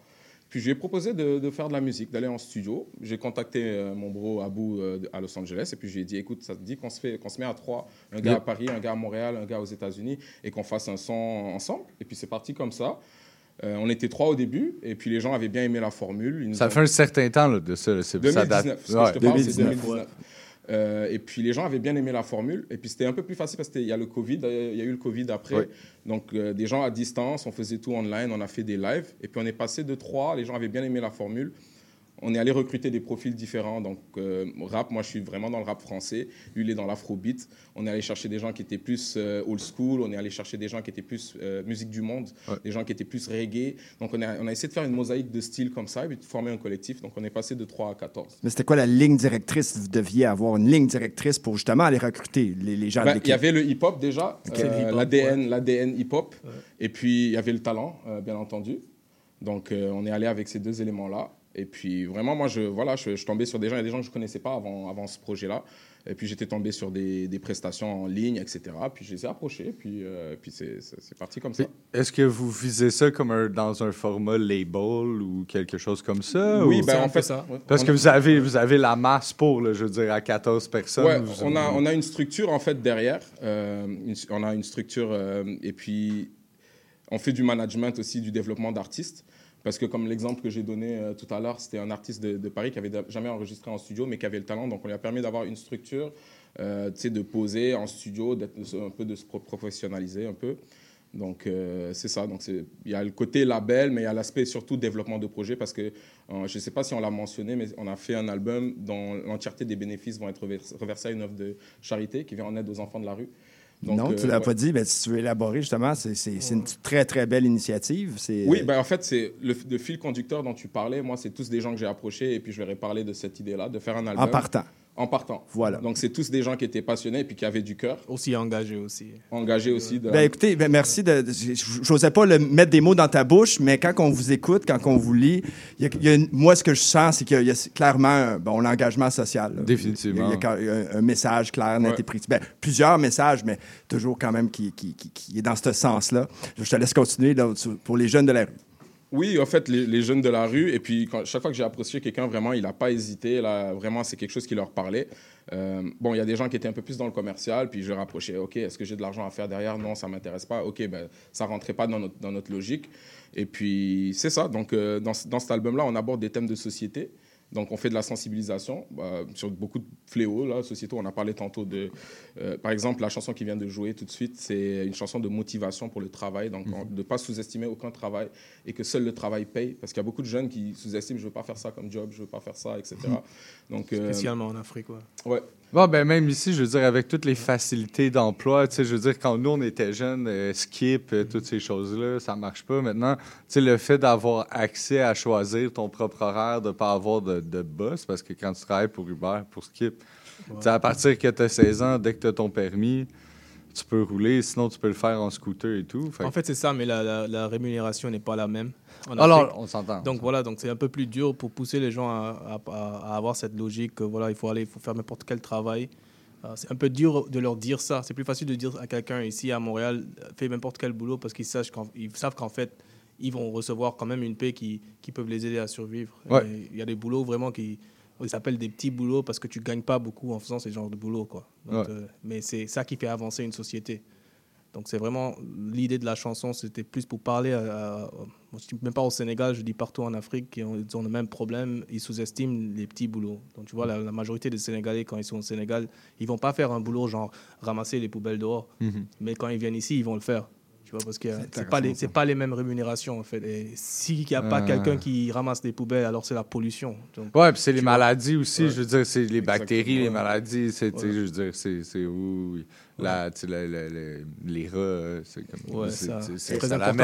Puis je lui ai proposé de, de faire de la musique, d'aller en studio. J'ai contacté euh, mon bro Abou euh, à Los Angeles et puis je lui ai dit écoute, ça te dit qu'on se, fait, qu'on se met à trois, un gars à Paris, un gars à Montréal, un gars aux États-Unis et qu'on fasse un son ensemble? Et puis c'est parti comme ça. Euh, on était trois au début et puis les gens avaient bien aimé la formule. Ils Ça ont- fait un certain temps là, de ça. là. C'est, ça date- 2019, ce que Ouais, je te parle, c'est 2019. 2019. Euh, et puis les gens avaient bien aimé la formule. Et puis c'était un peu plus facile parce qu'il y a le Covid, euh, il y a eu le Covid après. Oui. Donc euh, des gens à distance, on faisait tout online, on a fait des lives. Et puis on est passé de trois, les gens avaient bien aimé la formule. On est allé recruter des profils différents. Donc euh, rap, moi je suis vraiment dans le rap français. Lui il est dans l'afrobeat. On est allé chercher des gens qui étaient plus euh, old school. On est allé chercher des gens qui étaient plus euh, musique du monde, des gens qui étaient plus reggae. Donc on a, on a essayé de faire une mosaïque de styles comme ça et puis de former un collectif. Donc on est passé de 3 à 14. Mais c'était quoi la ligne directrice? Vous deviez avoir une ligne directrice pour justement aller recruter les, les gens de Ben, l'équipe? il y avait le hip-hop déjà, Ok. Le hip-hop, l'ADN, hip-hop, et puis il y avait le talent, bien entendu. Donc on est allé avec ces deux éléments-là. Et puis vraiment, moi, je, voilà, je, je tombais sur des gens, il y a des gens que je ne connaissais pas avant, avant ce projet-là. Et puis j'étais tombé sur des, des prestations en ligne, etc. Puis je les ai approchés, puis, euh, puis c'est, parti comme ça. Est-ce que vous visez ça comme un- dans un format label ou quelque chose comme ça? Oui, ou- ben, en fait, ça, ouais. Parce On que vous avez, vous avez la masse pour, là, je veux dire, à 14 personnes. Ouais, vous- on a, on a une structure en fait derrière. Euh, une- on a une structure euh, et puis on fait du management aussi, du développement d'artistes. Parce que comme l'exemple que j'ai donné euh, tout à l'heure, c'était un artiste de, Paris qui avait jamais enregistré en studio, mais qui avait le talent. Donc on lui a permis d'avoir une structure, euh, de poser en studio, un peu de se pro- professionnaliser un peu. Donc euh, c'est ça. Donc il y a le côté label, mais il y a l'aspect surtout développement de projet parce que je ne sais pas si on l'a mentionné, mais on a fait un album dont l'entièreté des bénéfices vont être revers- reversés à une œuvre de charité qui vient en aide aux enfants de la rue. Donc, non, tu euh, l'as pas dit. Ben, si tu veux élaborer, justement, c'est une très, très belle initiative. Oui, ben en fait, c'est le, le fil conducteur dont tu parlais. Moi, c'est tous des gens que j'ai approchés et puis je leur ai parlé de cette idée-là, de faire un album. En partant. En partant. Voilà. Donc, c'est tous des gens qui étaient passionnés et puis qui avaient du cœur. Aussi engagés aussi. Engagés aussi. De... Ben, écoutez, ben, merci. De, de- j'osais pas le, mettre des mots dans ta bouche, mais quand on vous écoute, quand on vous lit, il y a- il y a une- moi, ce que je sens, c'est qu'il y a clairement un, bon, l'engagement social. là. Définitivement. Il y a, quand- il y a un, un message clair, net Ouais. et précis. Ben, plusieurs messages, mais toujours quand même qui, qui, qui- qui est dans ce sens-là. Je te laisse continuer là, pour les jeunes de la rue. Oui, en fait, les, jeunes de la rue. Et puis, chaque fois que j'ai approché quelqu'un, vraiment, il n'a pas hésité. Là, vraiment, c'est quelque chose qui leur parlait. Euh, bon, il y a des gens qui étaient un peu plus dans le commercial. Puis, je rapprochais. OK, est-ce que j'ai de l'argent à faire derrière? Non, ça ne m'intéresse pas. OK, ben, ça ne rentrait pas dans notre, logique. Et puis, c'est ça. Donc, euh, dans cet album-là, on aborde des thèmes de société. Donc, on fait de la sensibilisation bah, sur beaucoup de fléaux, là, sociétaux. On a parlé tantôt de... euh, par exemple, la chanson qui vient de jouer tout de suite, c'est une chanson de motivation pour le travail. Donc, on- de ne pas sous-estimer aucun travail et que seul le travail paye. Parce qu'il y a beaucoup de jeunes qui sous-estiment, je ne veux pas faire ça comme job, je ne veux pas faire ça, etc. Donc, euh, Spécialement en Afrique, ouais. Ouais. Bon, ben même ici, je veux dire, avec toutes les facilités d'emploi, tu sais, je veux dire, quand nous, on était jeunes, euh, Skip, euh, toutes ces choses-là, ça marche pas. Maintenant, tu sais, le fait d'avoir accès à choisir ton propre horaire, de pas avoir de, de boss, parce que quand tu travailles pour Uber, pour Skip, tu sais, à partir que tu as 16 ans, dès que tu as ton permis, tu peux rouler, sinon tu peux le faire en scooter et tout. Fait En fait, c'est ça, mais la, la- la rémunération n'est pas la même. En Alors, on s'entend, Donc voilà, donc c'est un peu plus dur pour pousser les gens à, à- à- à avoir cette logique que voilà, il faut aller, il faut faire n'importe quel travail. Euh, c'est un peu dur de leur dire ça. C'est plus facile de dire à quelqu'un ici à Montréal, euh, fais n'importe quel boulot parce qu'ils savent qu'en, ils savent qu'en fait, ils vont recevoir quand même une paie qui, qui peuvent les aider à survivre. Ouais. Il y a des boulots vraiment qui ils s'appellent des petits boulots parce que tu gagnes pas beaucoup en faisant ce genre de boulot quoi. Donc, Ouais. euh, mais c'est ça qui fait avancer une société. Donc c'est vraiment l'idée de la chanson, c'était plus pour parler à, à- même pas au Sénégal, je dis partout en Afrique, qui ont, ils ont le même problème, ils sous-estiment les petits boulots. Donc tu vois, la, la majorité des Sénégalais, quand ils sont au Sénégal, ils vont pas faire un boulot genre ramasser les poubelles dehors, Mhm. mais quand ils viennent ici, ils vont le faire. Tu vois, parce que c'est pas, les, pas les mêmes rémunérations en fait. Et s'il n'y a pas Ah. quelqu'un qui ramasse des poubelles, alors c'est la pollution. Donc, Ouais, puis c'est les vois. maladies aussi. Ouais. Je veux dire, c'est les bactéries, les maladies. C'est, Ouais. je veux dire, c'est, c'est où la, le- le- les rats, euh, c'est comme. Ouais, c'est, ça- c'est- c'est ça, très l'amène,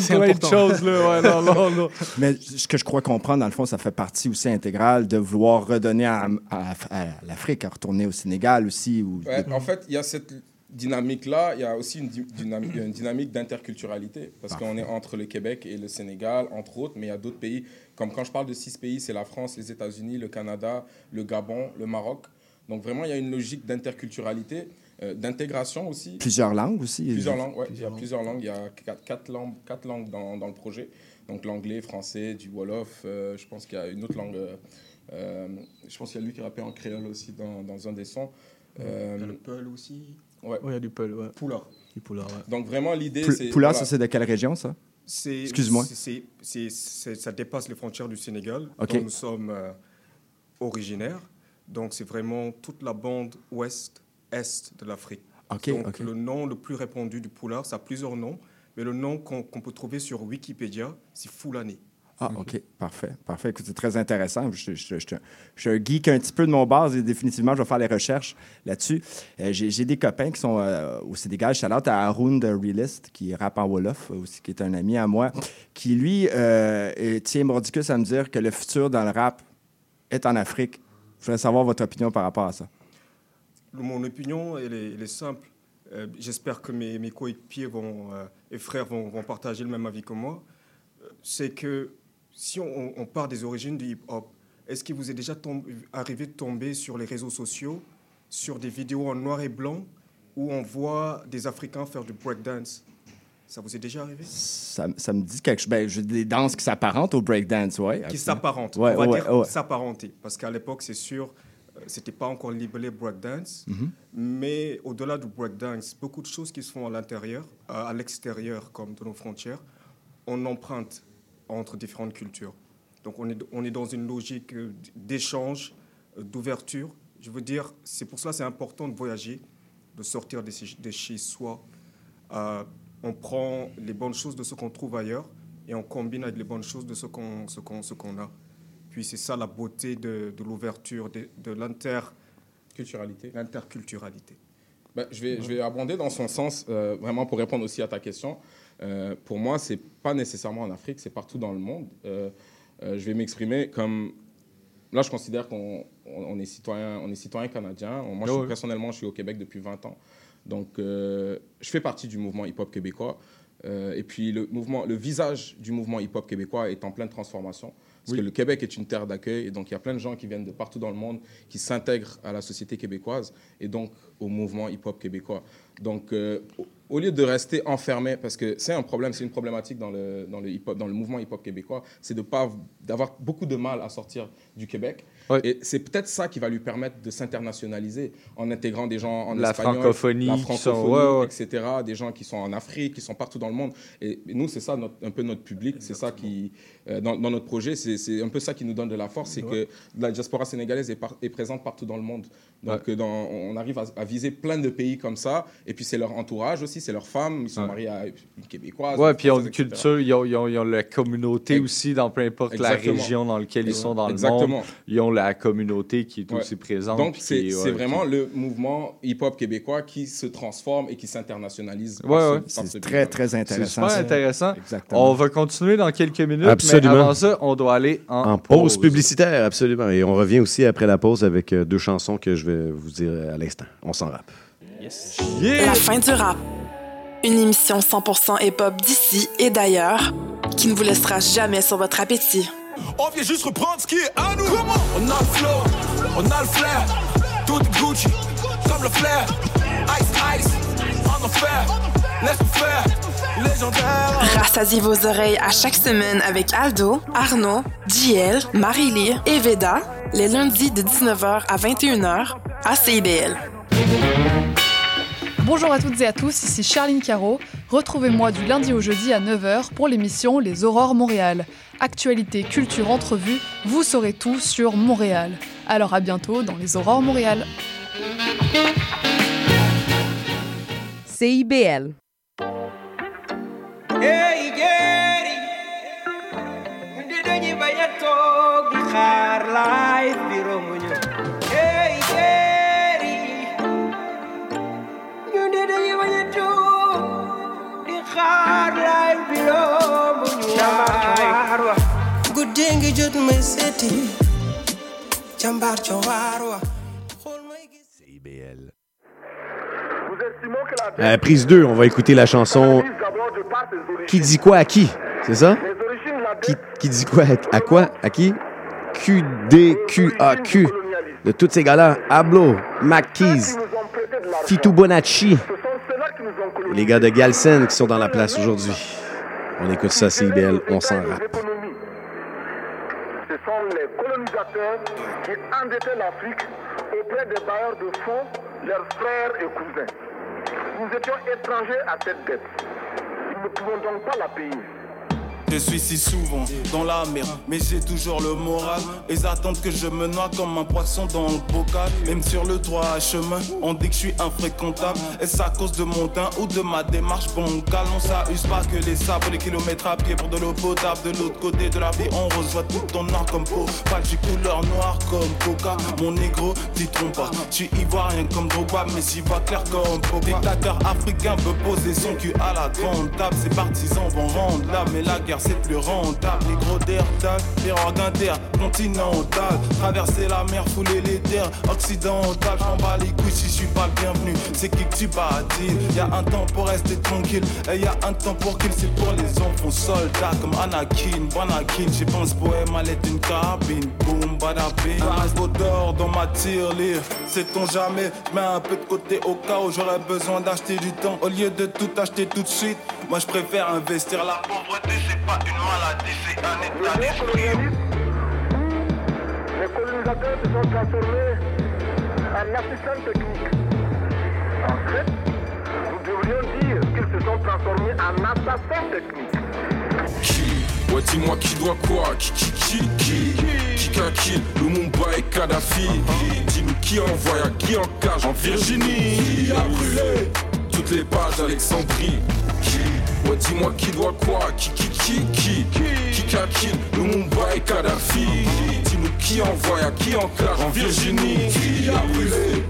plein de important. choses, là. Ouais, non, non, non. [laughs] Mais ce que je crois comprendre, dans le fond, ça fait partie aussi intégrale de vouloir redonner à, à- à l'Afrique, à retourner au Sénégal aussi. Ou... Ouais, en fait, il y a cette dynamique-là. Il y a aussi une, dy- dynamique, une dynamique d'interculturalité. Parce qu'on est entre le Québec et le Sénégal, entre autres, mais il y a d'autres pays. Comme quand je parle de six pays, c'est la France, les États-Unis, le Canada, le Gabon, le Maroc. Donc vraiment, il y a une logique d'interculturalité, euh, d'intégration aussi. Plusieurs langues aussi. Plusieurs langues, ouais. Il y a plusieurs langues. Il y a quatre, quatre langues, quatre langues dans, dans le projet. Donc l'anglais, français, du Wolof. euh, je pense qu'il y a une autre langue. euh, je pense qu'il y a lui qui rappelle en créole aussi dans, dans un des sons. Il y a le Peul aussi. Ouais. Ouais, il y a du Peul, ouais. Poulard. Du Poulard, ouais. Donc vraiment, l'idée, Pou- c'est... Poulard, voilà. ça, c'est de quelle région, ça? C'est- Excuse-moi. c'est- c'est- c'est- c'est- ça dépasse les frontières du Sénégal, Ok. dont nous sommes euh, originaires. Donc, c'est vraiment toute la bande ouest-est de l'Afrique. Donc, le nom le plus répandu du poulard, ça a plusieurs noms, mais le nom qu'on peut trouver sur Wikipédia, c'est Foulani. Ah, OK. Parfait. Parfait. Écoute, c'est très intéressant. Je, je- je- je- je suis un geek un petit peu de mon base et définitivement, je vais faire les recherches là-dessus. Euh, J'ai des copains qui sont euh, au Sénégal. Shout out à Haroun de Realist, qui rappe en Wolof, aussi, qui est un ami à moi, qui, lui, euh, tient mordicus à me dire que le futur dans le rap est en Afrique. Je voudrais savoir votre opinion par rapport à ça. Mon opinion, elle est, elle est simple. Euh, J'espère que mes, mes coéquipiers vont, euh, et frères vont, vont partager le même avis que moi. Euh, C'est que si on, on part des origines du hip-hop, est-ce qu'il vous est déjà arrivé de tomber sur les réseaux sociaux, sur des vidéos en noir et blanc, où on voit des Africains faire du breakdance? Ça vous est déjà arrivé? Ça, ça me dit quelque chose. Ben, j'ai des danses qui s'apparentent au breakdance, oui. qui s'apparentent. Ouais, on va ouais, dire ouais. s'apparenter. Parce qu'à l'époque, c'est sûr, c'était pas encore libellé breakdance. Mhm. Mais au-delà du breakdance, beaucoup de choses qui se font à l'intérieur, à à l'extérieur, comme de nos frontières, on emprunte entre différentes cultures. Donc on est, on est dans une logique euh, d'échange, euh, d'ouverture. Je veux dire, c'est pour cela que c'est important de voyager, de sortir de, chez- de chez soi. Euh, on prend les bonnes choses de ce qu'on trouve ailleurs et on combine avec les bonnes choses de ce qu'on ce qu'on- ce qu'on a. Puis c'est ça la beauté de, de l'ouverture, de, de Culturalité. l'interculturalité. Ben, je, vais, je vais abonder dans son sens, euh, vraiment pour répondre aussi à ta question. Euh, pour moi, c'est pas nécessairement en Afrique, c'est partout dans le monde. Euh, euh, je vais m'exprimer comme là, je considère qu'on on, on est citoyen, on est citoyen canadien. Moi, je suis- ouais. personnellement, je suis au Québec depuis 20 ans. Donc, euh, je fais partie du mouvement hip-hop québécois. Euh, et puis, le, mouvement, le visage du mouvement hip-hop québécois est en pleine transformation. Parce Oui. que le Québec est une terre d'accueil. Et donc, il y a plein de gens qui viennent de partout dans le monde, qui s'intègrent à la société québécoise et donc au mouvement hip-hop québécois. Donc, euh, au, lieu de rester enfermé, parce que c'est un problème, c'est une problématique dans le, dans le, hip-hop, dans le mouvement hip-hop québécois, c'est de pas d'avoir beaucoup de mal à sortir du Québec. Et c'est peut-être ça qui va lui permettre de s'internationaliser en intégrant des gens en La espagnol, francophonie la sont- francophonie, ouais, ouais. etc. Des gens qui sont en Afrique, qui sont partout dans le monde. Et, et nous, c'est ça notre- un peu notre public, c'est ça qui, euh, dans, dans notre projet, c'est un peu ça qui nous donne de la force, c'est que la diaspora sénégalaise est, par- est présente partout dans le monde. Donc, euh, dans- on arrive à, à viser plein de pays comme ça. Et puis, c'est leur entourage aussi, c'est leurs femmes, ils sont mariés à une québécoise. Ouais, puis ils ont une culture, ils ont, ils ont- ils ont la communauté aussi dans peu importe Exactement. la région dans laquelle ils sont dans le Exactement. monde. Ils ont la communauté qui est Ouais. aussi présente. Donc, c'est c'est ouais, vraiment qui- le mouvement hip-hop québécois qui se transforme et qui s'internationalise. Ce- ouais. C'est ce très, très C'est intéressant. super ça. intéressant. Exactement. On va continuer dans quelques minutes. Absolument. Mais avant ça, on doit aller en, En pause publicitaire, absolument. Et on revient aussi après la pause avec euh, deux chansons que je vais vous dire à l'instant. On s'en rappe. La fin du rap. Une émission 100% hip-hop d'ici et d'ailleurs qui ne vous laissera jamais sur votre appétit. On vient juste reprendre ce qui est à nous. On a le flow, on a le flair. Tout est Gucci, comme le flair. Ice, ice, en enfer. Laisse-nous faire, légendaire. Rassasiez vos oreilles à chaque semaine avec Aldo, Arnaud, JL, Marie-Lee et Veda, les lundis de 19h à 21h à CIBL. Bonjour à toutes et à tous, ici Charline Caro. Retrouvez-moi du lundi au jeudi à 9h pour l'émission Les Aurores Montréal. Actualité, culture, entrevue, vous saurez tout sur Montréal. Alors à bientôt dans Les Aurores Montréal. CIBL. Hey, la prise 2, on va écouter la chanson Qui dit quoi à qui C'est ça qui, qui dit quoi à, à quoi À qui QDQAQ. De tous ces gars-là, Ablo, Mac Keys, Fitou Bonacci, les gars de Galsen qui sont dans la place aujourd'hui. On écoute ça, CIBL, on s'en rappe. Les colonisateurs qui endettaient l'Afrique auprès des bailleurs de fonds, leurs frères et cousins. Nous étions étrangers à cette dette. Nous ne pouvons donc pas la payer. Je suis si souvent dans la merde, mais j'ai toujours le moral. Ils attendent que je me noie comme un poisson dans le bocal. Même sur le droit à chemin, on dit que je suis infréquentable. Est-ce à cause de mon teint ou de ma démarche bancale? On s'abuse pas que les sabres, les kilomètres à pied pour de l'eau potable. De l'autre côté de la vie, on reçoit tout ton noir comme peau. Pas du couleur noire comme coca. Mon négro, dis-toi pas. Je suis ivoirien comme Drogba, mais j'y vois clair comme Pogba. Dictateur africain peut poser son cul à la grande table. Ses partisans vont rendre là, mais la guerre c'est plus rentable. Les gros d'air, les inter, continental. Traverser la mer, fouler les terres occidentales. J'en bats les couilles si je suis pas bienvenu. C'est qui que tu bâtis? Y a un temps pour rester tranquille, et y a un temps pour kill. C'est pour les enfants soldats comme Anakin, Banakin. J'ai pensé poème à l'aide d'une carabine. Boum, badabing. Un d'or dans ma tirelire. Sait-on jamais? J'mets un peu de côté au cas où j'aurais besoin d'acheter du temps. Au lieu de tout acheter tout de suite, moi je préfère investir la pauvreté. C'est pas une maladie, c'est un état d'esprit. Les colonisateurs se sont transformés en assistants techniques. En fait, nous devrions dire qu'ils se sont transformés en assassins techniques. Qui? Ouais, dis-moi qui doit quoi? Qui, qui, qui, qui? Qui qu'a kill Lumumba et Kadhafi Dis-nous qui envoie à qui en cage? En Virginie Qui a brûlé? Toutes les pages d'Alexandrie. Qui Ouais, dis-moi qui doit quoi Qui, qui, qui, qui. Qui qu'a kill Lumumba et Kadhafi. Dis-nous qui envoie à qui en cage en Virginie. Qui a brûlé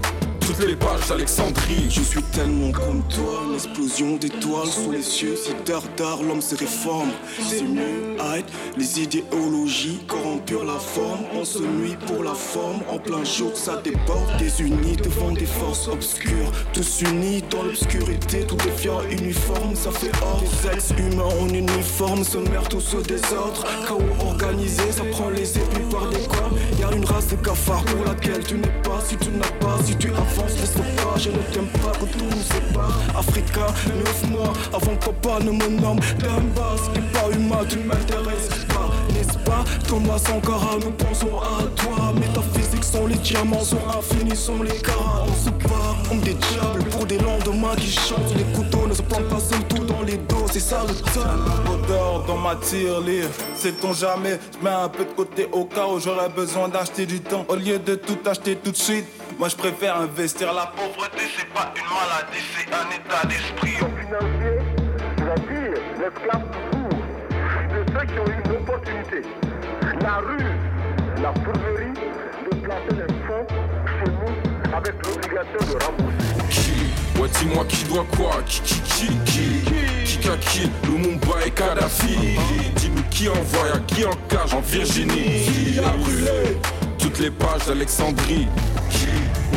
les pages d'Alexandrie. Je suis tellement comme toi, une explosion d'étoiles sous les cieux. Si tard tard l'homme se réforme, c'est mieux. Hide les idéologies corrompurent la forme. On se nuit pour la forme, en plein jour ça déborde. Désunis devant des forces obscures, tous unis dans l'obscurité, tout devient uniforme. Ça fait ordre, des humains en uniforme se meurent tous au désordre. Chaos organisé, ça prend les épées par des corps. Y a une race de cafards pour laquelle tu n'es pas. Si tu n'as pas, si tu avances, laisse pas. Je ne t'aime pas tout nous sépare. Africa, neuf mois avant que papa ne me nomme. Ce qui est pas humain, tu m'intéresses pas, n'est-ce pas? Thomas Sankara, nous pensons à toi. Métaphysiques sont les diamants, sont infinis, sont les carats. On se bat comme des diables pour des lendemains qui chantent. Les couteaux ne se plantent pas tout dans les dos, c'est ça le temps. Odeur dans ma tirelire, sait-on jamais Je mets un peu de côté au cas où j'aurais besoin d'acheter du temps Au lieu de tout acheter tout de suite. Moi je préfère investir la pauvreté C'est pas une maladie, c'est un état d'esprit. Financier, c'est-à-dire l'esclave toujours, de ceux qui ont eu une opportunité, la rue, la fourberie, de placer les fonds chez nous avec l'obligation de rembourser. Qui dis-moi qui doit quoi Qui, qui, qui, qui Qui qu'a qui Lumumba et Kadhafi. Dis-nous qui envoie, à qui en cage en Virginie. Qui a brûlé? Toutes les pages d'Alexandrie. Qui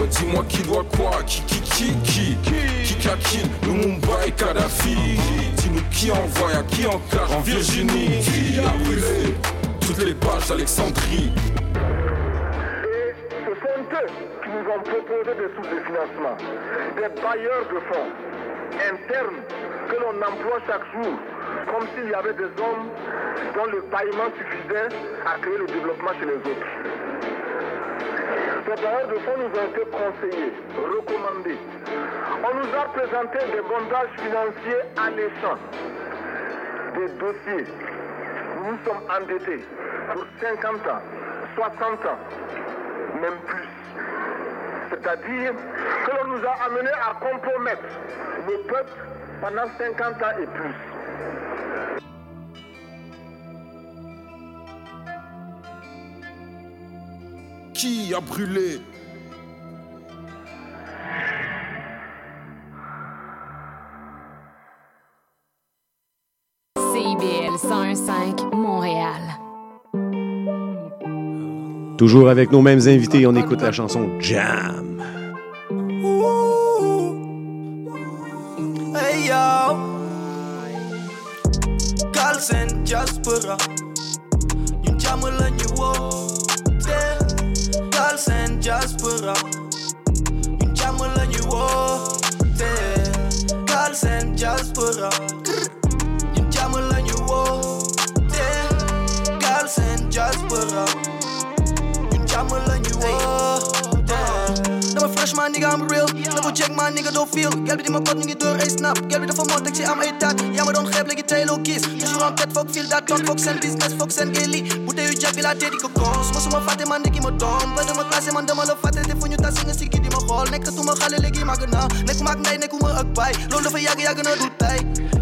Ouais, dis-moi qui doit quoi Qui, qui, qui, qui Qui qu'a qui Lumumba et Kadhafi. Dis-nous qui envoie, à qui en cage en Virginie. Qui a brûlé? Toutes les pages d'Alexandrie Ont proposé des sources de financement, des bailleurs de fonds internes que l'on emploie chaque jour, comme s'il y avait des hommes dont le paillement suffisait à créer le développement chez les autres. Ces bailleurs de fonds nous ont été conseillés, recommandés. On nous a présenté des bondages financiers alléchants, des dossiers. Nous sommes endettés pour 50 ans, 60 ans, même plus. C'est-à-dire que l'on nous a amenés à compromettre le peuple pendant 50 ans et plus. Qui a brûlé? CIBL 101.5 Montréal. Toujours avec nos mêmes invités, on écoute la chanson Jam. Hey yo. Carlsen Jaspera Ñun jàmm la ñu woote Carlsen Jaspera Ñun jàmm la ñu Carlsen Jaspera Ñun jàmm la ñu Carlsen Jaspera my nigga, I'm real. Double check my nigga, don't feel. Gelbe die mijn kot, nu je deur, hey snap. Gelbe die vermoord, ik zie aan mijn taak. Ja, maar dan grijp, like je tail ook kies. Dus je run, that fuck, feel dat, don't fuck, zijn business, fuck, zijn gilly. Moet je jack, wil dat deed ik ook kom. Smos mijn vatte man, ik in mijn dom. Ben door mijn klasse, man, dan maar vatte, dit voor je tas, in zie ik die mijn gol. Nek, toen mijn galle, leg je maar gena. Nek, maak nee, nek, hoe me ook bij. Londen van jagen, jagen, dat doet bij.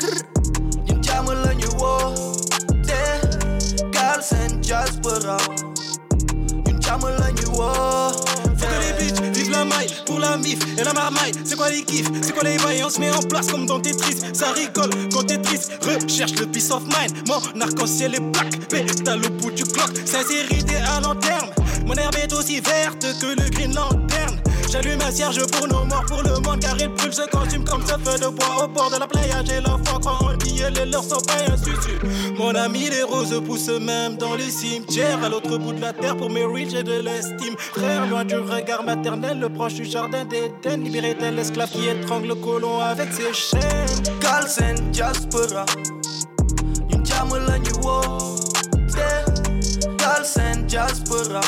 Jàmm la woote Faut que les bitches vivent la maille pour la mif et la marmaille. C'est quoi les kiffs? C'est quoi les bails On se met en place comme dans Tetris. Ça rigole quand t'es triste. Recherche le peace of mind. Mon arc-en-ciel est black. Pétale au bout du clock. Sincérité à long terme. Mon herbe est aussi verte que le green lanterne. J'allume un cierge pour nos morts, pour le monde, car il brûle, se consume comme ce feu de bois au bord de la playa. J'ai l'enfant quand on dit les leurs sont pas un. Mon ami, les roses poussent même dans les cimetières, à l'autre bout de la terre pour mes riches et de l'estime. Frère, loin du regard maternel, le proche du jardin d'Éden, libéré tel l'esclave qui étrangle le colon avec ses chaînes. Carlsen Jaspera jàmm la Carlsen Jaspera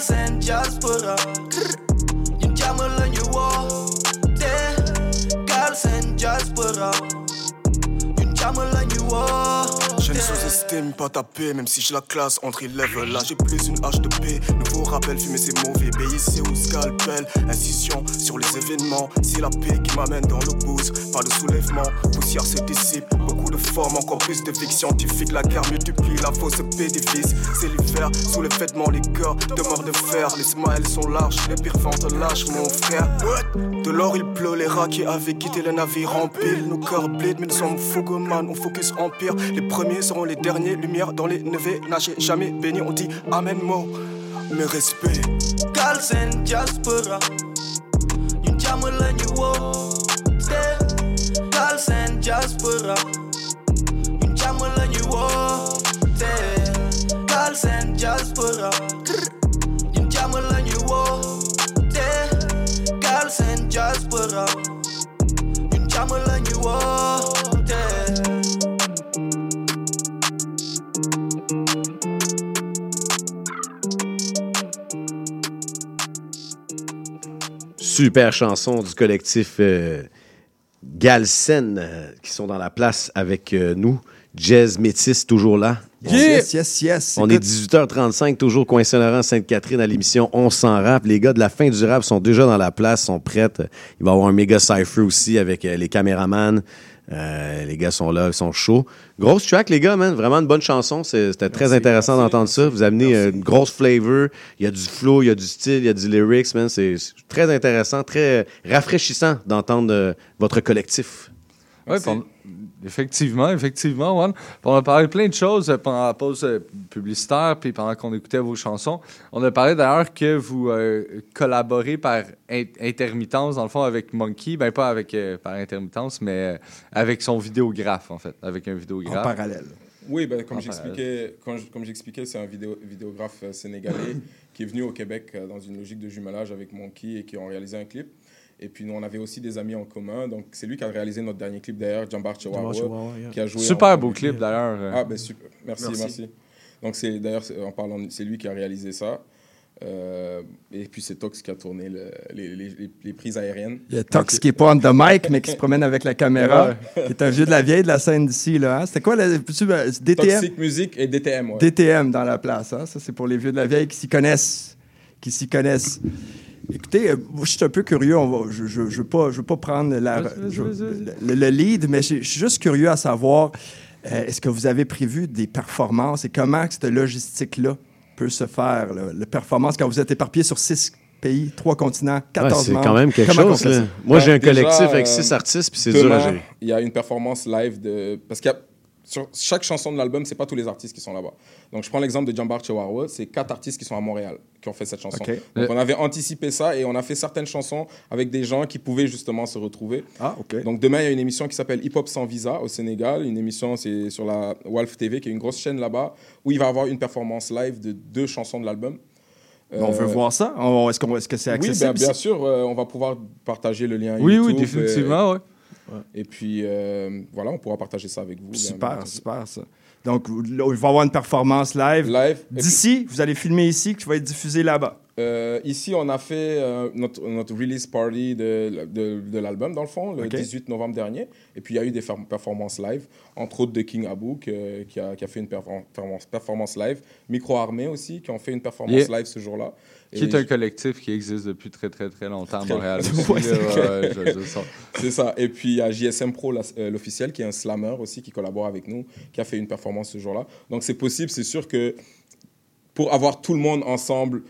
Crocs and just put up. You jamming on your wall. Girls and just put up. You jamming on your wall. Jaspera sous-estime pas taper, même si je la classe entre élèves. Là, j'ai plus une hache de paix. Nouveau rappel, fumer c'est mauvais. BIC ou scalpel? Incision sur les événements. C'est la paix qui m'amène dans le boost. Pas de soulèvement, poussière se dissipe. Beaucoup de formes, encore plus de vie scientifique. La guerre multiplie, la fausse divise. C'est l'hiver, sous les vêtements, les cœurs demeurent de fer. Les smiles sont larges, les pires ventes lâches, mon frère. De l'or, il pleut, les rats qui avaient quitté le navire en pile. Nos cœurs bleed, mais nous sommes man, on focus empire. Les premiers seront les derniers, lumière dans les neveux. Nagez jamais béni, on dit Amen, mot. Mes respects. Kalsen diaspora Njama la ñu woote Kalsen diaspora Njama la ñu Kalsen diaspora Njama la ñu Kalsen diaspora Njama la ñu Super chanson du collectif euh, Galsen euh, qui sont dans la place avec euh, nous. Jazz Métis, toujours là. Yes, yes, yes. On est 18h35, toujours coin Saint-Laurent, Sainte-Catherine à l'émission On s'en rap. Les gars de la fin du rap sont déjà dans la place, sont prêts. Il va y avoir un méga cypher aussi avec euh, les caméramans. Euh, les gars sont là, ils sont chauds. Grosse track, les gars, man. Vraiment une bonne chanson. C'est- C'était très intéressant d'entendre ça. Vous amenez euh, une grosse flavor. Il y a du flow, il y a du style, il y a du lyrics, man. C'est très intéressant, très rafraîchissant d'entendre euh, votre collectif. Oui, effectivement, effectivement, Juan. On a parlé de plein de choses euh, pendant la pause euh, publicitaire, puis pendant qu'on écoutait vos chansons. On a parlé d'ailleurs que vous euh, collaborez par in- intermittence, dans le fond, avec Monkey. Ben, pas avec, euh, par intermittence, mais euh, avec son vidéographe, en fait. Avec un vidéographe. En parallèle. Oui, ben, comme j'expliquais, comme c'est un vidéo, vidéographe sénégalais qui est venu au Québec euh, dans une logique de jumelage avec Monkey et qui ont réalisé un clip. Et puis nous, on avait aussi des amis en commun. Donc c'est lui qui a réalisé notre dernier clip d'ailleurs, Jambar Jambar Chihuahua, Chihuahua, yeah. qui a joué. Super en- beau clip, d'ailleurs. euh. Ah ben super, merci, Merci. merci. Donc c'est d'ailleurs c'est- en parlant, c'est lui qui a réalisé ça. Euh, et puis c'est Tox qui a tourné le- les, les- les- les prises aériennes. Il y a Tox qui n'est pas on the mic, mais qui se promène avec la caméra, qui est un vieux de la vieille de la scène d'ici. là. hein. C'était quoi, le, peux-tu, euh, DTM? Toxic Music et DTM. ouais. DTM dans la place. hein. Ça, c'est pour les vieux de la vieille qui s'y connaissent. Qui s'y connaissent. Écoutez, euh, moi, je suis un peu curieux. On va- je ne veux, pas- je veux pas prendre la- Vas-y, vas-y, je- vas-y. le, le lead, mais je je suis juste curieux à savoir euh, est-ce que vous avez prévu des performances et comment cette logistique-là peut se faire? là? Le performance, quand vous êtes éparpillé sur six pays, trois continents, 14 Ouais, c'est membres. quand même quelque Comment chose, là? Moi, j'ai un Déjà, collectif avec euh, six artistes, puis c'est dur à gérer. Il y a une performance live de. Parce qu'il y a. Sur chaque chanson de l'album, c'est pas tous les artistes qui sont là-bas. Donc, je prends l'exemple de Jambar Chihuahua, c'est quatre artistes qui sont à Montréal qui ont fait cette chanson. Donc, on avait anticipé ça et on a fait certaines chansons avec des gens qui pouvaient justement se retrouver. Ah. Donc, demain, il y a une émission qui s'appelle Hip Hop sans visa au Sénégal. Une émission, c'est sur la Wolf TV, qui est une grosse chaîne là-bas, où il va y avoir une performance live de deux chansons de l'album. On veut Euh, voir ça. Est-ce, qu'on- est-ce que c'est oui, accessible? ben, bien sûr, euh, on va pouvoir partager le lien Oui, YouTube. oui, définitivement, euh, ouais. Et puis, euh, voilà, on pourra partager ça avec vous. Super, super, ça. Donc, là, il va y avoir une performance live. Live. D'ici, vous allez filmer ici, qui va être diffusé là-bas. Euh, ici, on a fait euh, notre, notre release party de, de, de l'album, dans le fond, le Ok. 18 novembre dernier. Et puis, il y a eu des performances live, entre autres de King Abu, que- qui, a, qui a fait une perform- performance, performance live. Micro Armée aussi, qui ont fait une performance Yeah. live ce jour-là. Qui est un collectif qui existe depuis très, très, très longtemps à Montréal. [laughs] Ouais, [laughs] c'est ça. Et puis, il y a JSM Pro, euh, l'officiel, qui est un slammer aussi, qui collabore avec nous, qui a fait une performance ce jour-là. Donc, c'est possible. C'est sûr que pour avoir tout le monde ensemble,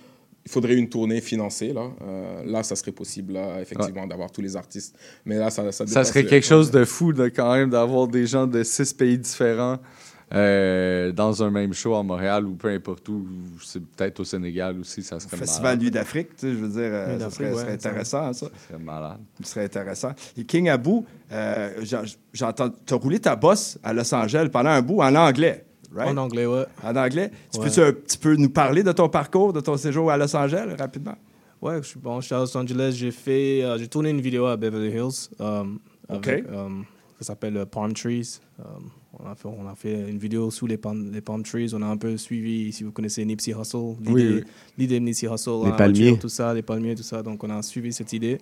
il faudrait une tournée financée. Là, Euh, là ça serait possible, là, effectivement, d'avoir tous les artistes. Mais là, ça, ça, Ça serait quelque chose de fou, de, quand même, d'avoir des gens de six pays différents euh, dans un même show à Montréal ou peu importe où. C'est peut-être au Sénégal aussi, ça serait Festival malade. Nuit d'Afrique, tu sais, je veux dire, euh, ça serait, ouais, serait ça- intéressant, ça. Ça serait malade. Ce serait intéressant. Et King Abu, euh, j'en- j'entends, tu as roulé ta bosse à Los Angeles pendant un bout en anglais, right? En anglais, ouais. En anglais. Tu Ouais. peux-tu un petit peu nous parler de ton parcours, de ton séjour à Los Angeles, rapidement? Ouais, je suis bon, je suis à Los Angeles. J'ai fait, euh, j'ai tourné une vidéo à Beverly Hills. euh, Ok. avec, euh, ça s'appelle euh, Palm Trees. On, a fait, on a fait une vidéo sous les palm, les palm trees. On a un peu suivi, si vous connaissez Nipsey Hussle, l'idée Oui, oui. l'idée de Nipsey Hussle, Les hein, palmiers. Tout ça, les palmiers, tout ça. Donc on a suivi cette idée.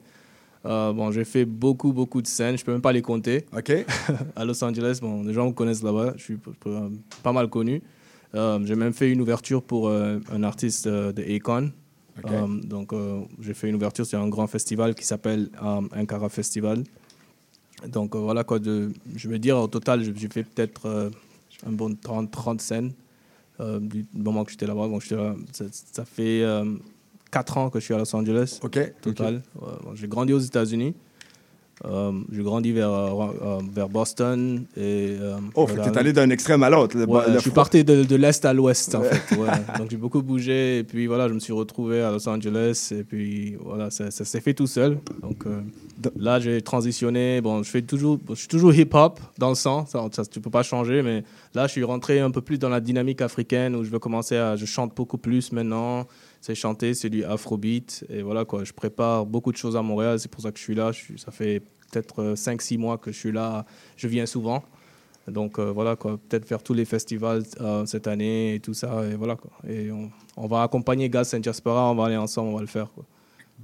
Euh, bon, j'ai fait beaucoup, beaucoup de scènes. Je peux même pas les compter. OK. [laughs] à Los Angeles, bon, les gens me connaissent là-bas. Je suis p- pas mal connu. Euh, j'ai même fait une ouverture pour euh, un artiste euh, de Akon. Euh, donc, euh, j'ai fait une ouverture sur un grand festival qui s'appelle euh, Ankara Festival. Donc, euh, voilà quoi. De, je veux dire, au total, j'ai fait peut-être euh, un bon 30, 30 scènes euh, du moment que j'étais là-bas. Bon, là- ça, ça fait 4 ans que je suis à Los Angeles. OK. Total. J'ai grandi aux États-Unis. Euh, j'ai grandi vers, euh, euh, vers Boston. Et, Oh, fait t'es allé d'un extrême à l'autre. Ouais, je suis parti de, de l'Est à l'Ouest, en fait. ouais. [laughs] Donc, j'ai beaucoup bougé. Et puis, voilà, je me suis retrouvé à Los Angeles. Et puis, voilà, ça, ça s'est fait tout seul. Donc, là, j'ai transitionné. Bon, je, fais toujours, je suis toujours hip-hop dans le sang. Ça, ça, tu peux pas changer. Mais là, je suis rentré un peu plus dans la dynamique africaine où je veux commencer à. Je chante beaucoup plus maintenant. C'est chanter, c'est du afrobeat. Et voilà, quoi. Je prépare beaucoup de choses à Montréal. C'est pour ça que je suis là. Je suis- ça fait peut-être 5-6 mois que je suis là. Je viens souvent. Donc euh, voilà, quoi. peut-être faire tous les festivals euh, cette année et tout ça. Et voilà, quoi. Et on, on va accompagner Gas Saint Jaspera, on va aller ensemble, on va le faire. Quoi.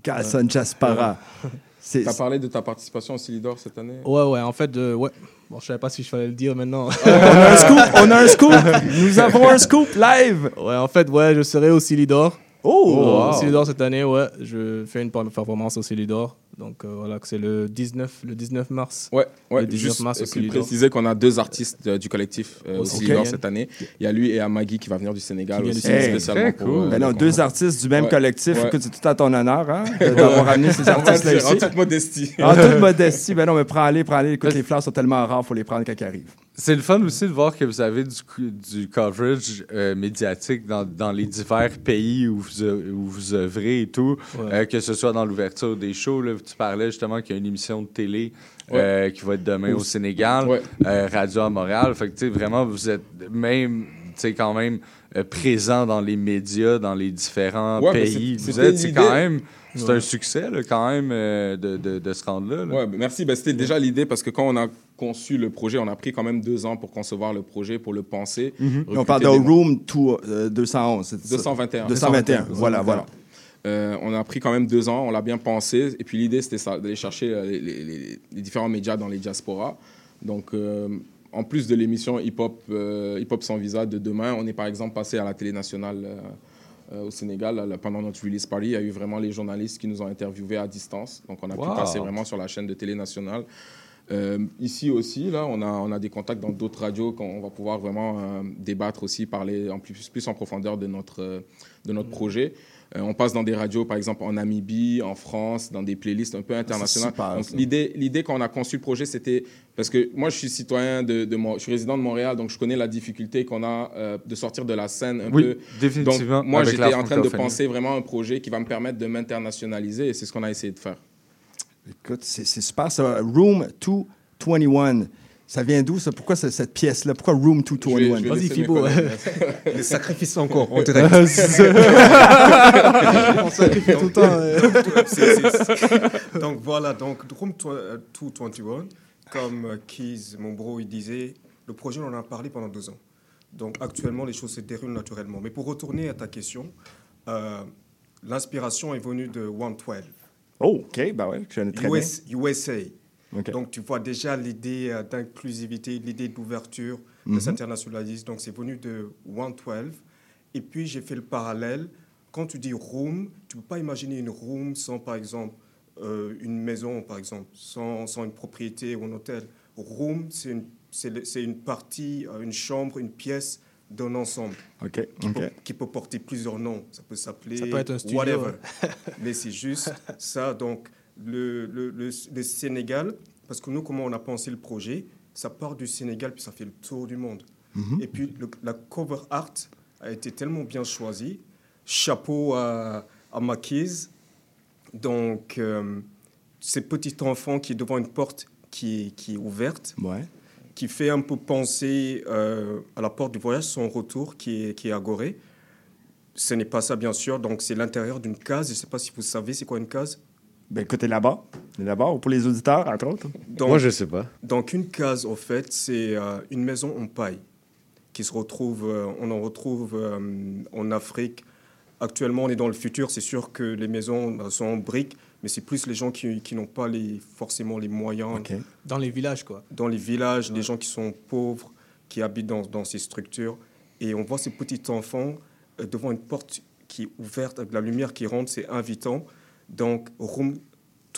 Gas Jaspera. [laughs] C'est- Tu as parlé de ta participation au Silidor cette année? Ouais, ouais, en fait, euh, ouais. Bon, je savais pas si je fallait le dire maintenant. [laughs] on a un scoop, on a un scoop. [laughs] Nous avons un scoop live. Ouais, en fait, ouais, je serai au Silidor. Oh, wow. Silidor cette année, ouais. Je fais une performance au Silidor. Donc euh, voilà, que c'est le 19, le 19 mars. Ouais, ouais le 19 juste mars au Silidor. préciser qu'on a deux artistes euh, du collectif euh, au Ok. Silidor cette année. Il y a lui et Amagui qui va venir du Sénégal du aussi, spécialement Très pour, cool. euh, Ben non, deux artistes du même Ouais, collectif. ouais. Écoute, c'est tout à ton honneur hein, [laughs] d'avoir amené ces On va le artistes-là ici. En toute modestie. En toute modestie. Ben non, mais prends-les, prends-les. Écoute, les fleurs sont tellement rares, il faut les prendre quand ils arrivent. C'est le fun aussi de voir que vous avez du, du coverage euh, médiatique dans, dans les divers pays où vous, où vous œuvrez et tout, Ouais. euh, que ce soit dans l'ouverture des shows. Là, tu parlais justement qu'il y a une émission de télé Ouais. euh, qui va être demain au, Au- Sénégal, Ouais. Radio à Montréal. Fait que, tu sais, vraiment, vous êtes même, tu sais, quand même présent dans les médias, dans les différents pays. Vous êtes, c'est quand même, c'est Ouais. un succès, là, quand même, euh, de, de, de se rendre là. là. Ouais, ben merci. Ben, C'était déjà l'idée parce que quand on a conçu le projet, on a pris quand même deux ans pour concevoir le projet, pour le penser. Mhm. On parle de des- Room two- euh, 211. c'est ça? 221. 221. Voilà, voilà. Euh, on a pris quand même deux ans, on l'a bien pensé. Et puis l'idée, c'était ça, d'aller chercher euh, les, les- différents médias dans les diasporas. Donc, euh, en plus de l'émission Hip Hop, euh, Hip Hop sans visa de demain, on est par exemple passé à la télé nationale au Sénégal. Pendant notre release party, il y a eu vraiment les journalistes qui nous ont interviewés à distance. Donc, on a Wow. pu passer vraiment sur la chaîne de télé nationale. Euh, ici aussi, là, on a, on a des contacts dans d'autres radios qu'on va pouvoir vraiment euh, débattre aussi, parler en plus, plus en profondeur de notre, euh, de notre projet. Euh, on passe dans des radios, par exemple, en Namibie, en France, dans des playlists un peu internationales. super, Donc, ça. l'idée, l'idée quand on a conçu le projet, c'était parce que moi, je suis citoyen de, je suis résident de Montréal, donc je connais la difficulté qu'on a euh, de sortir de la scène un Oui, peu. définitivement, Donc, moi, j'étais en train de penser vraiment un projet qui va me permettre de m'internationaliser, et c'est ce qu'on a essayé de faire. Écoute, c'est c'est super ça. Room 221. Ça vient d'où, ça? Pourquoi ce- cette pièce-là? Pourquoi Room 221? Je vais- je vais Vas-y, Fibo. [laughs] Les sacrifices encore, [laughs] [laughs] on sacrifie tout le temps. euh. Donc voilà, donc Room 221, comme euh, Keys, mon bro, il disait, le projet, on en a parlé pendant deux ans. Donc actuellement, les choses se déroulent naturellement. Mais pour retourner à ta question, euh, l'inspiration est venue de 112. Oh, OK, ben ouais, je connais très US USA. Donc, tu vois déjà l'idée euh, d'inclusivité, l'idée d'ouverture, de Mhm. s'internationaliser. Donc, c'est venu de 112. Et puis, j'ai fait le parallèle. Quand tu dis room, tu ne peux pas imaginer une room sans, par exemple, euh, une maison, par exemple, sans, sans une propriété ou un hôtel. Room, c'est une, une partie, euh, une chambre, une pièce d'un ensemble. OK, Qui. Peut, qui peut porter plusieurs noms. Ça peut s'appeler Ça peut être un studio, whatever. [laughs] Mais c'est juste ça. Donc, le, le, le, le Sénégal, parce que nous, comment on a pensé le projet, ça part du Sénégal, puis ça fait le tour du monde. Mhm. Et puis, la cover art a été tellement bien choisie. Chapeau à, à Maquise. Donc, euh, ce petit enfant qui est devant une porte qui est, qui est ouverte, Ouais. qui fait un peu penser euh, à la porte du voyage, son retour qui est, qui est agoré. Ce n'est pas ça, bien sûr. Donc, c'est l'intérieur d'une case. Je ne sais pas si vous savez, c'est quoi une case Ben écoutez là-bas. Là-bas, ou pour les auditeurs, entre autres. Donc- Moi, je sais pas. Donc, une case, au fait, c'est euh, une maison en paille qui se retrouve, euh, on en retrouve euh, en Afrique, Actuellement, on est dans le futur. C'est sûr que les maisons sont en briques, mais c'est plus les gens qui, qui n'ont pas les, forcément les moyens. Dans les villages, quoi. Dans les villages, les gens qui sont pauvres, qui habitent dans, dans ces structures. Et on voit ces petits enfants euh, devant une porte qui est ouverte, avec la lumière qui rentre, c'est invitant. Donc, room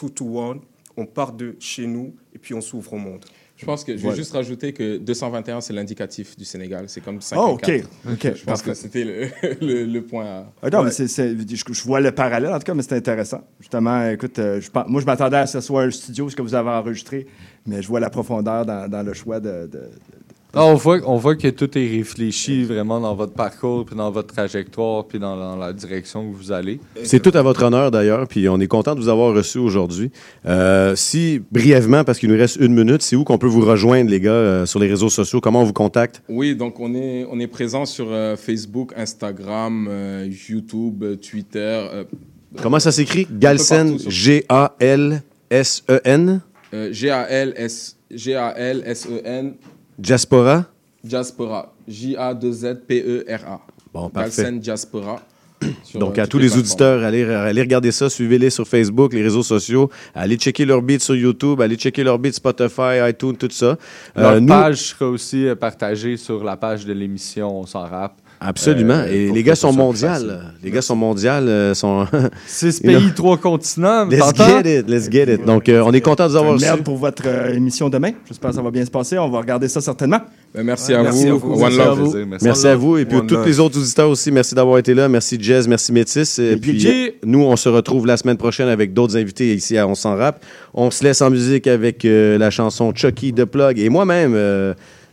221, on part de chez nous et puis on s'ouvre au monde. Je pense que je vais Voilà. juste rajouter que 221, c'est l'indicatif du Sénégal. C'est comme 5 Oh, OK. OK, Je pense parfait. que c'était le, [laughs] le, le point à... Ah non, mais c'est- c'est- je, je vois le parallèle, en tout cas, mais c'est intéressant. Justement, écoute, euh, je moi, je m'attendais à ce que ce soit un studio, ce que vous avez enregistré, mais je vois la profondeur dans, dans le choix de. de- Ah, on, voit, on voit que tout est réfléchi vraiment dans votre parcours, puis dans votre trajectoire, puis dans, dans la direction où vous allez. C'est tout à votre honneur d'ailleurs, puis on est content de vous avoir reçu aujourd'hui. Euh, si, brièvement, parce qu'il nous reste une minute, c'est où qu'on peut vous rejoindre, les gars, euh, sur les réseaux sociaux? Comment on vous contacte? Oui, donc on est, on est présent sur euh, Facebook, Instagram, euh, YouTube, Twitter. euh, Comment ça s'écrit? Galsen, G-A-L-S-E-N, euh, G-A-L-S- G-A-L-S-E-N, Diaspora? Diaspora. J-A-2-Z-P-E-R-A. Bon, parfait. Galsen Diaspora. [clears throat] Donc, euh, à tous les, auditeurs, allez, allez regarder ça, suivez-les sur Facebook, les réseaux sociaux, allez checker leur beat sur YouTube, allez checker leur beat Spotify, iTunes, tout ça. Leur Euh, nous- page sera aussi euh, partagée sur la page de l'émission On s'en rappe. Absolument. Euh, Et les gars sont facile. Les gars sont mondiales. euh, sont [laughs] Six You know. pays, trois continents. Let's get it, let's get it. Donc, euh, on est content de vous avoir Merde reçu. pour votre euh, émission demain. J'espère que ça va bien se passer. On va regarder ça certainement. Ben, merci à vous. One Merci love. à vous. Merci à vous. Et puis, tous les autres auditeurs aussi, merci d'avoir été là. Merci Jazz, merci Métis. Et puis, nous, on se retrouve la semaine prochaine avec d'autres invités ici à On s'en rap. On se laisse en musique avec euh, la chanson Chucky de Plug et moi-même,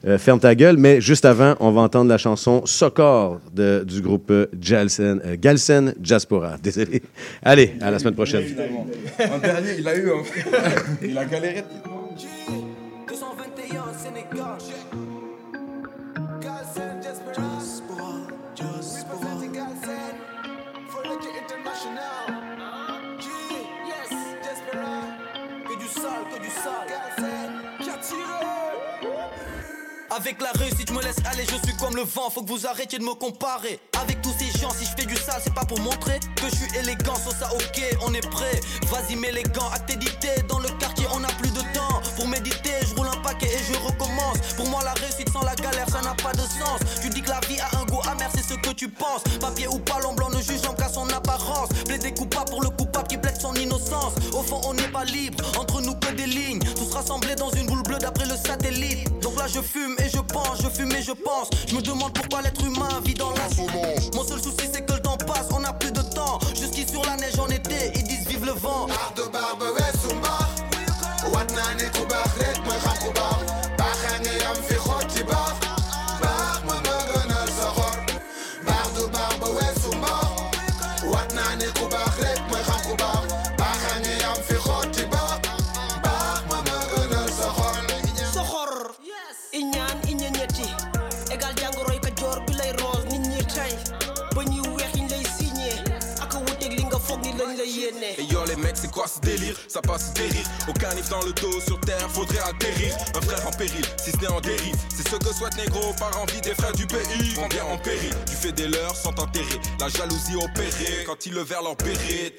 euh, Ferme ta gueule. Mais juste avant, on va entendre la chanson Socor de- du groupe euh, Jalsen, euh, Galsen Jaspora. Désolé. Allez, à la semaine prochaine. En dernier, il a eu. un- [laughs] il a galéré. 221 Sénégal. Galsen, Lucky International. G, yes, Diaspora. Que du sale, que du sale. Galsen, qui a tiré. Avec la réussite, je me laisse aller, je suis comme le vent, faut que vous arrêtiez de me comparer. Avec tous ces gens, si je fais du sale, c'est pas pour montrer que je suis élégant, sur ça ok, on est prêt. Vas-y, mets les gants, acte dans le quartier, on a plus de temps. Pour méditer, je roule un paquet et je recommence. Pour moi, la réussite sans la galère, ça n'a pas de sens. Tu dis que la vie a un goût amer, c'est ce que tu penses. Papier ou pas, blanc ne jugeant qu'à son apparence. Plaider coupable pour le coupable qui plaide son innocence. Au fond, on n'est pas libre, entre nous que des lignes. Tous rassemblés dans une d'après le satellite. Donc là, je fume et je pense, je fume et je pense. Je me demande pourquoi l'être humain vit dans l'insolence. Mon seul souci, c'est que le temps passe, on n'a plus de temps. Jusqu'ici sur la neige en été, ils disent vive le vent. de barbe weesu mbaar passe délire, ça passe délire. Aucun if dans le dos sur terre, faudrait atterrir. Un frère en péril, si ce n'est en dérive. C'est ce que souhaitent négro, par envie des frères du pays. On vient en péril, tu fais des leurs sans t'enterrer. La jalousie opérée, quand ils le vers leur péré.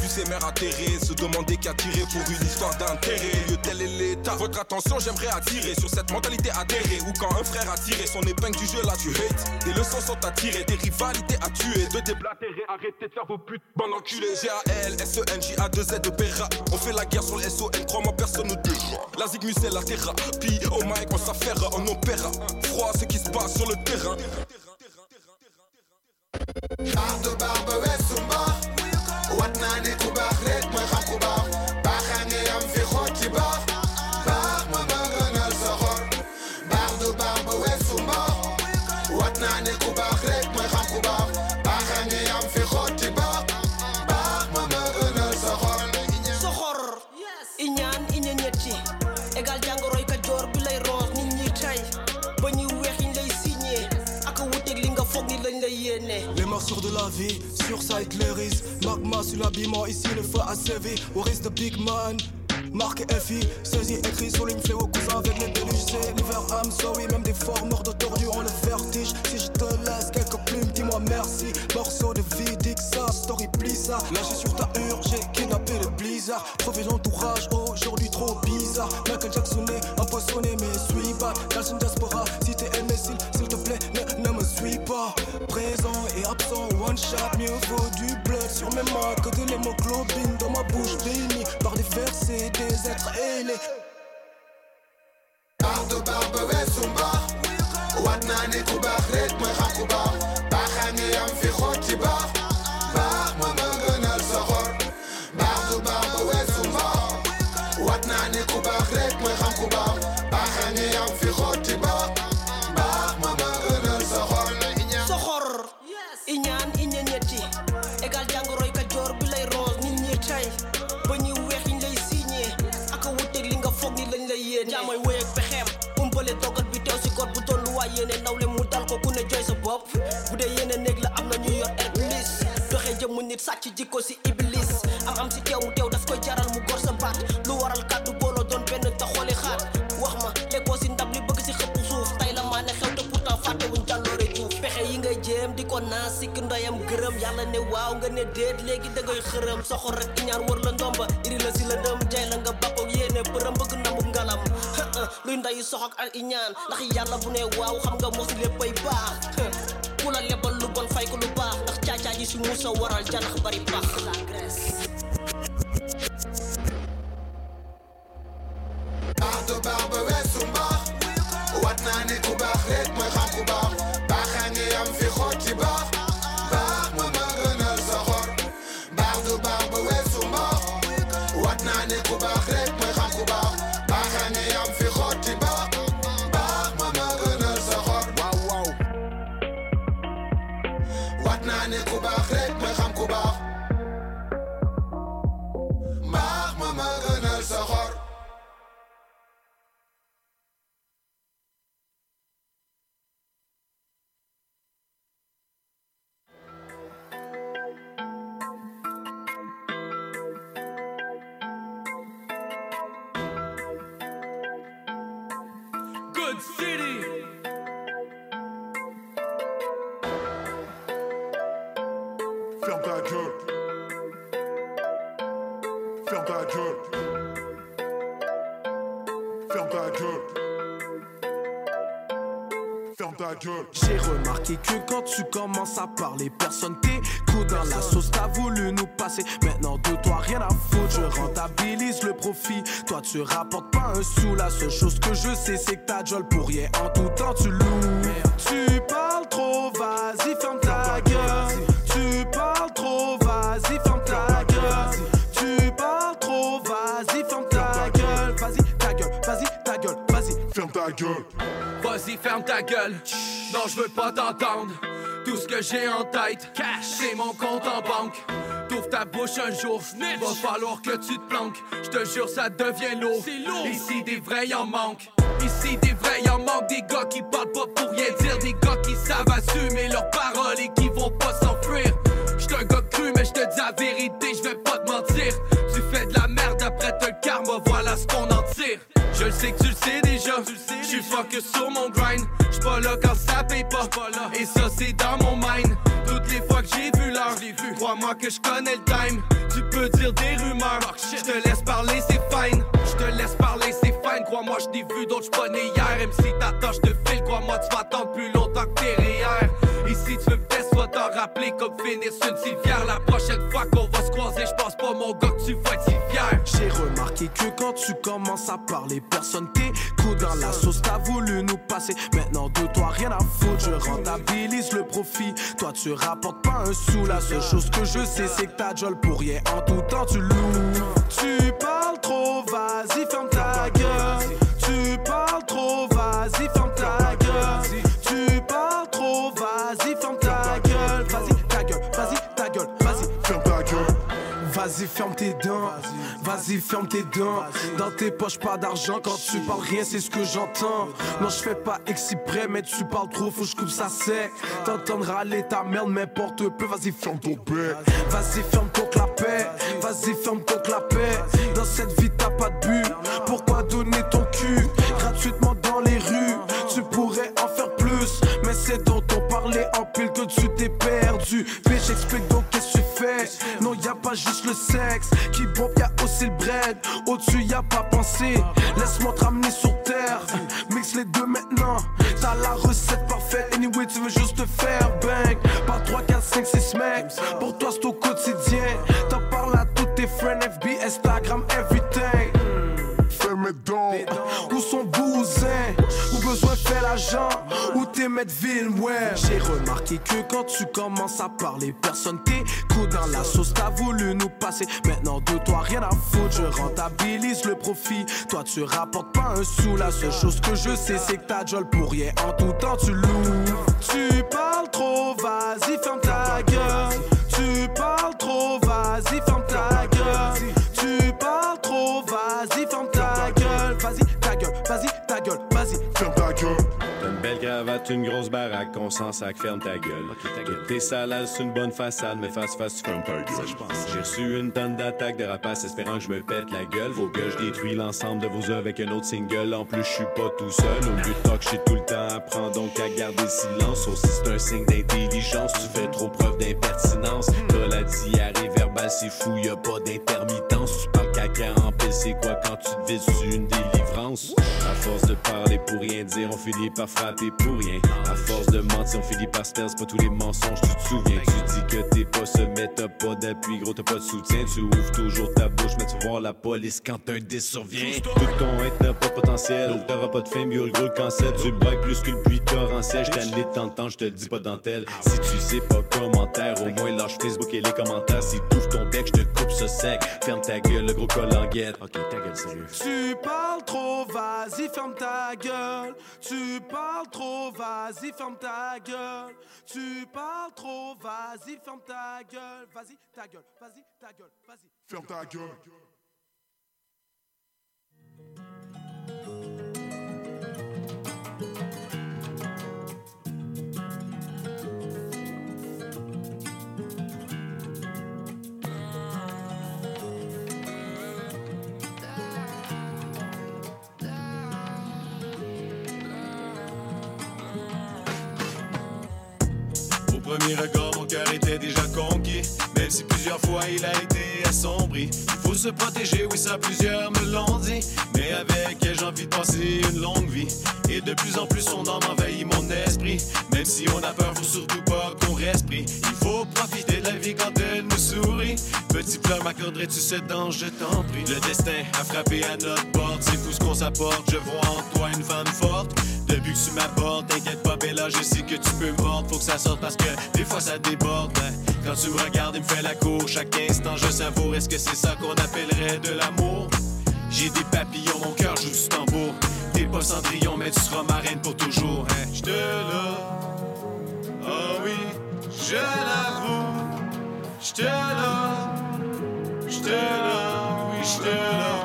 Vu ces mères atterrées, se demander qu'à tirer pour une histoire d'intérêt. Lieu tel est l'état. Votre attention, j'aimerais attirer sur cette mentalité atterrée. Ou quand un frère a tiré son épingle du jeu, là tu hates. Des leçons sont à tirer, des rivalités à tuer. De déblatérer, arrêtez de faire vos putes, bande enculée. G-A-L, S-E-N-J-A-2-L c'est de Berra. On fait la guerre sur le SON, crois-moi, personne nous tue. La zigmu, c'est la thérapie. Oh my, on s'affaire, on opéra. Froid, ce qui se passe sur le terrain. Barre de barbe, ouais, Sumba. Watna, Nikubar, Red, moi, De la vie, sur ça éclairise. Magma sur l'habillement, ici le feu a servi. Au risque de Big Man. Marque FI, saisi, écrit sur ligne fléau, cousin avec les déluges, c'est l'hiver, I'm sorry, même des formeurs de tordus ont le vertige. Si je te laisse quelques plumes, dis-moi merci. Morceau de vide, gunshot, mieux vaut du blood sur mes mains que de l'hémoglobine dans ma bouche bénie par des versets des êtres ailés. Ne waaw nga ne déet léegi da ngay xërëm. Soxor rek iñaan wër la ndomba. Iri la si la dëm jay la nga bàkkoog yéene. Përëm bëgg namuk ngalam. Luy ndayu soxok ak iñaan ndax yàlla bu ne waaw xam nga mos léppay baax. Ku la lebal lu bon fay ko lu baax. Ndax caacaa ji si muusa waral janax bari pax la Grèce commences à parler, personne t'écoute dans la sauce. T'as voulu nous passer, maintenant de toi rien à foutre. Je rentabilise le profit, toi tu rapportes pas un sou. La seule chose que je sais, c'est que ta jolle pour rien en tout temps tu loues. Tu parles trop, vas-y, ferme ta gueule. Tu parles trop, vas-y, ferme ta gueule. Tu parles trop, vas-y, ferme ta gueule. Vas-y, ta gueule, vas-y, ta gueule, vas-y. Ferme ta gueule. Vas-y, ferme ta gueule. Non, je veux pas t'entendre. Tout ce que j'ai en tête, c'est mon compte en banque. T'ouvres ta bouche un jour, va falloir que tu te planques. Je te jure, ça devient lourd. Ici, des vrais, en manque. Ici, des vrais, en manque. Des gars qui parlent pas pour rien dire. Des gars qui savent assumer leurs paroles et qui vont pas s'enfuir. J'suis un gars cru, mais je te dis la vérité, je vais pas te mentir. Tu fais de la merde après te karma, voilà ce qu'on en tire. Je le sais que tu le sais déjà. Je suis focus sur mon grind. Quand ça paye pas. Et ça, c'est dans mon mind. Toutes les fois que j'ai vu l'heure, crois-moi que je connais le time. Tu peux dire des rumeurs. Je te laisse parler, c'est fine. Je te laisse parler, c'est fine. Crois-moi, je t'ai vu d'autres, né hier. Même si t'attends, je te file. Crois-moi, tu vas attendre plus longtemps que tes REER. Ici, tu veux me tester, va t'en rappeler comme finir une civière. La prochaine fois qu'on va se croiser, je pense pas, mon gars, que tu vas être si fier. J'ai remarqué que quand tu commences à parler, personne dans la sauce. T'as voulu nous passer, maintenant de toi rien à foutre. Je rentabilise le profit, toi tu rapportes pas un sou. La seule chose que je sais, c'est que ta jolle pour rien en tout temps tu loues. Tu parles trop, vas-y, ferme ta gueule. Tu parles trop, vas-y, ferme ta gueule. Tu parles trop, vas-y, ferme ta gueule. Vas-y, ta gueule, vas-y, ta gueule, vas-y, ferme ta gueule. Vas-y, ferme tes dents. Vas-y, ferme tes dents. Dans tes poches, pas d'argent. Quand tu parles rien, c'est ce que j'entends. Non, je fais pas exprès, mais tu parles trop, faut que je coupe ça sec. T'entends râler ta merde, m'importe peu. Vas-y, ferme ton bec. Vas-y, ferme ton clapet. Vas-y, ferme ton clapet. Dans cette vie, t'as pas de but. Pourquoi donner ton parler en pile que tu t'es perdu. Mais j'explique donc qu'est-ce que tu fais? Non, y a pas juste le sexe qui bombe, y a aussi le bread. Au-dessus, y a pas pensé. Laisse-moi te ramener sur terre. Mix les deux maintenant. T'as la recette parfaite. Anyway, tu veux juste te faire bang. Par 3, 4, 5, 6 mecs. Pour toi, c'est au quotidien. T'en parles à tous tes friends, FB, Instagram, everything. Où sont bousins hein? Où besoin fait l'agent Où t'es ville, ouais. J'ai remarqué que quand tu commences à parler, personne t'écoute dans la sauce. T'as voulu nous passer. Maintenant de toi, rien à foutre. Je rentabilise le profit. Toi, tu rapportes pas un sou. La seule chose que je sais, c'est que ta jol pour rien. En tout temps, tu loues. Tu parles trop, vas-y, ferme ta gueule. Tu parles trop, cravate, une grosse baraque, on s'en sac, ferme ta gueule. Toutes tes salades, c'est une bonne façade, mais face face, tu fermes ta gueule. J'ai reçu une tonne d'attaques de rapaces espérant que je me pète la gueule. Faut que je détruis l'ensemble de vos œuvres avec un autre single. En plus, je suis pas tout seul. Au lieu de talk, tout le temps. Apprends donc à garder le silence. Aussi, c'est un signe d'intelligence. Tu fais trop preuve d'impertinence. T'as la diarrhée verbale, c'est fou, y a pas d'intermittence. Tu parles caca en pile, c'est quoi quand tu te vises une délivrance? À force de parler pour rien dire, on finit par frapper pour rien. À force de mentir, on finit par se perdre, c'est pas tous les mensonges, tu te souviens. Tu dis que t'es pas mais t'as pas d'appui, gros, t'as pas de soutien. Tu ouvres toujours ta bouche, mais tu voir la police quand un 10 survient. Tout ton être n'a pas de potentiel, t'auras pas de fame, yo, le gros cancer. Tu bailles plus que le puits torrentiel, j't'ai annulé de t'entendre, j'te le dis pas dentelle. Si tu sais pas commentaire, au moins lâche Facebook et les commentaires. Si t'ouvres ton bec, j'te coupe ce sec. Ferme ta gueule, le gros col en guette. Ok, ta gueule, sérieux. Tu parles trop, vas-y ferme ta gueule. Tu parles trop, vas-y ferme ta gueule. Tu parles trop, vas-y ferme ta gueule. Vas-y ta gueule, vas-y ta gueule, vas-y. Ferme ta gueule. Premier regard, mon cœur était déjà conquis. Même si plusieurs fois il a été assombri. Il faut se protéger, oui, ça plusieurs me l'ont dit. Mais avec elle, j'ai envie de passer une longue vie. Et de plus en plus, son âme envahit mon esprit. Même si on a peur, faut surtout pas qu'on respire. Il faut profiter de la vie quand elle nous sourit. Petit fleur, m'accorderais-tu cette danse, je t'en prie. Le destin a frappé à notre porte, c'est tout ce qu'on s'apporte. Je vois en toi une femme forte. Depuis que tu m'abordes, t'inquiète pas, Bella, je sais que tu peux mordre. Faut que ça sorte parce que des fois ça déborde. Quand tu me regardes, il me fait la cour. Chaque instant, je savoure. Est-ce que c'est ça qu'on appellerait de l'amour? J'ai des papillons, mon cœur joue du tambour. T'es pas Cendrillon, mais tu seras ma reine pour toujours. Hein? J'te là, oh oui, je l'avoue. J'te là, j'te là, oui, là, beaucoup,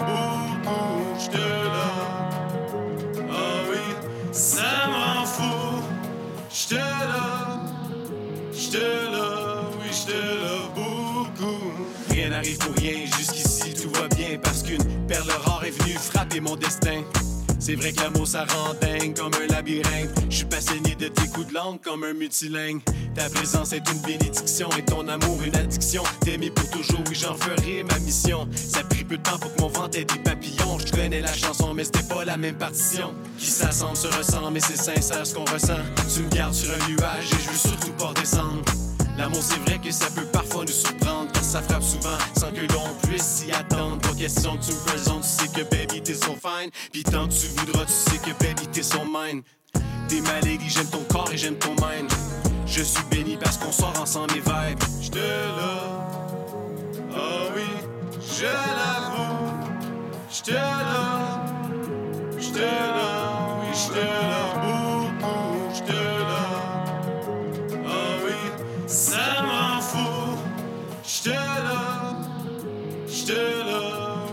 pour rien, jusqu'ici tout va bien parce qu'une perle rare est venue frapper mon destin. C'est vrai que l'amour ça rend dingue comme un labyrinthe. Je suis passionné de tes coups de langue comme un multilingue. Ta présence est une bénédiction et ton amour une addiction. T'aimer pour toujours, oui j'en ferai ma mission. Ça pris peu de temps pour que mon ventre ait des papillons. Je connais la chanson mais c'était pas la même partition. Qui s'assemble se ressemble mais c'est sincère ce qu'on ressent. Tu me gardes sur un nuage et je veux surtout pas descendre. L'amour, c'est vrai que ça peut parfois nous surprendre, car ça frappe souvent sans que l'on puisse s'y attendre. Pas question que tu me présentes, tu sais que baby t'es son fine. Puis tant que tu voudras, tu sais que baby t'es son mine. T'es ma lady, j'aime ton corps et j'aime ton mind. Je suis béni parce qu'on sort ensemble mes vibes. J'te là, oh oui, je l'avoue. J'te là, j'te là, oui, j'te là,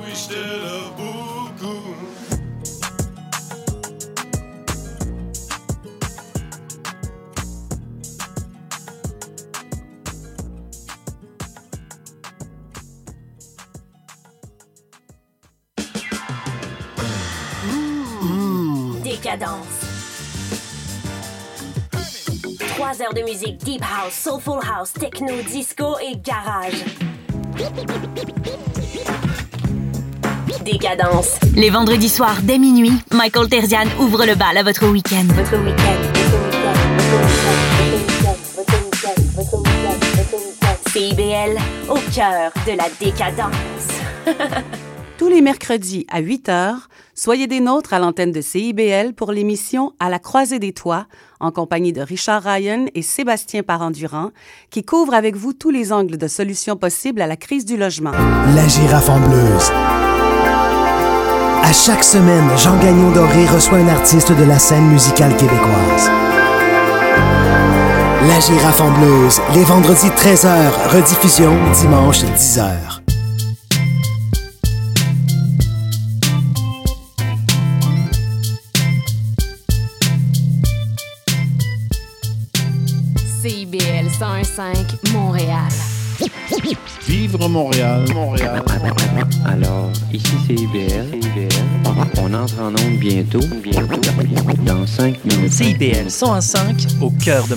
oui, j'te là beaucoup. Décadence. Trois heures de musique deep house, soulful house, techno, disco et garage. Décadence. Les vendredis soirs dès minuit, Michael Terzian ouvre le bal à votre week-end. Votre week-end. CIBL, au cœur de la décadence. [laughs] Tous les mercredis à 8 h, soyez des nôtres à l'antenne de CIBL pour l'émission À la croisée des toits, en compagnie de Richard Ryan et Sébastien Parent-Durand, qui couvrent avec vous tous les angles de solutions possibles à la crise du logement. La girafe en bleuse. À chaque semaine, Jean Gagnon Doré reçoit un artiste de la scène musicale québécoise. La girafe en bleuse, les vendredis 13h, rediffusion dimanche 10h. CIBL 101.5 Montréal. Vivre Montréal, Montréal. Alors, ici c'est IBL. On entre en onde bientôt, bientôt, dans 5 minutes. CIBL 101.5 au cœur de Montréal.